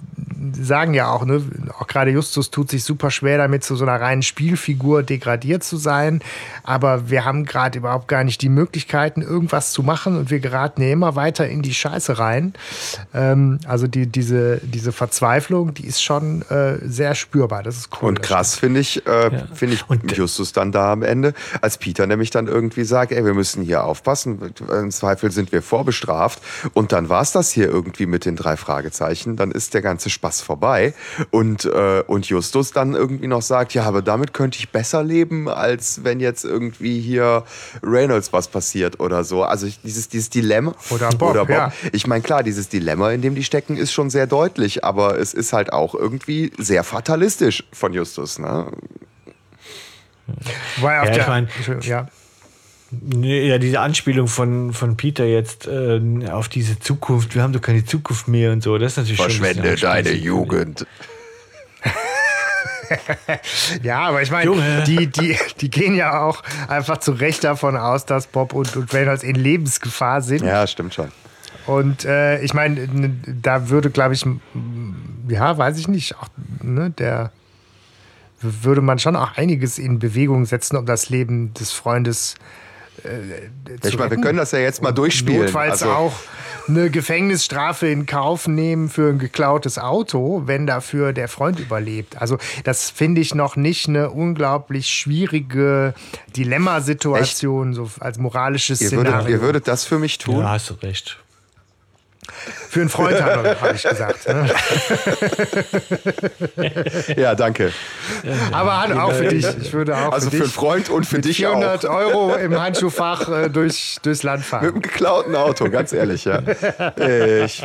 sagen ja auch, ne, auch gerade Justus tut sich super schwer damit, zu so einer reinen Spielfigur degradiert zu sein. Aber wir haben gerade überhaupt gar nicht die Möglichkeiten, irgendwas zu machen und wir geraten ja immer weiter in die Scheiße rein. Ähm, also die, diese, diese Verzweiflung, die ist schon äh, sehr spürbar. Das ist cool. Und krass finde ich, äh, finde ich Und- Justus dann da am Ende, als Peter nämlich dann irgendwie sagt, ey, wir müssen hier aufpassen, im Zweifel sind wir vorbestraft. Und dann war es das hier irgendwie mit den drei Fragezeichen, dann ist der ganze Spaß vorbei. Und, äh, und Justus dann irgendwie noch sagt, ja, aber damit könnte ich besser leben, als wenn jetzt irgendwie hier Reynolds was passiert oder so. Also ich- dieses, dieses Dilemma. Oder Bob, ja. Ich meine, klar, dieses Dilemma, in dem die stecken, ist schon sehr deutlich, aber es ist halt auch irgendwie sehr fatalistisch von Justus. Ne? Weil auf Ja, ich der, mein- ja. Ja, diese Anspielung von, von Peter jetzt äh, auf diese Zukunft, wir haben doch keine Zukunft mehr und so, das ist natürlich schon. Verschwende bisschen deine. Jugend. Ja, aber ich meine, die, die, die gehen ja auch einfach zu Recht davon aus, dass Bob und, und Reynolds in Lebensgefahr sind. Ja, stimmt schon. Und äh, ich meine, da würde, glaube ich, ja, weiß ich nicht, auch, ne, der würde man schon auch einiges in Bewegung setzen, um das Leben des Freundes äh, zu Ich meine, wir können das ja jetzt mal durchspielen. Notfalls Also, auch eine Gefängnisstrafe in Kauf nehmen für ein geklautes Auto, wenn dafür der Freund überlebt. Also das finde ich noch nicht eine unglaublich schwierige Dilemmasituation, so als moralisches Ihr Szenario. würdet, ihr würdet das für mich tun? Ja, hast du recht. Für einen Freund habe hab ich gesagt. Ne? Ja, danke. Aber Han, auch für dich. Ich würde auch Also für, für einen Freund und für mit dich 400 auch. Euro im Handschuhfach äh, durch, durchs Land Mit fahren. einem geklauten Auto, ganz ehrlich, ja. Ich,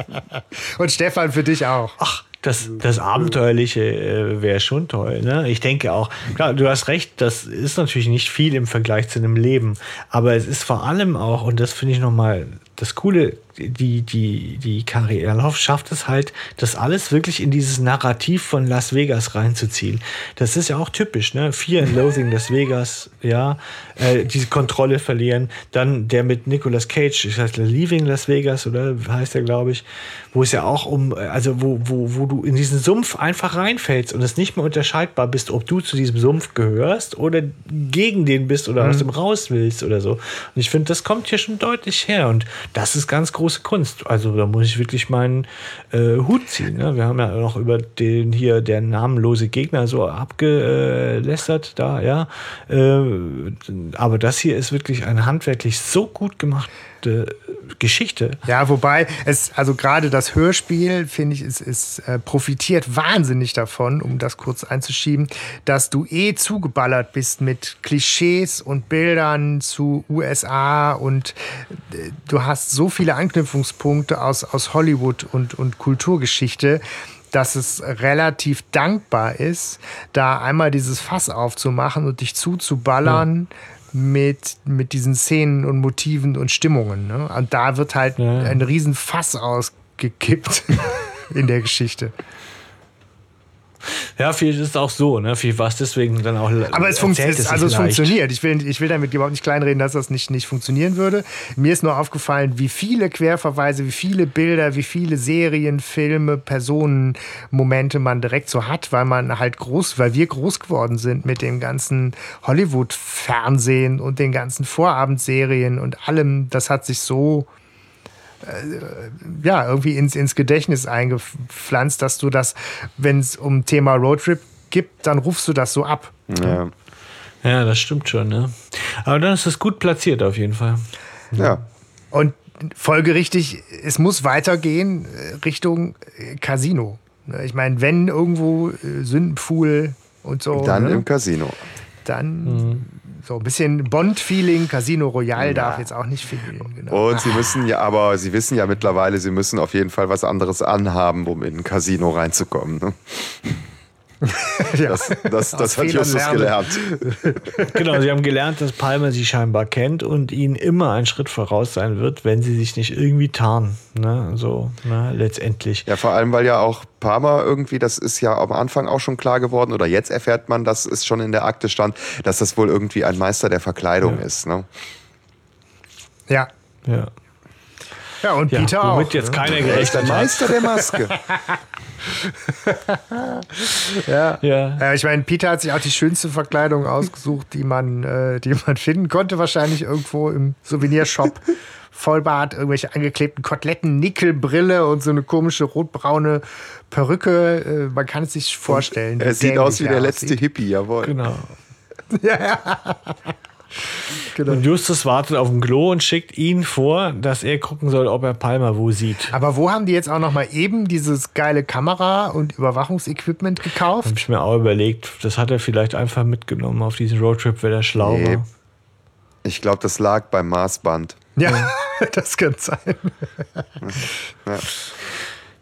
Und Stefan für dich auch. Ach, das, das Abenteuerliche äh, wäre schon toll. Ne? Ich denke auch, klar, du hast recht, das ist natürlich nicht viel im Vergleich zu einem Leben. Aber es ist vor allem auch, und das finde ich nochmal das Coole, die, die, die Kari Erloff schafft es halt, das alles wirklich in dieses Narrativ von Las Vegas reinzuziehen. Das ist ja auch typisch, ne? Fear and Loathing Las Vegas, ja, äh, diese Kontrolle verlieren. Dann der mit Nicolas Cage, das heißt Leaving Las Vegas, oder heißt der, glaube ich, wo es ja auch um, also wo, wo, wo du in diesen Sumpf einfach reinfällst und es nicht mehr unterscheidbar bist, ob du zu diesem Sumpf gehörst oder gegen den bist oder aus dem raus willst oder so. Und ich finde, das kommt hier schon deutlich her und das ist ganz große Kunst. Also da muss ich wirklich meinen äh, Hut ziehen. Ne? Wir haben ja noch über den hier, der namenlose Gegner so abgelästert da, ja. Äh, aber das hier ist wirklich eine handwerklich so gut gemachte Geschichte. Ja, wobei es, also gerade das Hörspiel, finde ich, es, es äh, profitiert wahnsinnig davon, um das kurz einzuschieben, dass du eh zugeballert bist mit Klischees und Bildern zu USA und äh, du hast so viele Anknüpfungspunkte aus, aus Hollywood und, und Kulturgeschichte dass es relativ dankbar ist, da einmal dieses Fass aufzumachen und dich zuzuballern mit, mit diesen Szenen und Motiven und Stimmungen. Ne? Und da wird halt Ja. ein riesen Fass ausgekippt in der Geschichte. Ja, viel ist auch so, ne? Viel war es deswegen dann auch. Aber es, funkt, es, also es funktioniert. Ich will, ich will damit überhaupt nicht kleinreden, dass das nicht, nicht funktionieren würde. Mir ist nur aufgefallen, wie viele Querverweise, wie viele Bilder, wie viele Serien, Filme, Personen, Momente man direkt so hat, weil man halt groß, weil wir groß geworden sind mit dem ganzen Hollywood-Fernsehen und den ganzen Vorabendserien und allem. Das hat sich so ja, irgendwie ins, ins Gedächtnis eingepflanzt, dass du das, wenn es um Thema Roadtrip gibt, dann rufst du das so ab. Ja. Ja, das stimmt schon, ne? Aber dann ist es gut platziert auf jeden Fall. ja. Und folgerichtig, es muss weitergehen äh, Richtung äh, Casino. Ich meine, wenn irgendwo äh, Sündenpfuhl und so, Dann ne, im Casino. dann so ein bisschen Bond-Feeling, Casino Royale darf jetzt auch nicht fehlen. Genau. Und sie müssen ja, aber sie wissen ja mittlerweile, sie müssen auf jeden Fall was anderes anhaben, um in ein Casino reinzukommen. Ne? ja. Das, das, das hat Fehlern Justus lernen. gelernt. Genau, sie haben gelernt, dass Palmer sie scheinbar kennt und ihnen immer einen Schritt voraus sein wird, wenn sie sich nicht irgendwie tarnen. Ne? So, ne? letztendlich. Ja, vor allem, weil ja auch Palmer irgendwie, das ist ja am Anfang auch schon klar geworden, oder jetzt erfährt man, dass es schon in der Akte stand, dass das wohl irgendwie ein Meister der Verkleidung Ja. ist. Ne? ja. Ja. Ja, und Ja, Peter auch. womit jetzt ne? keiner Er der gerechnet hat. Meister der Maske. Ja. Ja. Ja, ich meine, Peter hat sich auch die schönste Verkleidung ausgesucht, die man, äh, die man finden konnte, wahrscheinlich irgendwo im Souvenirshop. Vollbart, irgendwelche angeklebten Koteletten, Nickelbrille und so eine komische rotbraune Perücke. Äh, man kann es sich vorstellen. Er sieht aus wie der er letzte. Hippie, jawohl. Genau. Genau. Und Justus wartet auf dem Klo und schickt ihn vor, dass er gucken soll, ob er Palmer wo sieht. Aber wo haben die jetzt auch noch mal eben dieses geile Kamera- und Überwachungsequipment gekauft? Habe ich mir auch überlegt, das hat er vielleicht einfach mitgenommen auf diesen Roadtrip, weil er schlau Nee. war. Ich glaube, das lag beim Maßband. Ja, das kann sein.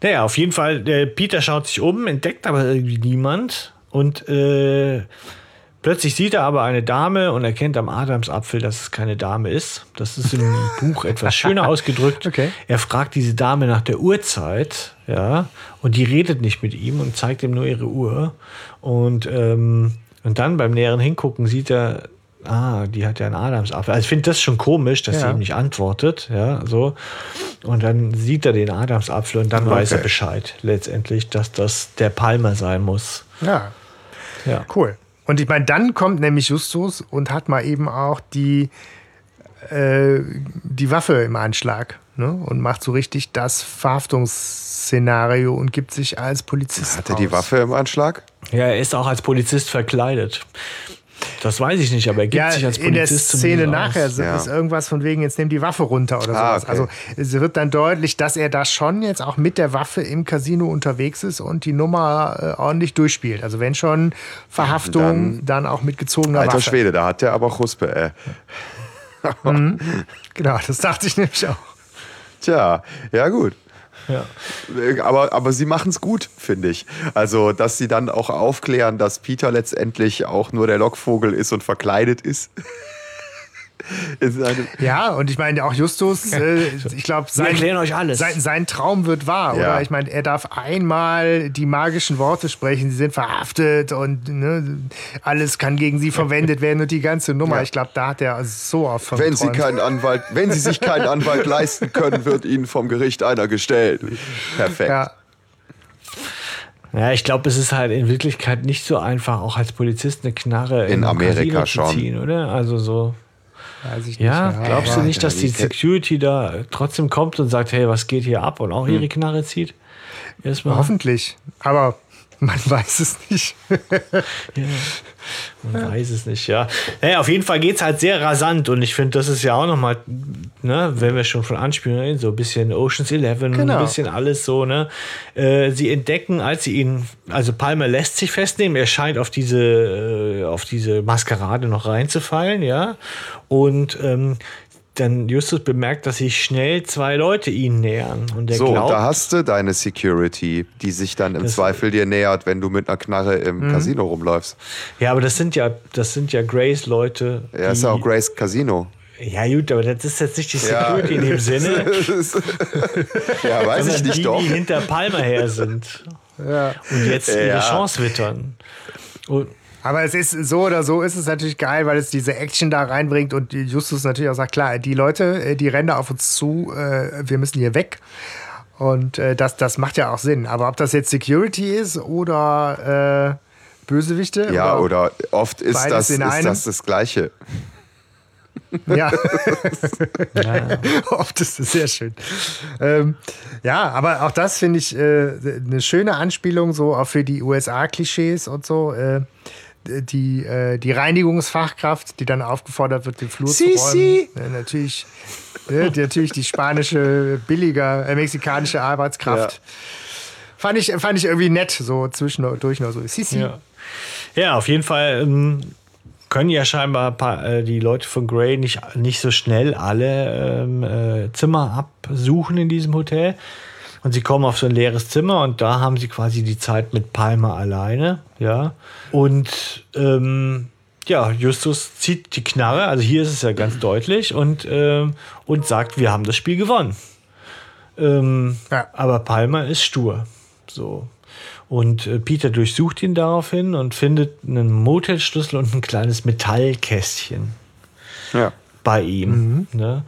Naja, auf jeden Fall, der Peter schaut sich um, entdeckt aber irgendwie niemand und äh, plötzlich sieht er aber eine Dame und erkennt am Adamsapfel, dass es keine Dame ist. Das ist im Buch etwas schöner ausgedrückt. Okay. Er fragt diese Dame nach der Uhrzeit, ja, und die redet nicht mit ihm und zeigt ihm nur ihre Uhr. Und, ähm, und dann beim näheren Hingucken sieht er, ah, die hat ja einen Adamsapfel. Also ich finde das schon komisch, dass sie Ja. ihm nicht antwortet, ja, so. Und dann sieht er den Adamsapfel und dann weiß er Okay. Bescheid, letztendlich, dass das der Palmer sein muss. Ja, Ja. cool. Und ich meine, dann kommt nämlich Justus und hat mal eben auch die, äh, die Waffe im Anschlag ne? und macht so richtig das Verhaftungsszenario und gibt sich als Polizist Hat er die aus. Waffe im Anschlag? Ja, er ist auch als Polizist verkleidet. Das weiß ich nicht, aber er gibt Ja, sich als in der Polizist Szene nachher aus. Ja. ist irgendwas von wegen, jetzt nimm die Waffe runter oder Ah, sowas. okay. Also es wird dann deutlich, dass er da schon jetzt auch mit der Waffe im Casino unterwegs ist und die Nummer äh, ordentlich durchspielt. Also wenn schon Verhaftung, dann, auch mit gezogener Alter Waffe. Schwede, da hat der aber Huspe, ey. Genau, das dachte ich nämlich auch. Tja, ja gut. Ja. Aber, aber sie machen es gut, finde ich. Also, dass sie dann auch aufklären, dass Peter letztendlich auch nur der Lockvogel ist und verkleidet ist. In Ja, und ich meine, auch Justus, äh, ich glaube, Wir sein, erklären euch alles. sein, sein Traum wird wahr, Ja. oder? Ich meine, er darf einmal die magischen Worte sprechen, sie sind verhaftet und ne, alles kann gegen sie verwendet werden und die ganze Nummer. Ja. Ich glaube, da hat er so oft von wenn sie keinen Anwalt, wenn sie sich keinen Anwalt leisten können, wird ihnen vom Gericht einer gestellt. Perfekt. Ja, Ja, ich glaube, es ist halt in Wirklichkeit nicht so einfach, auch als Polizist eine Knarre In im Amerika schon. zu ziehen, oder? Also so. Weiß ich Ja, nicht. glaubst du nicht, dass die Security da trotzdem kommt und sagt, hey, was geht hier ab und auch ihre Knarre zieht? Erstmal. Hoffentlich. Aber man weiß es nicht. Man weiß es nicht, ja. Naja, auf jeden Fall geht es halt sehr rasant und ich finde, das ist ja auch nochmal, ne, wenn wir schon von Anspielungen reden, so ein bisschen Oceans 11, Genau. ein bisschen alles so, ne. Äh, sie entdecken, als sie ihn, also Palmer lässt sich festnehmen, er scheint auf diese, äh, auf diese Maskerade noch reinzufallen, ja. Und ähm, dann Justus bemerkt, dass sich schnell zwei Leute ihn nähern. Und er So, glaubt, da hast du deine Security, die sich dann im Zweifel dir nähert, wenn du mit einer Knarre im Mhm. Casino rumläufst. ja, aber das sind ja, das sind ja Grace-Leute. Er ist ja auch Grace Casino. Ja, gut, aber das ist jetzt nicht die Security in dem Sinne. ja, weiß ich nicht die, doch. die hinter Palmer her sind Ja. und jetzt ihre Ja. Chance wittern. Und Aber es ist so oder so ist es natürlich geil, weil es diese Action da reinbringt und Justus natürlich auch sagt, klar, die Leute, äh, die rennen da auf uns zu, äh, wir müssen hier weg. Und äh, das, das macht ja auch Sinn. Aber ob das jetzt Security ist oder äh, Bösewichte? Ja, oder oft ist das, ist das das Gleiche. Ja. ja. Oft ist es sehr schön. Ähm, ja, aber auch das finde ich äh, eine schöne Anspielung so auch für die USA-Klischees und so. Äh, die, äh, die Reinigungsfachkraft, die dann aufgefordert wird, den Flur si, zu räumen. si. Äh, natürlich, äh, die, natürlich die spanische, billiger, äh, mexikanische Arbeitskraft. Ja. Fand, ich, fand ich irgendwie nett, so zwischendurch noch so. Si, si. Ja. ja, auf jeden Fall ähm, können ja scheinbar ein paar, äh, die Leute von Grey nicht, nicht so schnell alle ähm, äh, Zimmer absuchen in diesem Hotel. Und sie kommen auf so ein leeres Zimmer und da haben sie quasi die Zeit mit Palmer alleine. Ja. Und ähm, ja, Justus zieht die Knarre, also hier ist es ja ganz deutlich, und, ähm, und sagt, wir haben das Spiel gewonnen. Ähm, Ja. Aber Palmer ist stur. So. Und äh, Peter durchsucht ihn daraufhin und findet einen Motelschlüssel und ein kleines Metallkästchen Ja. bei ihm. Ne?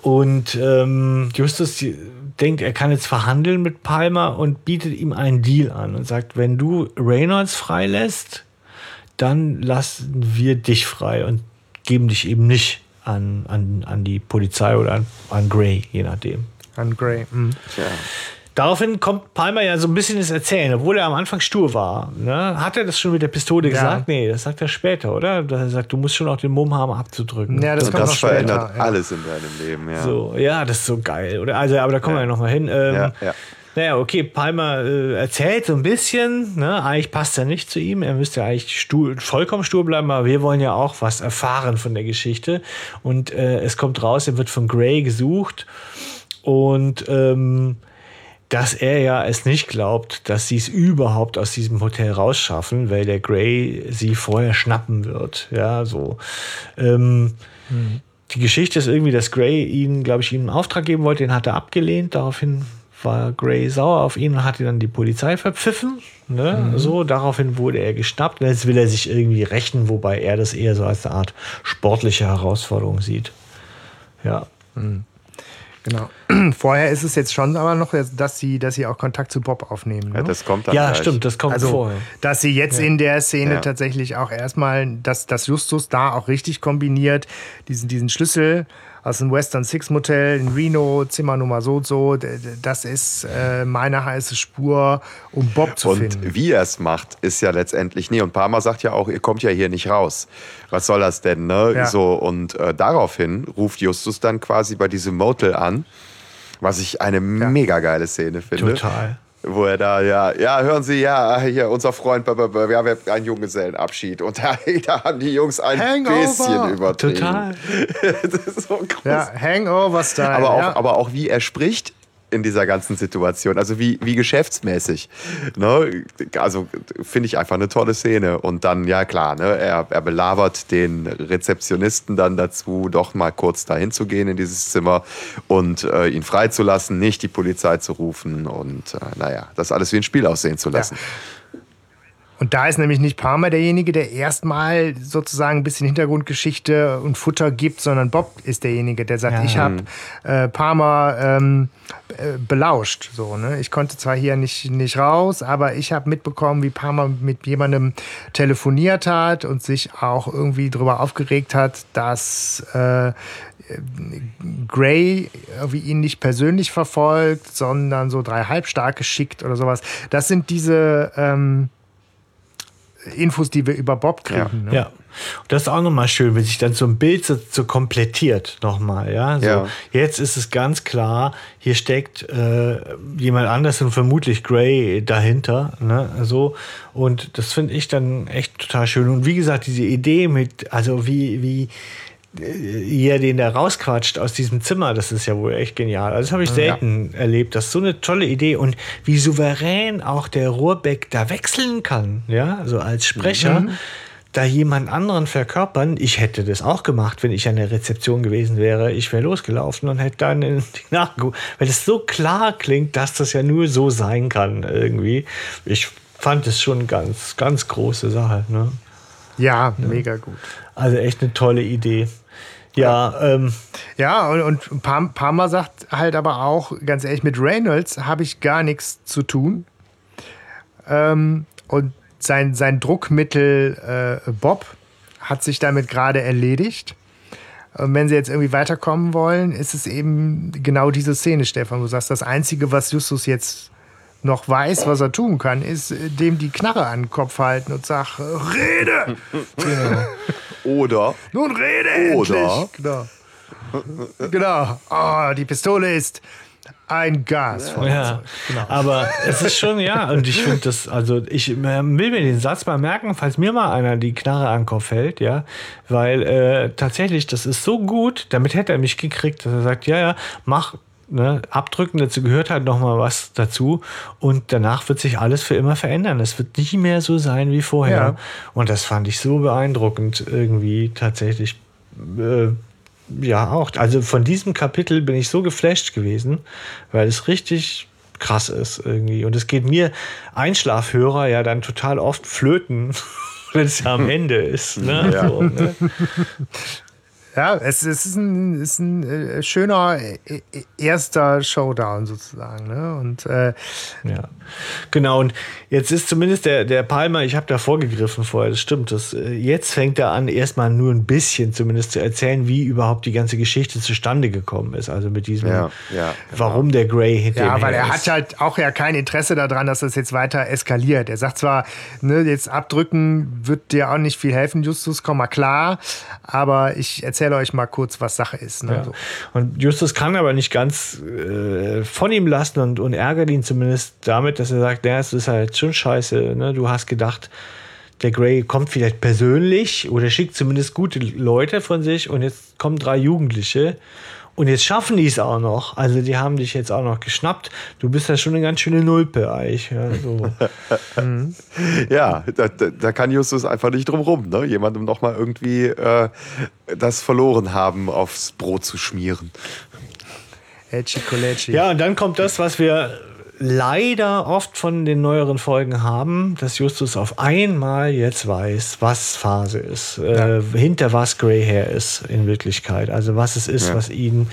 Und ähm, Justus die- denkt, er kann jetzt verhandeln mit Palmer und bietet ihm einen Deal an und sagt, wenn du Reynolds freilässt, dann lassen wir dich frei und geben dich eben nicht an, an, an die Polizei oder an, an Gray, je nachdem. An Grey. Mhm. Tja. Daraufhin kommt Palmer ja so ein bisschen ins Erzählen, obwohl er am Anfang stur war. Ne? Hat er das schon mit der Pistole Ja. gesagt? Nee, das sagt er später, oder? Dass er sagt, du musst schon auch den Mumm haben, abzudrücken. Ja, das Und kommt das noch später. verändert ja. alles in deinem Leben, ja. So, ja, das ist so geil. Oder? Also, aber da kommen wir ja noch mal hin. Ähm, Ja, ja. Naja, okay, Palmer äh, erzählt so ein bisschen, ne? eigentlich passt er nicht zu ihm, er müsste eigentlich stur, vollkommen stur bleiben, aber wir wollen ja auch was erfahren von der Geschichte. Und äh, es kommt raus, er wird von Gray gesucht und ähm, dass er ja es nicht glaubt, dass sie es überhaupt aus diesem Hotel rausschaffen, weil der Gray sie vorher schnappen wird. Ja, so. Ähm, Die Geschichte ist irgendwie, dass Gray ihn, glaube ich, ihm einen Auftrag geben wollte, den hat er abgelehnt. Daraufhin war Gray sauer auf ihn und hat ihn dann die Polizei verpfiffen. Ne? So, daraufhin wurde er geschnappt und jetzt will er sich irgendwie rächen, wobei er das eher so als eine Art sportliche Herausforderung sieht. Ja. Genau. Vorher ist es jetzt schon aber noch, dass sie, dass sie auch Kontakt zu Bob aufnehmen. Ne? ja, das kommt dann Ja, gleich. stimmt, das kommt also, vorher. dass sie jetzt in der Szene Ja. tatsächlich auch erstmal, dass, dass Justus da auch richtig kombiniert, diesen, diesen Schlüssel aus dem Western Six Motel in Reno, Zimmer Nummer so und so, das ist äh, meine heiße Spur, um Bob zu Und finden. wie er es macht, ist ja letztendlich nie. Und Palmer sagt ja auch, ihr kommt ja hier nicht raus. Was soll das denn, ne? Ja. So, und äh, daraufhin ruft Justus dann quasi bei diesem Motel an, was ich eine mega geile Szene finde. Total. Wo er da, ja, ja, hören Sie, ja, hier, unser Freund, b- wir haben einen Junggesellenabschied. Und da, da haben die Jungs ein Hangover. bisschen übertrieben. Total. Das ist so groß. Ja, Hangover-Style. aber, auch, ja. aber auch wie er spricht in dieser ganzen Situation, also wie, wie geschäftsmäßig. Ne? Also finde ich einfach eine tolle Szene. Und dann, ja klar, ne? er, er belabert den Rezeptionisten dann dazu, doch mal kurz dahin zu gehen in dieses Zimmer und äh, ihn freizulassen, nicht die Polizei zu rufen und äh, naja, das alles wie ein Spiel aussehen zu lassen. Und da ist nämlich nicht Palmer derjenige, der erstmal sozusagen ein bisschen Hintergrundgeschichte und Futter gibt, sondern Bob ist derjenige, der sagt, Ja. ich habe äh, Palmer ähm, äh, belauscht. So, ne? Ich konnte zwar hier nicht, nicht raus, aber ich habe mitbekommen, wie Palmer mit jemandem telefoniert hat und sich auch irgendwie darüber aufgeregt hat, dass äh, Gray irgendwie ihn nicht persönlich verfolgt, sondern so drei Halbstarke schickt oder sowas. Das sind diese ähm, Infos, die wir über Bob kriegen. Ne? Ja. Und das ist auch nochmal schön, wenn sich dann so ein Bild so, so komplettiert nochmal, ja. So, Ja. Jetzt ist es ganz klar, hier steckt äh, jemand anders und vermutlich Gray dahinter, ne, so. Und das finde ich dann echt total schön. Und wie gesagt, diese Idee mit, also wie, wie, er den da rausquatscht aus diesem Zimmer, das ist ja wohl echt genial. Also das habe ich selten erlebt. Das ist so eine tolle Idee und wie souverän auch der Rohrbeck da wechseln kann, ja, so als Sprecher. Da jemand anderen verkörpern, ich hätte das auch gemacht, wenn ich an der Rezeption gewesen wäre. Ich wäre losgelaufen und hätte dann in die nachgeguckt, weil es so klar klingt, dass das ja nur so sein kann irgendwie. Ich fand es schon ganz, ganz große Sache. Ne? Ja, mega gut. Also echt eine tolle Idee. Ja, ähm, Ja, und, und Palmer sagt halt aber auch, ganz ehrlich, mit Reynolds habe ich gar nichts zu tun. Ähm, und sein, sein Druckmittel äh, Bob hat sich damit gerade erledigt. Und wenn sie jetzt irgendwie weiterkommen wollen, ist es eben genau diese Szene, Stefan. Du sagst, das Einzige, was Justus jetzt noch weiß, was er tun kann, ist äh, dem die Knarre an den Kopf halten und sagen, rede! genau. Oder. Nun rede Oder. endlich! Genau. genau. Oh, die Pistole ist ein Gas. Ja, aber es ist schon, ja, und ich finde das, also ich äh, will mir den Satz mal merken, falls mir mal einer die Knarre an den Kopf hält, ja, weil äh, tatsächlich, das ist so gut, damit hätte er mich gekriegt, dass er sagt, ja, ja, mach, ne, abdrücken, dazu gehört halt noch mal was dazu und danach wird sich alles für immer verändern. Es wird nicht mehr so sein wie vorher. Ja. Und das fand ich so beeindruckend irgendwie tatsächlich. Äh, ja, auch. Also von diesem Kapitel bin ich so geflasht gewesen, weil es richtig krass ist irgendwie. Und es geht mir Einschlafhörer ja dann total oft flöten, wenn es ja am Ende ist. Ne? Ja. So, ne? Ja, es, es ist ein, ist ein äh, schöner äh, äh, erster Showdown sozusagen. Ne? Und äh, Ja, genau. Und jetzt ist zumindest der, der Palmer, ich habe da vorgegriffen vorher, das stimmt. Das, jetzt fängt er an, erstmal nur ein bisschen zumindest zu erzählen, wie überhaupt die ganze Geschichte zustande gekommen ist. Also mit diesem, Ja, ja, warum der Grey hinter ja, weil er ist. hat halt auch ja kein Interesse daran, dass das jetzt weiter eskaliert. Er sagt zwar, ne, jetzt abdrücken wird dir auch nicht viel helfen, Justus, komm mal klar, aber ich erzähle euch mal kurz, was Sache ist. Ne? Ja. So. Und Justus kann aber nicht ganz äh, von ihm lassen und, und ärgert ihn zumindest damit, dass er sagt, ja, es ist halt schon scheiße. Ne? Du hast gedacht, der Grey kommt vielleicht persönlich oder schickt zumindest gute Leute von sich und jetzt kommen drei Jugendliche und jetzt schaffen die es auch noch. Also die haben dich jetzt auch noch geschnappt. Du bist ja schon eine ganz schöne Nulpe eigentlich. Ja, so. Ja, da, da, da kann Justus einfach nicht drum rum, ne? jemandem nochmal irgendwie äh, das verloren haben, aufs Brot zu schmieren. Colecci. Ja, und dann kommt das, was wir leider oft von den neueren Folgen haben, dass Justus auf einmal jetzt weiß, was Phase ist, äh, hinter was Grey her ist in Wirklichkeit. Also was es ist, Ja. was ihn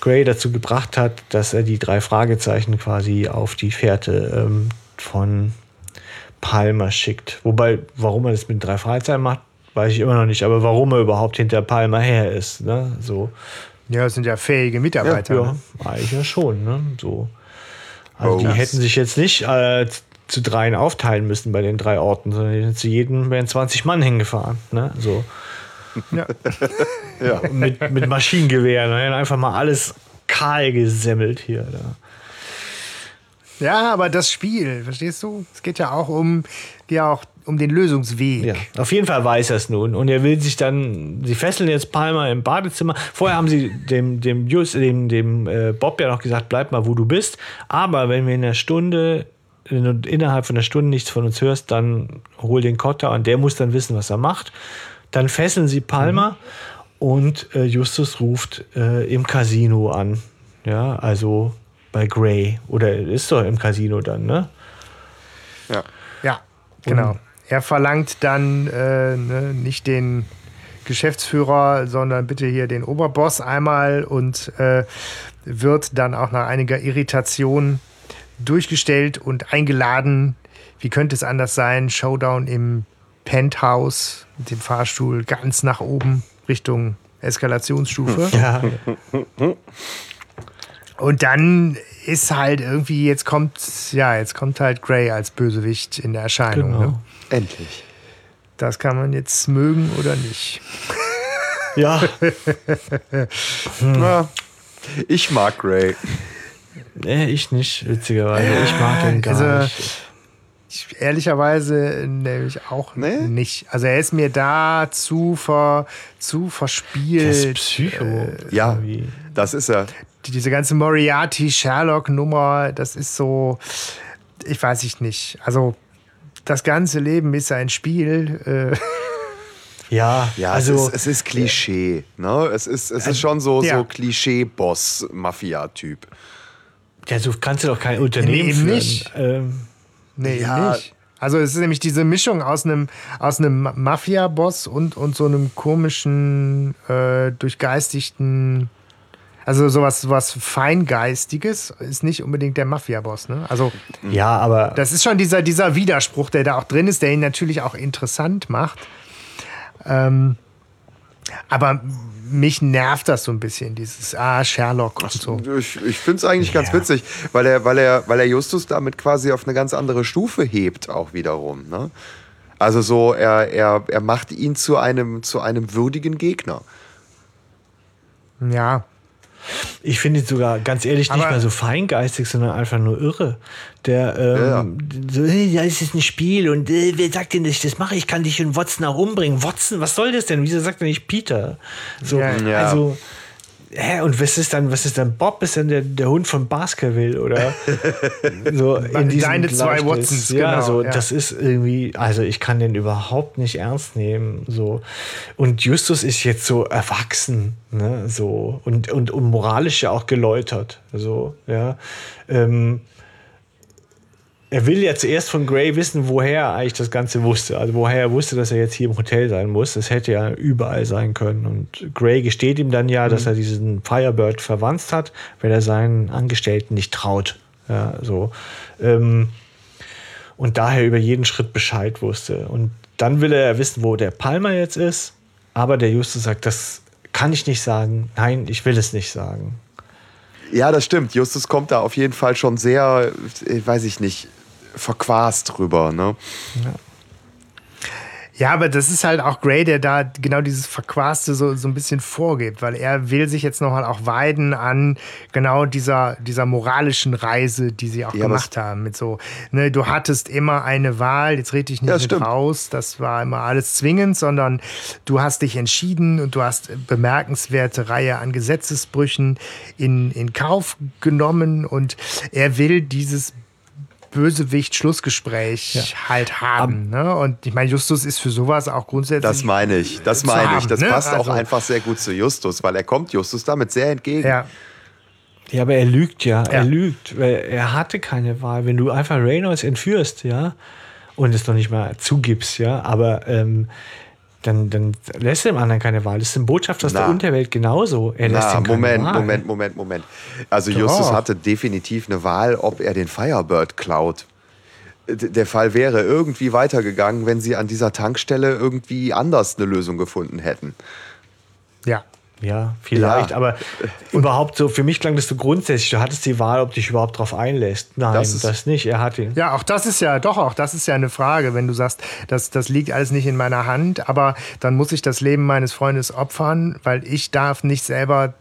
Grey dazu gebracht hat, dass er die drei Fragezeichen quasi auf die Fährte ähm, von Palmer schickt. Wobei, warum er das mit drei Fragezeichen macht, weiß ich immer noch nicht. Aber warum er überhaupt hinter Palmer her ist, ne? So. Ja, das sind ja fähige Mitarbeiter. Ja, ne? eigentlich ja schon, ne? So. Also Oh. die hätten sich jetzt nicht äh, zu dreien aufteilen müssen bei den drei Orten, sondern die zu jedem wären 20 Mann hingefahren, ne? So. Ja. Ja. Mit, mit Maschinengewehren, ne? einfach mal alles kahl gesemmelt hier. Da. ja, aber das Spiel, verstehst du? Es geht ja auch um, ja auch um den Lösungsweg. Ja, auf jeden Fall weiß er es nun. Und er will sich dann, sie fesseln jetzt Palmer im Badezimmer. Vorher haben sie dem, dem, Just, dem, dem äh, Bob ja noch gesagt, bleib mal, wo du bist. Aber wenn wir in einer Stunde, wenn du innerhalb von einer Stunde nichts von uns hörst, dann hol den Kotter und der muss dann wissen, was er macht. Dann fesseln sie Palmer und äh, Justus ruft äh, im Casino an. Ja, also bei Gray. Oder ist doch im Casino dann, ne? Ja. Ja, genau. Er verlangt dann äh, ne, nicht den Geschäftsführer, sondern bitte hier den Oberboss einmal und äh, wird dann auch nach einiger Irritation durchgestellt und eingeladen. Wie könnte es anders sein? Showdown im Penthouse mit dem Fahrstuhl ganz nach oben Richtung Eskalationsstufe. Ja. Und dann ist halt irgendwie, jetzt kommt, ja, jetzt kommt halt Grey als Bösewicht in der Erscheinung. Genau. Ne? Endlich. Das kann man jetzt mögen oder nicht. Ja, Na, ich mag Ray. nee, ich nicht, witzigerweise. Ich mag den gar Also, nicht. Ich, ehrlicherweise nämlich auch Nee? nicht. Also er ist mir da zu, ver, zu Der ist verspielt. Psycho. Ja, irgendwie. das ist er. Die- Diese ganze Moriarty-Sherlock-Nummer, das ist so, ich weiß ich nicht. Also das ganze Leben ist ein Spiel. Äh, Ja, Ja, also es, ist, es ist Klischee. Ne? Es, ist, es ist schon so, ja. so Klischee-Boss-Mafia-Typ. ja, so kannst du doch kein Unternehmen eben führen. nicht. Ähm, Nee, Ja. nicht. Also es ist nämlich diese Mischung aus einem, aus einem Mafia-Boss und, und so einem komischen, äh, durchgeistigten, also sowas, sowas Feingeistiges ist nicht unbedingt der Mafia-Boss. Ne? Also ja, aber das ist schon dieser, dieser Widerspruch, der da auch drin ist, der ihn natürlich auch interessant macht. Ähm, Aber mich nervt das so ein bisschen, dieses Ah, Sherlock und so. Ich, ich finde es eigentlich ganz witzig, weil er, weil, er, weil er Justus damit quasi auf eine ganz andere Stufe hebt, auch wiederum. Ne? Also so, er, er, er macht ihn zu einem, zu einem würdigen Gegner. Ja. Ich finde ihn sogar, ganz ehrlich, nicht Aber- mehr so feingeistig, sondern einfach nur irre. Der, ähm, so, hey, ja, es ist ein Spiel und äh, wer sagt denn, dass ich das mache? Ich kann dich und Watson auch umbringen. Watson, was soll das denn? Wieso sagt er nicht Peter? So, Ja. Ja. also, hä, und was ist dann, was ist dann Bob? Ist dann der, der Hund von Baskerville oder so in diesem Deine zwei. Watsons, ja, genau, so, ja. das ist irgendwie, also ich kann den überhaupt nicht ernst nehmen, so. Und Justus ist jetzt so erwachsen, ne, so, und, und, und moralisch ja auch geläutert, so, ja. Ähm, er will ja zuerst von Gray wissen, woher er eigentlich das Ganze wusste. Also woher er wusste, dass er jetzt hier im Hotel sein muss. Das hätte ja überall sein können. Und Gray gesteht ihm dann ja, dass er diesen Firebird verwandt hat, weil er seinen Angestellten nicht traut. Ja, so. Ähm, und daher über jeden Schritt Bescheid wusste. Und dann will er ja wissen, wo der Palmer jetzt ist. Aber der Justus sagt, das kann ich nicht sagen. Nein, ich will es nicht sagen. Ja, das stimmt. Justus kommt da auf jeden Fall schon sehr, weiß ich nicht, verquast drüber. Ne? Ja, aber das ist halt auch Gray, der da genau dieses Verquaste so, so ein bisschen vorgibt, weil er will sich jetzt nochmal auch weiden an genau dieser, dieser moralischen Reise, die sie auch Ja, gemacht haben. Mit so, ne, du hattest immer eine Wahl, jetzt red ich nicht Ja, mit stimmt. raus, das war immer alles zwingend, sondern du hast dich entschieden und du hast bemerkenswerte Reihe an Gesetzesbrüchen in, in Kauf genommen und er will dieses Bösewicht-Schlussgespräch halt haben. Ne? Und ich meine, Justus ist für sowas auch grundsätzlich. Das meine ich. Das meine ich. Das ne? passt auch Also- einfach sehr gut zu Justus, weil er kommt Justus damit sehr entgegen. Ja, Ja, aber er lügt ja. Ja. Er lügt, weil er hatte keine Wahl. Wenn du einfach Reynolds entführst, ja, und es noch nicht mal zugibst, ja, aber ähm, dann, dann lässt er dem anderen keine Wahl. Das ist ein Botschafter aus der Unterwelt genauso. Er lässt Na, ihm keine Moment, Wahl. Moment, Moment, Moment. Also Justus hatte definitiv eine Wahl, ob er den Firebird klaut. Der Fall wäre irgendwie weitergegangen, wenn sie an dieser Tankstelle irgendwie anders eine Lösung gefunden hätten. ja. Ja, vielleicht, Ja. aber überhaupt so, für mich klang das so grundsätzlich, du hattest die Wahl, ob dich überhaupt drauf einlässt. Nein, Das das, ist- nicht. Er hat ihn. Ja, auch das ist ja, doch, auch das ist ja eine Frage, wenn du sagst, das, das liegt alles nicht in meiner Hand, aber dann muss ich das Leben meines Freundes opfern, weil ich darf nicht selber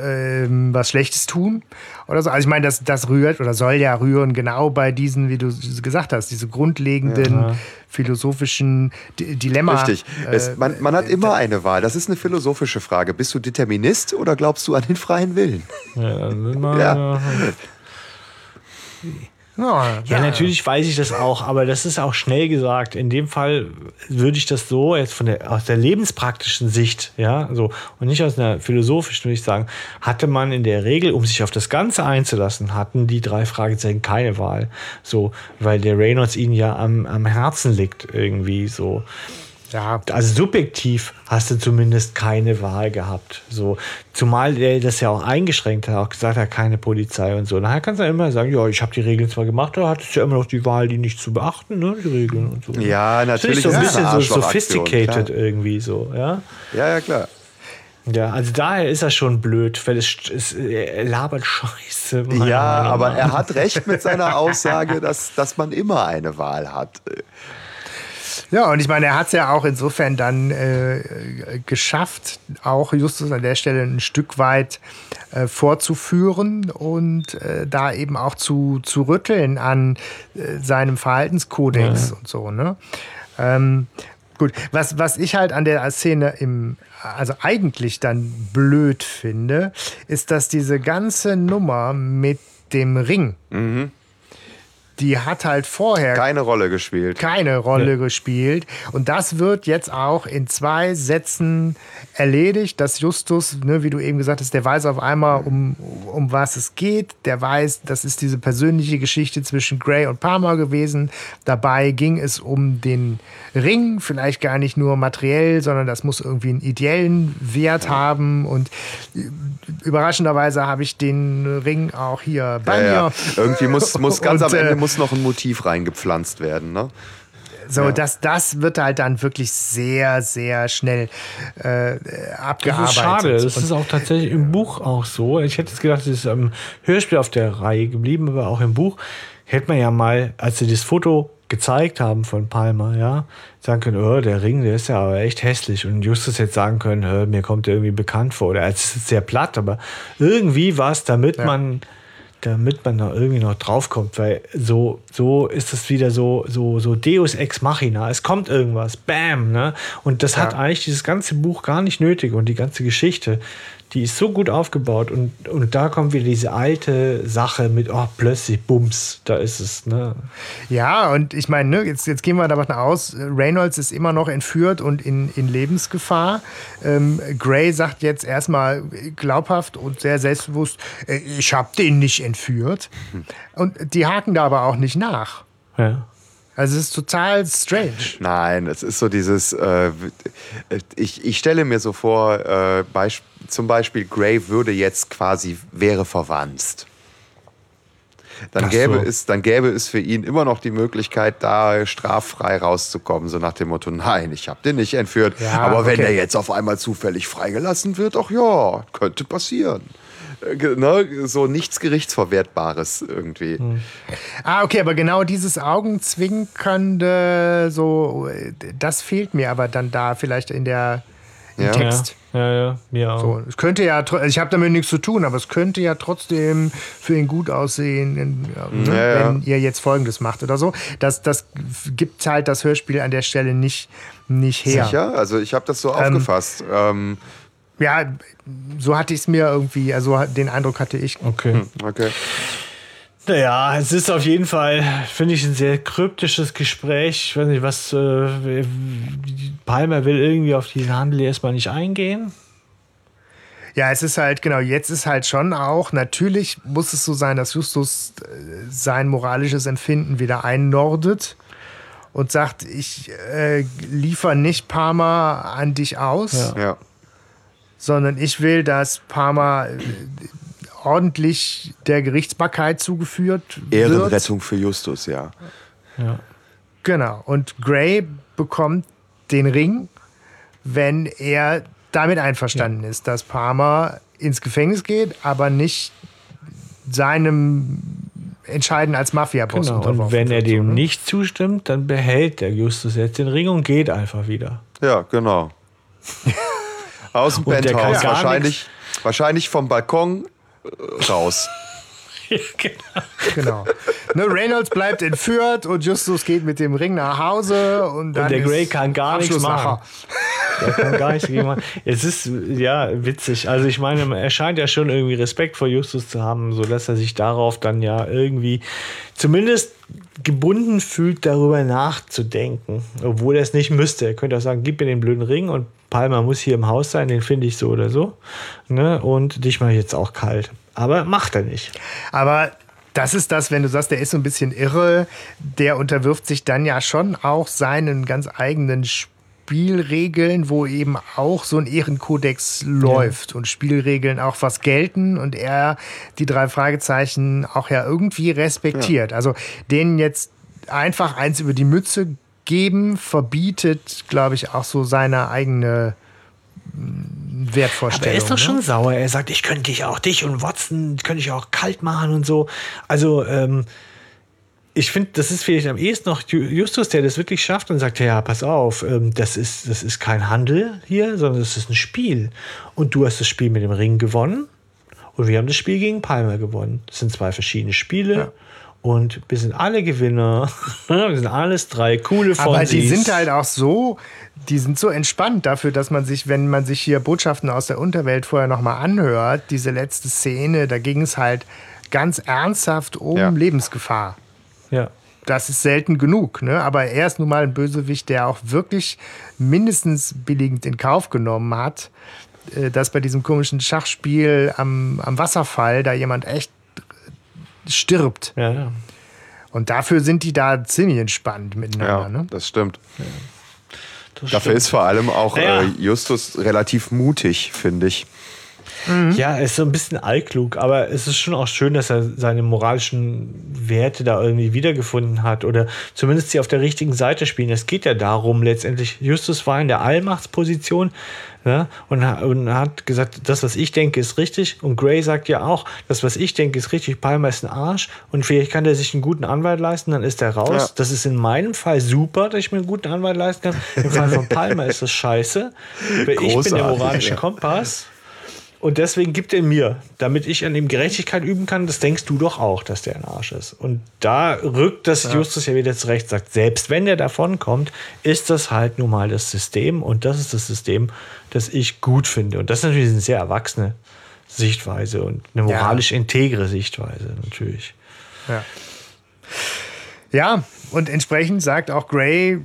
ähm, was Schlechtes tun oder so. Also ich meine, das, das rührt oder soll ja rühren genau bei diesen, wie du gesagt hast, diese grundlegenden philosophischen Di- Dilemma. Richtig. Es, äh, man, man hat immer eine Wahl. Das ist eine philosophische Frage. Bist du Determinist oder glaubst du an den freien Willen? Ja, will man- Ja. ja, Ja, natürlich weiß ich das auch, aber das ist auch schnell gesagt. In dem Fall würde ich das so jetzt von der aus der lebenspraktischen Sicht, ja, so und nicht aus einer philosophischen, würde ich sagen, hatte man in der Regel, um sich auf das Ganze einzulassen, hatten die drei Fragezeichen keine Wahl, so, weil der Reynolds ihnen ja am, am Herzen liegt irgendwie so. Ja, Also subjektiv hast du zumindest keine Wahl gehabt. So, zumal der das ja auch eingeschränkt hat, auch gesagt hat, keine Polizei und so. Nachher kannst du ja immer sagen, ja, ich habe die Regeln zwar gemacht, aber hattest ja immer noch die Wahl, die nicht zu beachten, ne, die Regeln und so. Ja, Das natürlich ich so ein ist das bisschen so sophisticated klar. irgendwie so, ja. Ja, ja, klar. Ja, also daher ist er schon blöd, weil es, es er labert Scheiße. Ja, aber er hat recht mit seiner Aussage, dass, dass man immer eine Wahl hat. Ja, und ich meine, er hat es ja auch insofern dann äh, geschafft, auch Justus an der Stelle ein Stück weit äh, vorzuführen und äh, da eben auch zu, zu rütteln an äh, seinem Verhaltenskodex und so. Ne? Ähm, gut, was, was ich halt an der Szene im, also eigentlich dann blöd finde, ist, dass diese ganze Nummer mit dem Ring, die hat halt vorher Keine Rolle gespielt. keine Rolle gespielt. Und das wird jetzt auch in zwei Sätzen erledigt, dass Justus, ne, wie du eben gesagt hast, der weiß auf einmal, um, um was es geht. Der weiß, das ist diese persönliche Geschichte zwischen Gray und Palmer gewesen. Dabei ging es um den Ring, vielleicht gar nicht nur materiell, sondern das muss irgendwie einen ideellen Wert haben. Und überraschenderweise habe ich den Ring auch hier bei Ja, ja. mir. Irgendwie muss, muss ganz Und, am Ende äh, muss noch ein Motiv reingepflanzt werden. Ne? So, Ja. das, das wird halt dann wirklich sehr, sehr schnell äh, abgearbeitet. Das ist schade. Das Und ist auch tatsächlich im Buch auch so. Ich hätte jetzt gedacht, es ist am Hörspiel auf der Reihe geblieben, aber auch im Buch hätte man ja mal, als sie das Foto gezeigt haben von Palmer, ja, sagen können, oh, der Ring, der ist ja aber echt hässlich. Und Justus hätte sagen können, "Hör, mir kommt der irgendwie bekannt vor. Oder es ist sehr platt, aber irgendwie war es, damit man damit man da irgendwie noch draufkommt, weil so, so ist es wieder so, so, so Deus ex machina. Es kommt irgendwas, bam, ne? Und das hat eigentlich dieses ganze Buch gar nicht nötig und die ganze Geschichte, die ist so gut aufgebaut und, und da kommt wieder diese alte Sache mit, oh, plötzlich, bums, da ist es, ne? Ja, und ich meine, ne, jetzt, jetzt gehen wir davon aus, Reynolds ist immer noch entführt und in, in Lebensgefahr. Ähm, Gray sagt jetzt erstmal glaubhaft und sehr selbstbewusst, äh, ich habe den nicht entführt. Und die haken da aber auch nicht nach. Ja. Also es ist total strange. Nein, es ist so dieses, äh, ich, ich stelle mir so vor, äh, Beisp zum Beispiel Gray würde jetzt quasi, wäre verwandt. Dann Ach gäbe, so. es, dann gäbe es für ihn immer noch die Möglichkeit, da straffrei rauszukommen. So nach dem Motto, nein, ich habe den nicht entführt. Ja, Aber wenn okay. der jetzt auf einmal zufällig freigelassen wird, ach ja, könnte passieren. Äh, Ne? So nichts Gerichtsverwertbares irgendwie. Ah, okay, aber genau dieses Augenzwinkernde, so, äh, das fehlt mir aber dann da vielleicht in der Ja. Text. Ja, ja, ja, mir auch. So, es könnte ja, tr- ich habe damit nichts zu tun, aber es könnte ja trotzdem für ihn gut aussehen, in, ne, Ja, ja. wenn ihr jetzt Folgendes macht oder so. Das, das gibt halt das Hörspiel an der Stelle nicht, nicht her. Sicher? Also ich habe das so aufgefasst. Ähm, Ja, so hatte ich es mir irgendwie, also den Eindruck hatte ich. Okay. okay. Naja, es ist auf jeden Fall, finde ich, ein sehr kryptisches Gespräch. Ich weiß nicht, was äh, Palmer will irgendwie auf diesen Handel erstmal nicht eingehen. Ja, es ist halt, genau, jetzt ist halt schon auch, natürlich muss es so sein, dass Justus äh, sein moralisches Empfinden wieder einnordet und sagt, ich äh, liefere nicht Parma an dich aus, Ja. Ja. sondern ich will, dass Parma äh, ordentlich der Gerichtsbarkeit zugeführt wird. Ehrenrettung für Justus, ja. Genau. Und Gray bekommt den Ring, wenn er damit einverstanden ist, dass Palmer ins Gefängnis geht, aber nicht seinem Entscheiden als Mafia-Boss Genau. Und wenn er dem so, ne? nicht zustimmt, dann behält der Justus jetzt den Ring und geht einfach wieder. Ja, genau. Aus dem Penthouse. Wahrscheinlich, wahrscheinlich vom Balkon raus. Genau. Ne, Reynolds bleibt entführt und Justus geht mit dem Ring nach Hause und dann der ist Gray kann gar nichts machen. Der kann gar nichts machen. Es ist ja witzig. Also ich meine, er scheint ja schon irgendwie Respekt vor Justus zu haben, sodass er sich darauf dann ja irgendwie zumindest gebunden fühlt, darüber nachzudenken. Obwohl er es nicht müsste. Er könnte auch sagen, gib mir den blöden Ring und Palmer muss hier im Haus sein, den finde ich so oder so. Ne? Und dich mache ich jetzt auch kalt. Aber macht er nicht. Aber das ist das, wenn du sagst, der ist so ein bisschen irre, der unterwirft sich dann ja schon auch seinen ganz eigenen Spielregeln, wo eben auch so ein Ehrenkodex läuft und Spielregeln auch was gelten und er die drei Fragezeichen auch ja irgendwie respektiert. Also denen jetzt einfach eins über die Mütze geben, verbietet, glaube ich, auch so seine eigene mm, Wertvorstellung. Aber er ist doch ne? schon sauer. Er sagt, ich könnte dich auch, dich und Watson könnte ich auch kalt machen und so. Also, ähm, ich finde, das ist vielleicht am ehesten noch Ju- Justus, der das wirklich schafft und sagt, ja, pass auf, ähm, das, ist, das ist kein Handel hier, sondern das ist ein Spiel. Und du hast das Spiel mit dem Ring gewonnen und wir haben das Spiel gegen Palmer gewonnen. Das sind zwei verschiedene Spiele. Und wir sind alle Gewinner. wir sind alles drei coole von Aber die sind halt auch so, die sind so entspannt dafür, dass man sich, wenn man sich hier Botschaften aus der Unterwelt vorher nochmal anhört, diese letzte Szene, da ging es halt ganz ernsthaft um Ja. Lebensgefahr. Ja. Das ist selten genug, ne? aber er ist nun mal ein Bösewicht, der auch wirklich mindestens billigend in Kauf genommen hat, äh, dass bei diesem komischen Schachspiel am, am Wasserfall da jemand echt stirbt. Ja, ja. Und dafür sind die da ziemlich entspannt Ja, miteinander. Ne? das stimmt. Das Dafür stimmt. ist vor allem auch Ja. äh, Justus relativ mutig, finde ich. Ja, er ist so ein bisschen allklug, aber es ist schon auch schön, dass er seine moralischen Werte da irgendwie wiedergefunden hat oder zumindest sie auf der richtigen Seite spielen. Es geht ja darum, letztendlich, Justus war in der Allmachtsposition ja, und, und hat gesagt, das, was ich denke, ist richtig. Und Gray sagt ja auch, das, was ich denke, ist richtig. Palmer ist ein Arsch und vielleicht kann er sich einen guten Anwalt leisten, dann ist er raus. Ja. Das ist in meinem Fall super, dass ich mir einen guten Anwalt leisten kann. Im Fall von Palmer ist das scheiße. Weil ich bin der moralische ja. Kompass. Und deswegen gibt er mir, damit ich an ihm Gerechtigkeit üben kann, das denkst du doch auch, dass der ein Arsch ist. Und da rückt das ja. Justus ja wieder zurecht, sagt, selbst wenn der davon kommt, ist das halt nun mal das System und das ist das System, das ich gut finde. Und das ist natürlich eine sehr erwachsene Sichtweise und eine moralisch ja. integre Sichtweise natürlich. Ja. Ja, und entsprechend sagt auch Gray,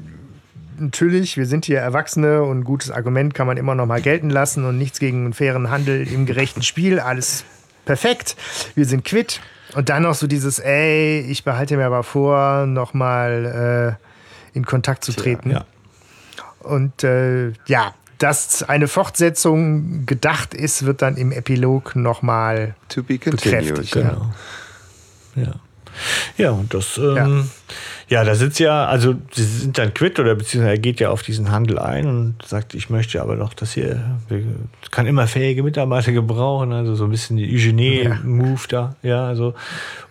natürlich, wir sind hier Erwachsene und ein gutes Argument kann man immer noch mal gelten lassen und nichts gegen einen fairen Handel im gerechten Spiel. Alles perfekt. Wir sind quitt. Und dann noch so dieses, ey, ich behalte mir aber vor, noch mal äh, in Kontakt zu treten. Ja. Und äh, ja, dass eine Fortsetzung gedacht ist, wird dann im Epilog noch mal to be continued. Genau. Ja. Ja, und das, ähm, ja. da sitzt ja, also sie sind dann quitt oder beziehungsweise er geht ja auf diesen Handel ein und sagt, ich möchte aber noch, dass hier, kann immer fähige Mitarbeiter gebrauchen, also so ein bisschen die Eugenie-Move da, ja, also.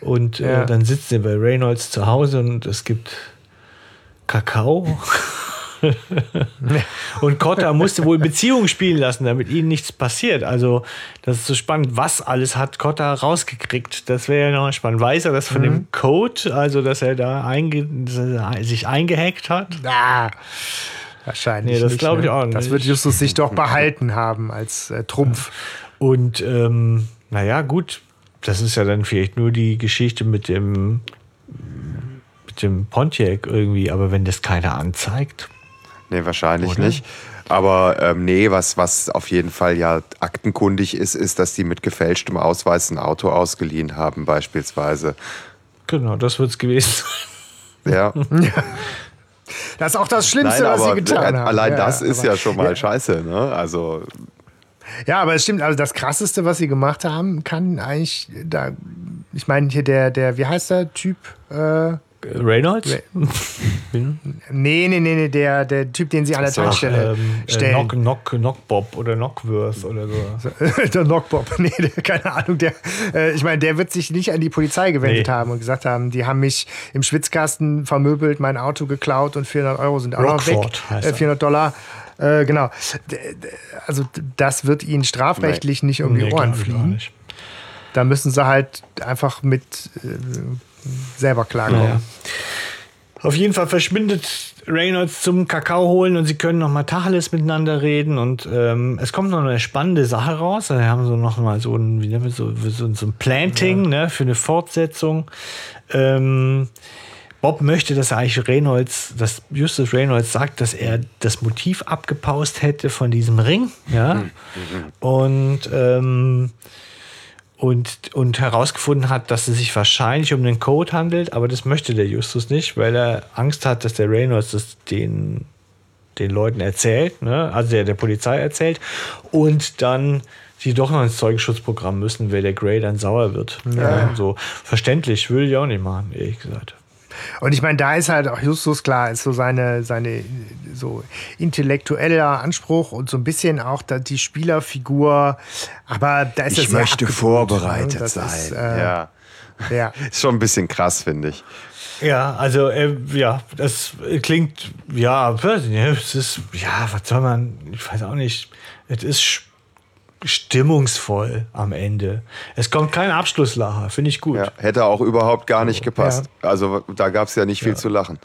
Und äh, ja. Äh, dann sitzen sie bei Reynolds zu Hause und es gibt Kakao. und Cotta musste wohl Beziehungen spielen lassen, damit ihnen nichts passiert. Also, das ist so spannend. Was alles hat Cotta rausgekriegt? Das wäre ja noch spannend. Weiß er das von mhm. dem Code, also dass er da einge sich eingehackt hat? Ah. Wahrscheinlich. Nee, das glaube ich ne? auch nicht. Das wird Justus sich doch behalten haben als äh, Trumpf. Und ähm, naja, gut, das ist ja dann vielleicht nur die Geschichte mit dem mit dem Pontiac irgendwie, aber wenn das keiner anzeigt, Nee, wahrscheinlich Oder? nicht. Aber ähm, nee, was, was auf jeden Fall ja aktenkundig ist, ist, dass die mit gefälschtem Ausweis ein Auto ausgeliehen haben, beispielsweise. Genau, das wird es gewesen sein. Ja. Das ist auch das Schlimmste, Nein, was sie getan haben. Allein ja, das ist ja schon mal ja. scheiße, ne? Also. Ja, aber es stimmt, also das krasseste, was sie gemacht haben, kann eigentlich da. Ich meine, hier der, der, wie heißt der Typ? Äh, Reynolds? nee, nee, nee, nee, der, der Typ, den sie an der so, Tankstelle ähm, äh, stellen. Knock, Knock, Knockbob oder Knockworth oder so. der Knockbob, nee, der, keine Ahnung. Der, äh, ich meine, der wird sich nicht an die Polizei gewendet nee. haben und gesagt haben, die haben mich im Schwitzkasten vermöbelt, mein Auto geklaut und 400 Euro sind auch Rockford noch weg. Äh, 400 Dollar. Äh, genau. Also das wird ihnen strafrechtlich nee. nicht um die nee, Ohren fliegen. Da müssen sie halt einfach mit äh, selber klarkommen. Naja. Auf jeden Fall verschwindet Reynolds zum Kakao holen und sie können noch mal Tacheles miteinander reden und ähm, es kommt noch eine spannende Sache raus. Wir haben so noch mal so ein, wie nennen wir so, so, so ein Planting ja. ne, für eine Fortsetzung. Ähm, Bob möchte, dass eigentlich Reynolds, dass Justus Reynolds sagt, dass er das Motiv abgepaust hätte von diesem Ring. Ja. Mhm. Und ähm, und, und herausgefunden hat, dass es sich wahrscheinlich um den Code handelt, aber das möchte der Justus nicht, weil er Angst hat, dass der Reynolds das den, den Leuten erzählt, ne? also der, der Polizei erzählt und dann die doch noch ins Zeugenschutzprogramm müssen, weil der Gray dann sauer wird. Ja. Ja, so verständlich, will ich auch nicht machen, ehrlich gesagt. Und ich meine, da ist halt auch Justus klar, ist so seine, seine so intellektueller Anspruch und so ein bisschen auch da die Spielerfigur. Aber da ist ich möchte vorbereitet ne? sein. Ist, äh, ja. ja. ist schon ein bisschen krass, finde ich. Ja, also äh, ja, das klingt ja, es ist ja, was soll man? Ich weiß auch nicht. Es ist stimmungsvoll am Ende. Es kommt kein Abschlusslacher, finde ich gut. Ja, hätte auch überhaupt gar nicht gepasst. Ja. Also da gab es ja nicht viel ja. zu lachen.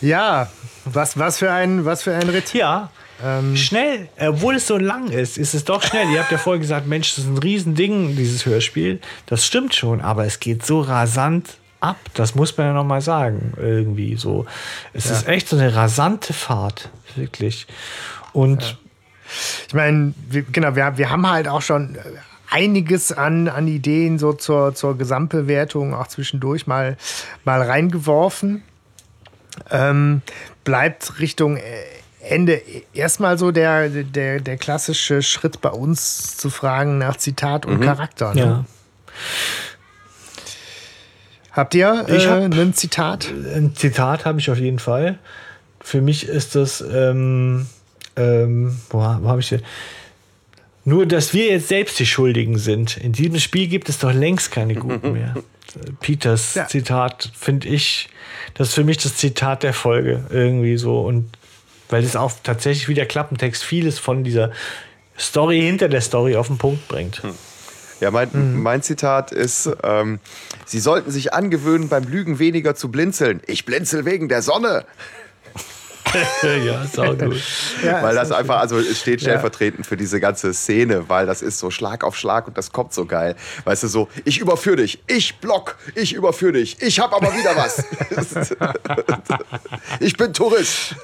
Ja, was, was, für ein, was für ein Ritt. Ja, ähm. Schnell, obwohl es so lang ist, ist es doch schnell. Ihr habt ja vorher gesagt, Mensch, das ist ein Riesending, dieses Hörspiel. Das stimmt schon, aber es geht so rasant ab. Das muss man ja nochmal sagen. Irgendwie so. Es ja. ist echt so eine rasante Fahrt, wirklich. Und ja. Ich meine, genau, wir, wir haben halt auch schon einiges an, an Ideen so zur, zur Gesamtbewertung auch zwischendurch mal, mal reingeworfen. Ähm, bleibt Richtung Ende erstmal so der, der, der klassische Schritt bei uns zu fragen nach Zitat und Charakter. Ne? Ja. Habt ihr äh, hab- ein Zitat? Ein Zitat habe ich auf jeden Fall. Für mich ist das, ähm, ähm, wo, wo habe ich denn? Nur, dass wir jetzt selbst die Schuldigen sind. In diesem Spiel gibt es doch längst keine Guten mehr. Peters Ja. Zitat finde ich, das ist für mich das Zitat der Folge irgendwie so und weil es auch tatsächlich wie der Klappentext vieles von dieser Story hinter der Story auf den Punkt bringt. Ja, mein, Mhm. mein Zitat ist, ähm, Sie sollten sich angewöhnen, beim Lügen weniger zu blinzeln. Ich blinzel wegen der Sonne. ja, sau gut. Ja, weil ist das auch einfach, also es steht Ja. stellvertretend für diese ganze Szene, weil das ist so Schlag auf Schlag und das kommt so geil. Weißt du, so, ich überführe dich, ich block, ich überführe dich, ich hab aber wieder was. ich bin Tourist.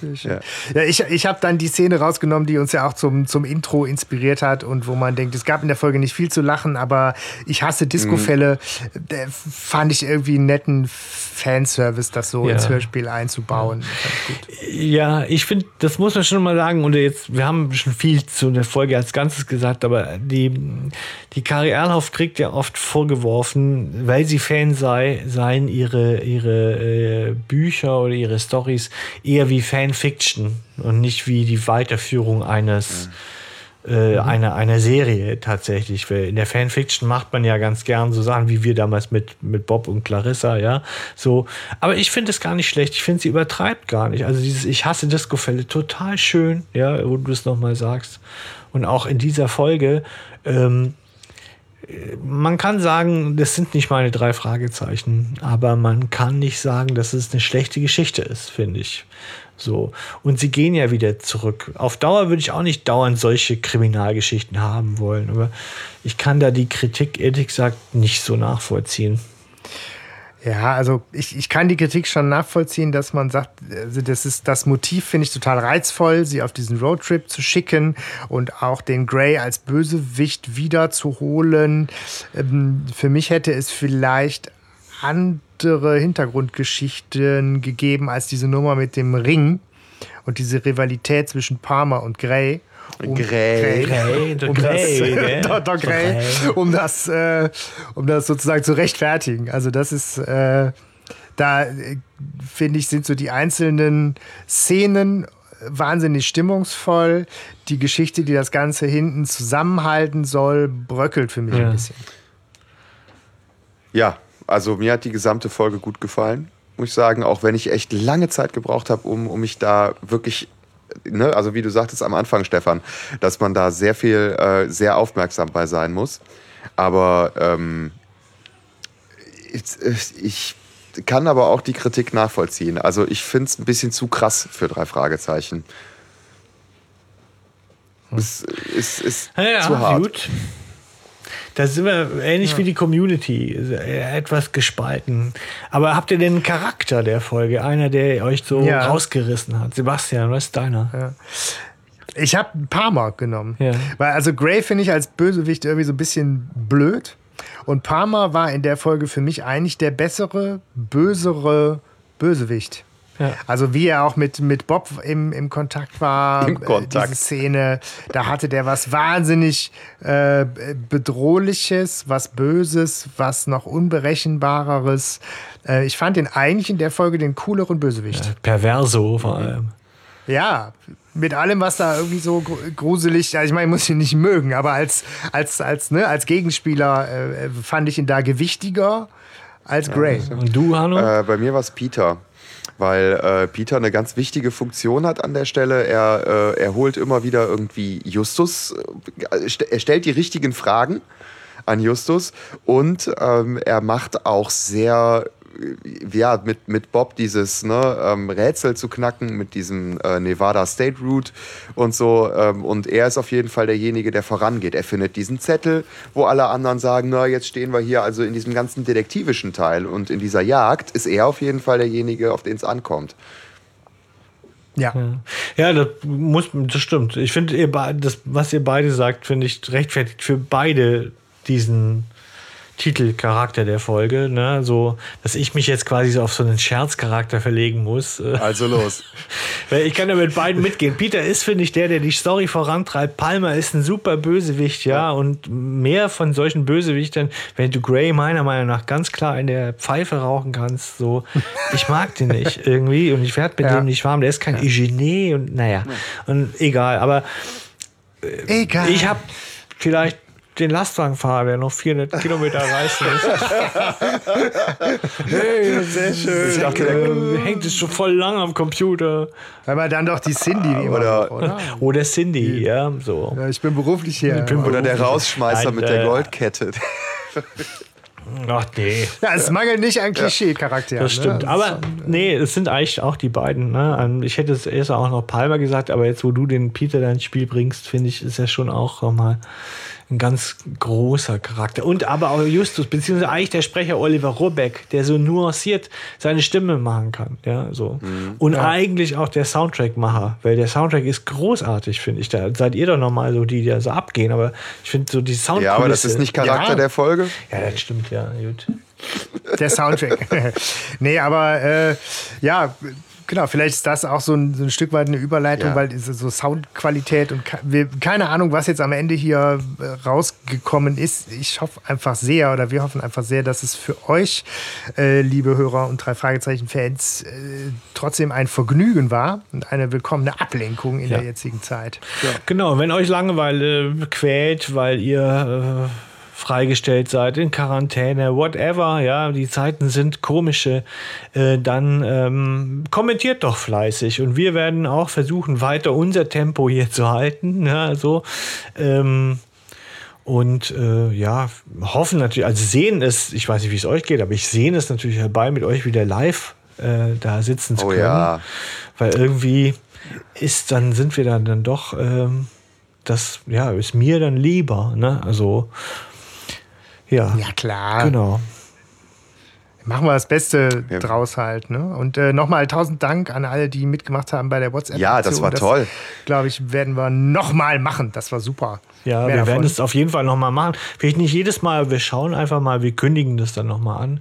Sehr schön. Ja, ich, ich habe dann die Szene rausgenommen, die uns ja auch zum, zum Intro inspiriert hat und wo man denkt, es gab in der Folge nicht viel zu lachen, aber ich hasse Disco-Fälle. Der fand ich irgendwie einen netten Fanservice, das so Ja. ins Hörspiel einzubauen. Ja, ich finde, das muss man schon mal sagen. Und jetzt, wir haben schon viel zu der Folge als Ganzes gesagt, aber die, die Kari Erlhoff kriegt ja oft vorgeworfen, weil sie Fan sei, seien ihre, ihre äh, Bücher oder ihre Stories eher wie Fanfiction und nicht wie die Weiterführung eines äh, einer, einer Serie tatsächlich. Weil in der Fanfiction macht man ja ganz gern so Sachen wie wir damals mit, mit Bob und Clarissa, ja. So. Aber ich finde es gar nicht schlecht. Ich finde, sie übertreibt gar nicht. Also dieses Ich hasse Disco-Fälle total schön, ja, wo du es nochmal sagst. Und auch in dieser Folge, ähm, man kann sagen, das sind nicht meine drei Fragezeichen, aber man kann nicht sagen, dass es eine schlechte Geschichte ist, finde ich. So. Und sie gehen ja wieder zurück. Auf Dauer würde ich auch nicht dauernd solche Kriminalgeschichten haben wollen, aber ich kann da die Kritik ehrlich gesagt nicht so nachvollziehen. Ja, also ich, ich kann die Kritik schon nachvollziehen, dass man sagt, also das ist das Motiv finde ich total reizvoll, sie auf diesen Roadtrip zu schicken und auch den Grey als Bösewicht wiederzuholen. Ähm, für mich hätte es vielleicht andere Hintergrundgeschichten gegeben als diese Nummer mit dem Ring und diese Rivalität zwischen Palmer und Grey. Um Grey. Grey, um Grey, das? Dr. Grey. um äh, um das sozusagen zu rechtfertigen. Also das ist, äh, da äh, finde ich, sind so die einzelnen Szenen wahnsinnig stimmungsvoll. Die Geschichte, die das Ganze hinten zusammenhalten soll, bröckelt für mich Ja. ein bisschen. Ja, also mir hat die gesamte Folge gut gefallen, muss ich sagen, auch wenn ich echt lange Zeit gebraucht habe, um, um mich da wirklich, ne, also wie du sagtest am Anfang, Stefan, dass man da sehr viel, äh, sehr aufmerksam bei sein muss. Aber ähm, ich, ich kann aber auch die Kritik nachvollziehen. Also ich finde es ein bisschen zu krass für drei Fragezeichen. Es ist, ist Ja, zu hart. gut. Da sind wir ähnlich wie die Community, etwas gespalten. Aber habt ihr denn einen Charakter der Folge? Einer, der euch so Ja. rausgerissen hat? Sebastian, was ist deiner? Ich habe Palmer genommen. Ja. Weil also Grey finde ich als Bösewicht irgendwie so ein bisschen blöd. Und Palmer war in der Folge für mich eigentlich der bessere, bösere Bösewicht. Ja. Also wie er auch mit, mit Bob im, im Kontakt war, Im Kontakt. Äh, diese Szene, da hatte der was wahnsinnig äh, bedrohliches, was Böses, was noch unberechenbareres. Äh, ich fand den eigentlich in der Folge den cooleren Bösewicht. Perverso vor allem. Ja, mit allem, was da irgendwie so gru- gruselig, also ich meine, ich muss ihn nicht mögen, aber als, als, als, ne, als Gegenspieler äh, fand ich ihn da gewichtiger als Grey. Und du, Hanno? Äh, bei mir war es Peter. Weil äh, Peter eine ganz wichtige Funktion hat an der Stelle. Er, äh, er holt immer wieder irgendwie Justus, äh, er stellt die richtigen Fragen an Justus und ähm, er macht auch sehr, ja, mit, mit Bob dieses ne, ähm, Rätsel zu knacken, mit diesem äh, Nevada State Route und so. Ähm, und er ist auf jeden Fall derjenige, der vorangeht. Er findet diesen Zettel, wo alle anderen sagen, na, jetzt stehen wir hier also in diesem ganzen detektivischen Teil und in dieser Jagd ist er auf jeden Fall derjenige, auf den es ankommt. Ja. Ja, das muss, das stimmt. Ich finde, das, was ihr beide sagt, finde ich rechtfertigt für beide diesen, Titelcharakter der Folge, ne? so, dass ich mich jetzt quasi so auf so einen Scherzcharakter verlegen muss. Also los. Ich kann ja mit beiden mitgehen. Peter ist, finde ich, der, der die Story vorantreibt. Palmer ist ein super Bösewicht, ja, ja. und mehr von solchen Bösewichtern, wenn du Grey meiner Meinung nach ganz klar in der Pfeife rauchen kannst, so, ich mag den nicht irgendwie und ich werde mit ja. dem nicht warm. Der ist kein ja. Eugenie und naja, und egal, aber äh, egal. ich habe vielleicht den Lastwagenfahrer, der noch 400 Kilometer reißen muss. hey, sehr schön. Ich dachte, der hängt es schon voll lang am Computer. Weil man dann doch die Cindy oder, oder? oder Cindy, ja, so. Ja, ich bin beruflich hier. Bin oder der Rausschmeißer Nein, mit der äh, Goldkette. Ach nee. Ja, es mangelt nicht an Klischee-Charakteren. Das stimmt. Ne? Aber nee, es sind eigentlich auch die beiden. Ne? Ich hätte es erst auch noch Palmer gesagt, aber jetzt, wo du den Peter da ins Spiel bringst, finde ich, ist er schon auch nochmal ein ganz großer Charakter. Und aber auch Justus, beziehungsweise eigentlich der Sprecher Oliver Robeck, der so nuanciert seine Stimme machen kann. Ja, so. Mhm. Und ja. eigentlich auch der Soundtrack-Macher, weil der Soundtrack ist großartig, finde ich. Da seid ihr doch nochmal so, die da so abgehen, aber ich finde so die Soundtrack. Ja, aber das ist nicht Charakter ja. der Folge. Ja, das stimmt, ja, gut. Der Soundtrack. nee, aber äh, ja, Genau, vielleicht ist das auch so ein, so ein Stück weit eine Überleitung, ja. weil so Soundqualität und wir, keine Ahnung, was jetzt am Ende hier äh, rausgekommen ist. Ich hoffe einfach sehr oder wir hoffen einfach sehr, dass es für euch, äh, liebe Hörer und drei Fragezeichen-Fans, äh, trotzdem ein Vergnügen war und eine willkommene Ablenkung in ja. der jetzigen Zeit. Ja. Genau, wenn euch Langeweile quält, weil ihr äh, freigestellt seid, in Quarantäne, whatever, ja, die Zeiten sind komische, äh, dann ähm, kommentiert doch fleißig und wir werden auch versuchen, weiter unser Tempo hier zu halten, ja, so. Ähm, und äh, ja, hoffen natürlich, also sehen es, ich weiß nicht, wie es euch geht, aber ich sehe es natürlich herbei, mit euch wieder live äh, da sitzen zu oh, können. Ja. Weil irgendwie ist, dann sind wir dann, dann doch, ähm, das ja, ist mir dann lieber. Ne? Also ja. Ja, klar. Genau. Machen wir das Beste ja. draus halt. Ne? Und äh, nochmal tausend Dank an alle, die mitgemacht haben bei der WhatsApp. Ja, das war das, toll. Glaube ich, werden wir nochmal machen. Das war super. Ja, Mehr wir davon. werden es auf jeden Fall nochmal machen. Vielleicht nicht jedes Mal, wir schauen einfach mal, wir kündigen das dann nochmal an.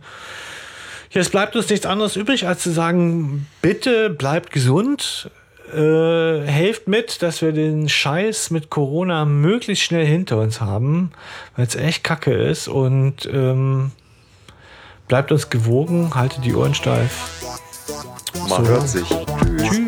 Jetzt bleibt uns nichts anderes übrig, als zu sagen, bitte bleibt gesund, äh, helft mit, dass wir den Scheiß mit Corona möglichst schnell hinter uns haben, weil es echt kacke ist und ähm, bleibt uns gewogen, haltet die Ohren steif. Man so. hört sich. Tschüss. Tschüss.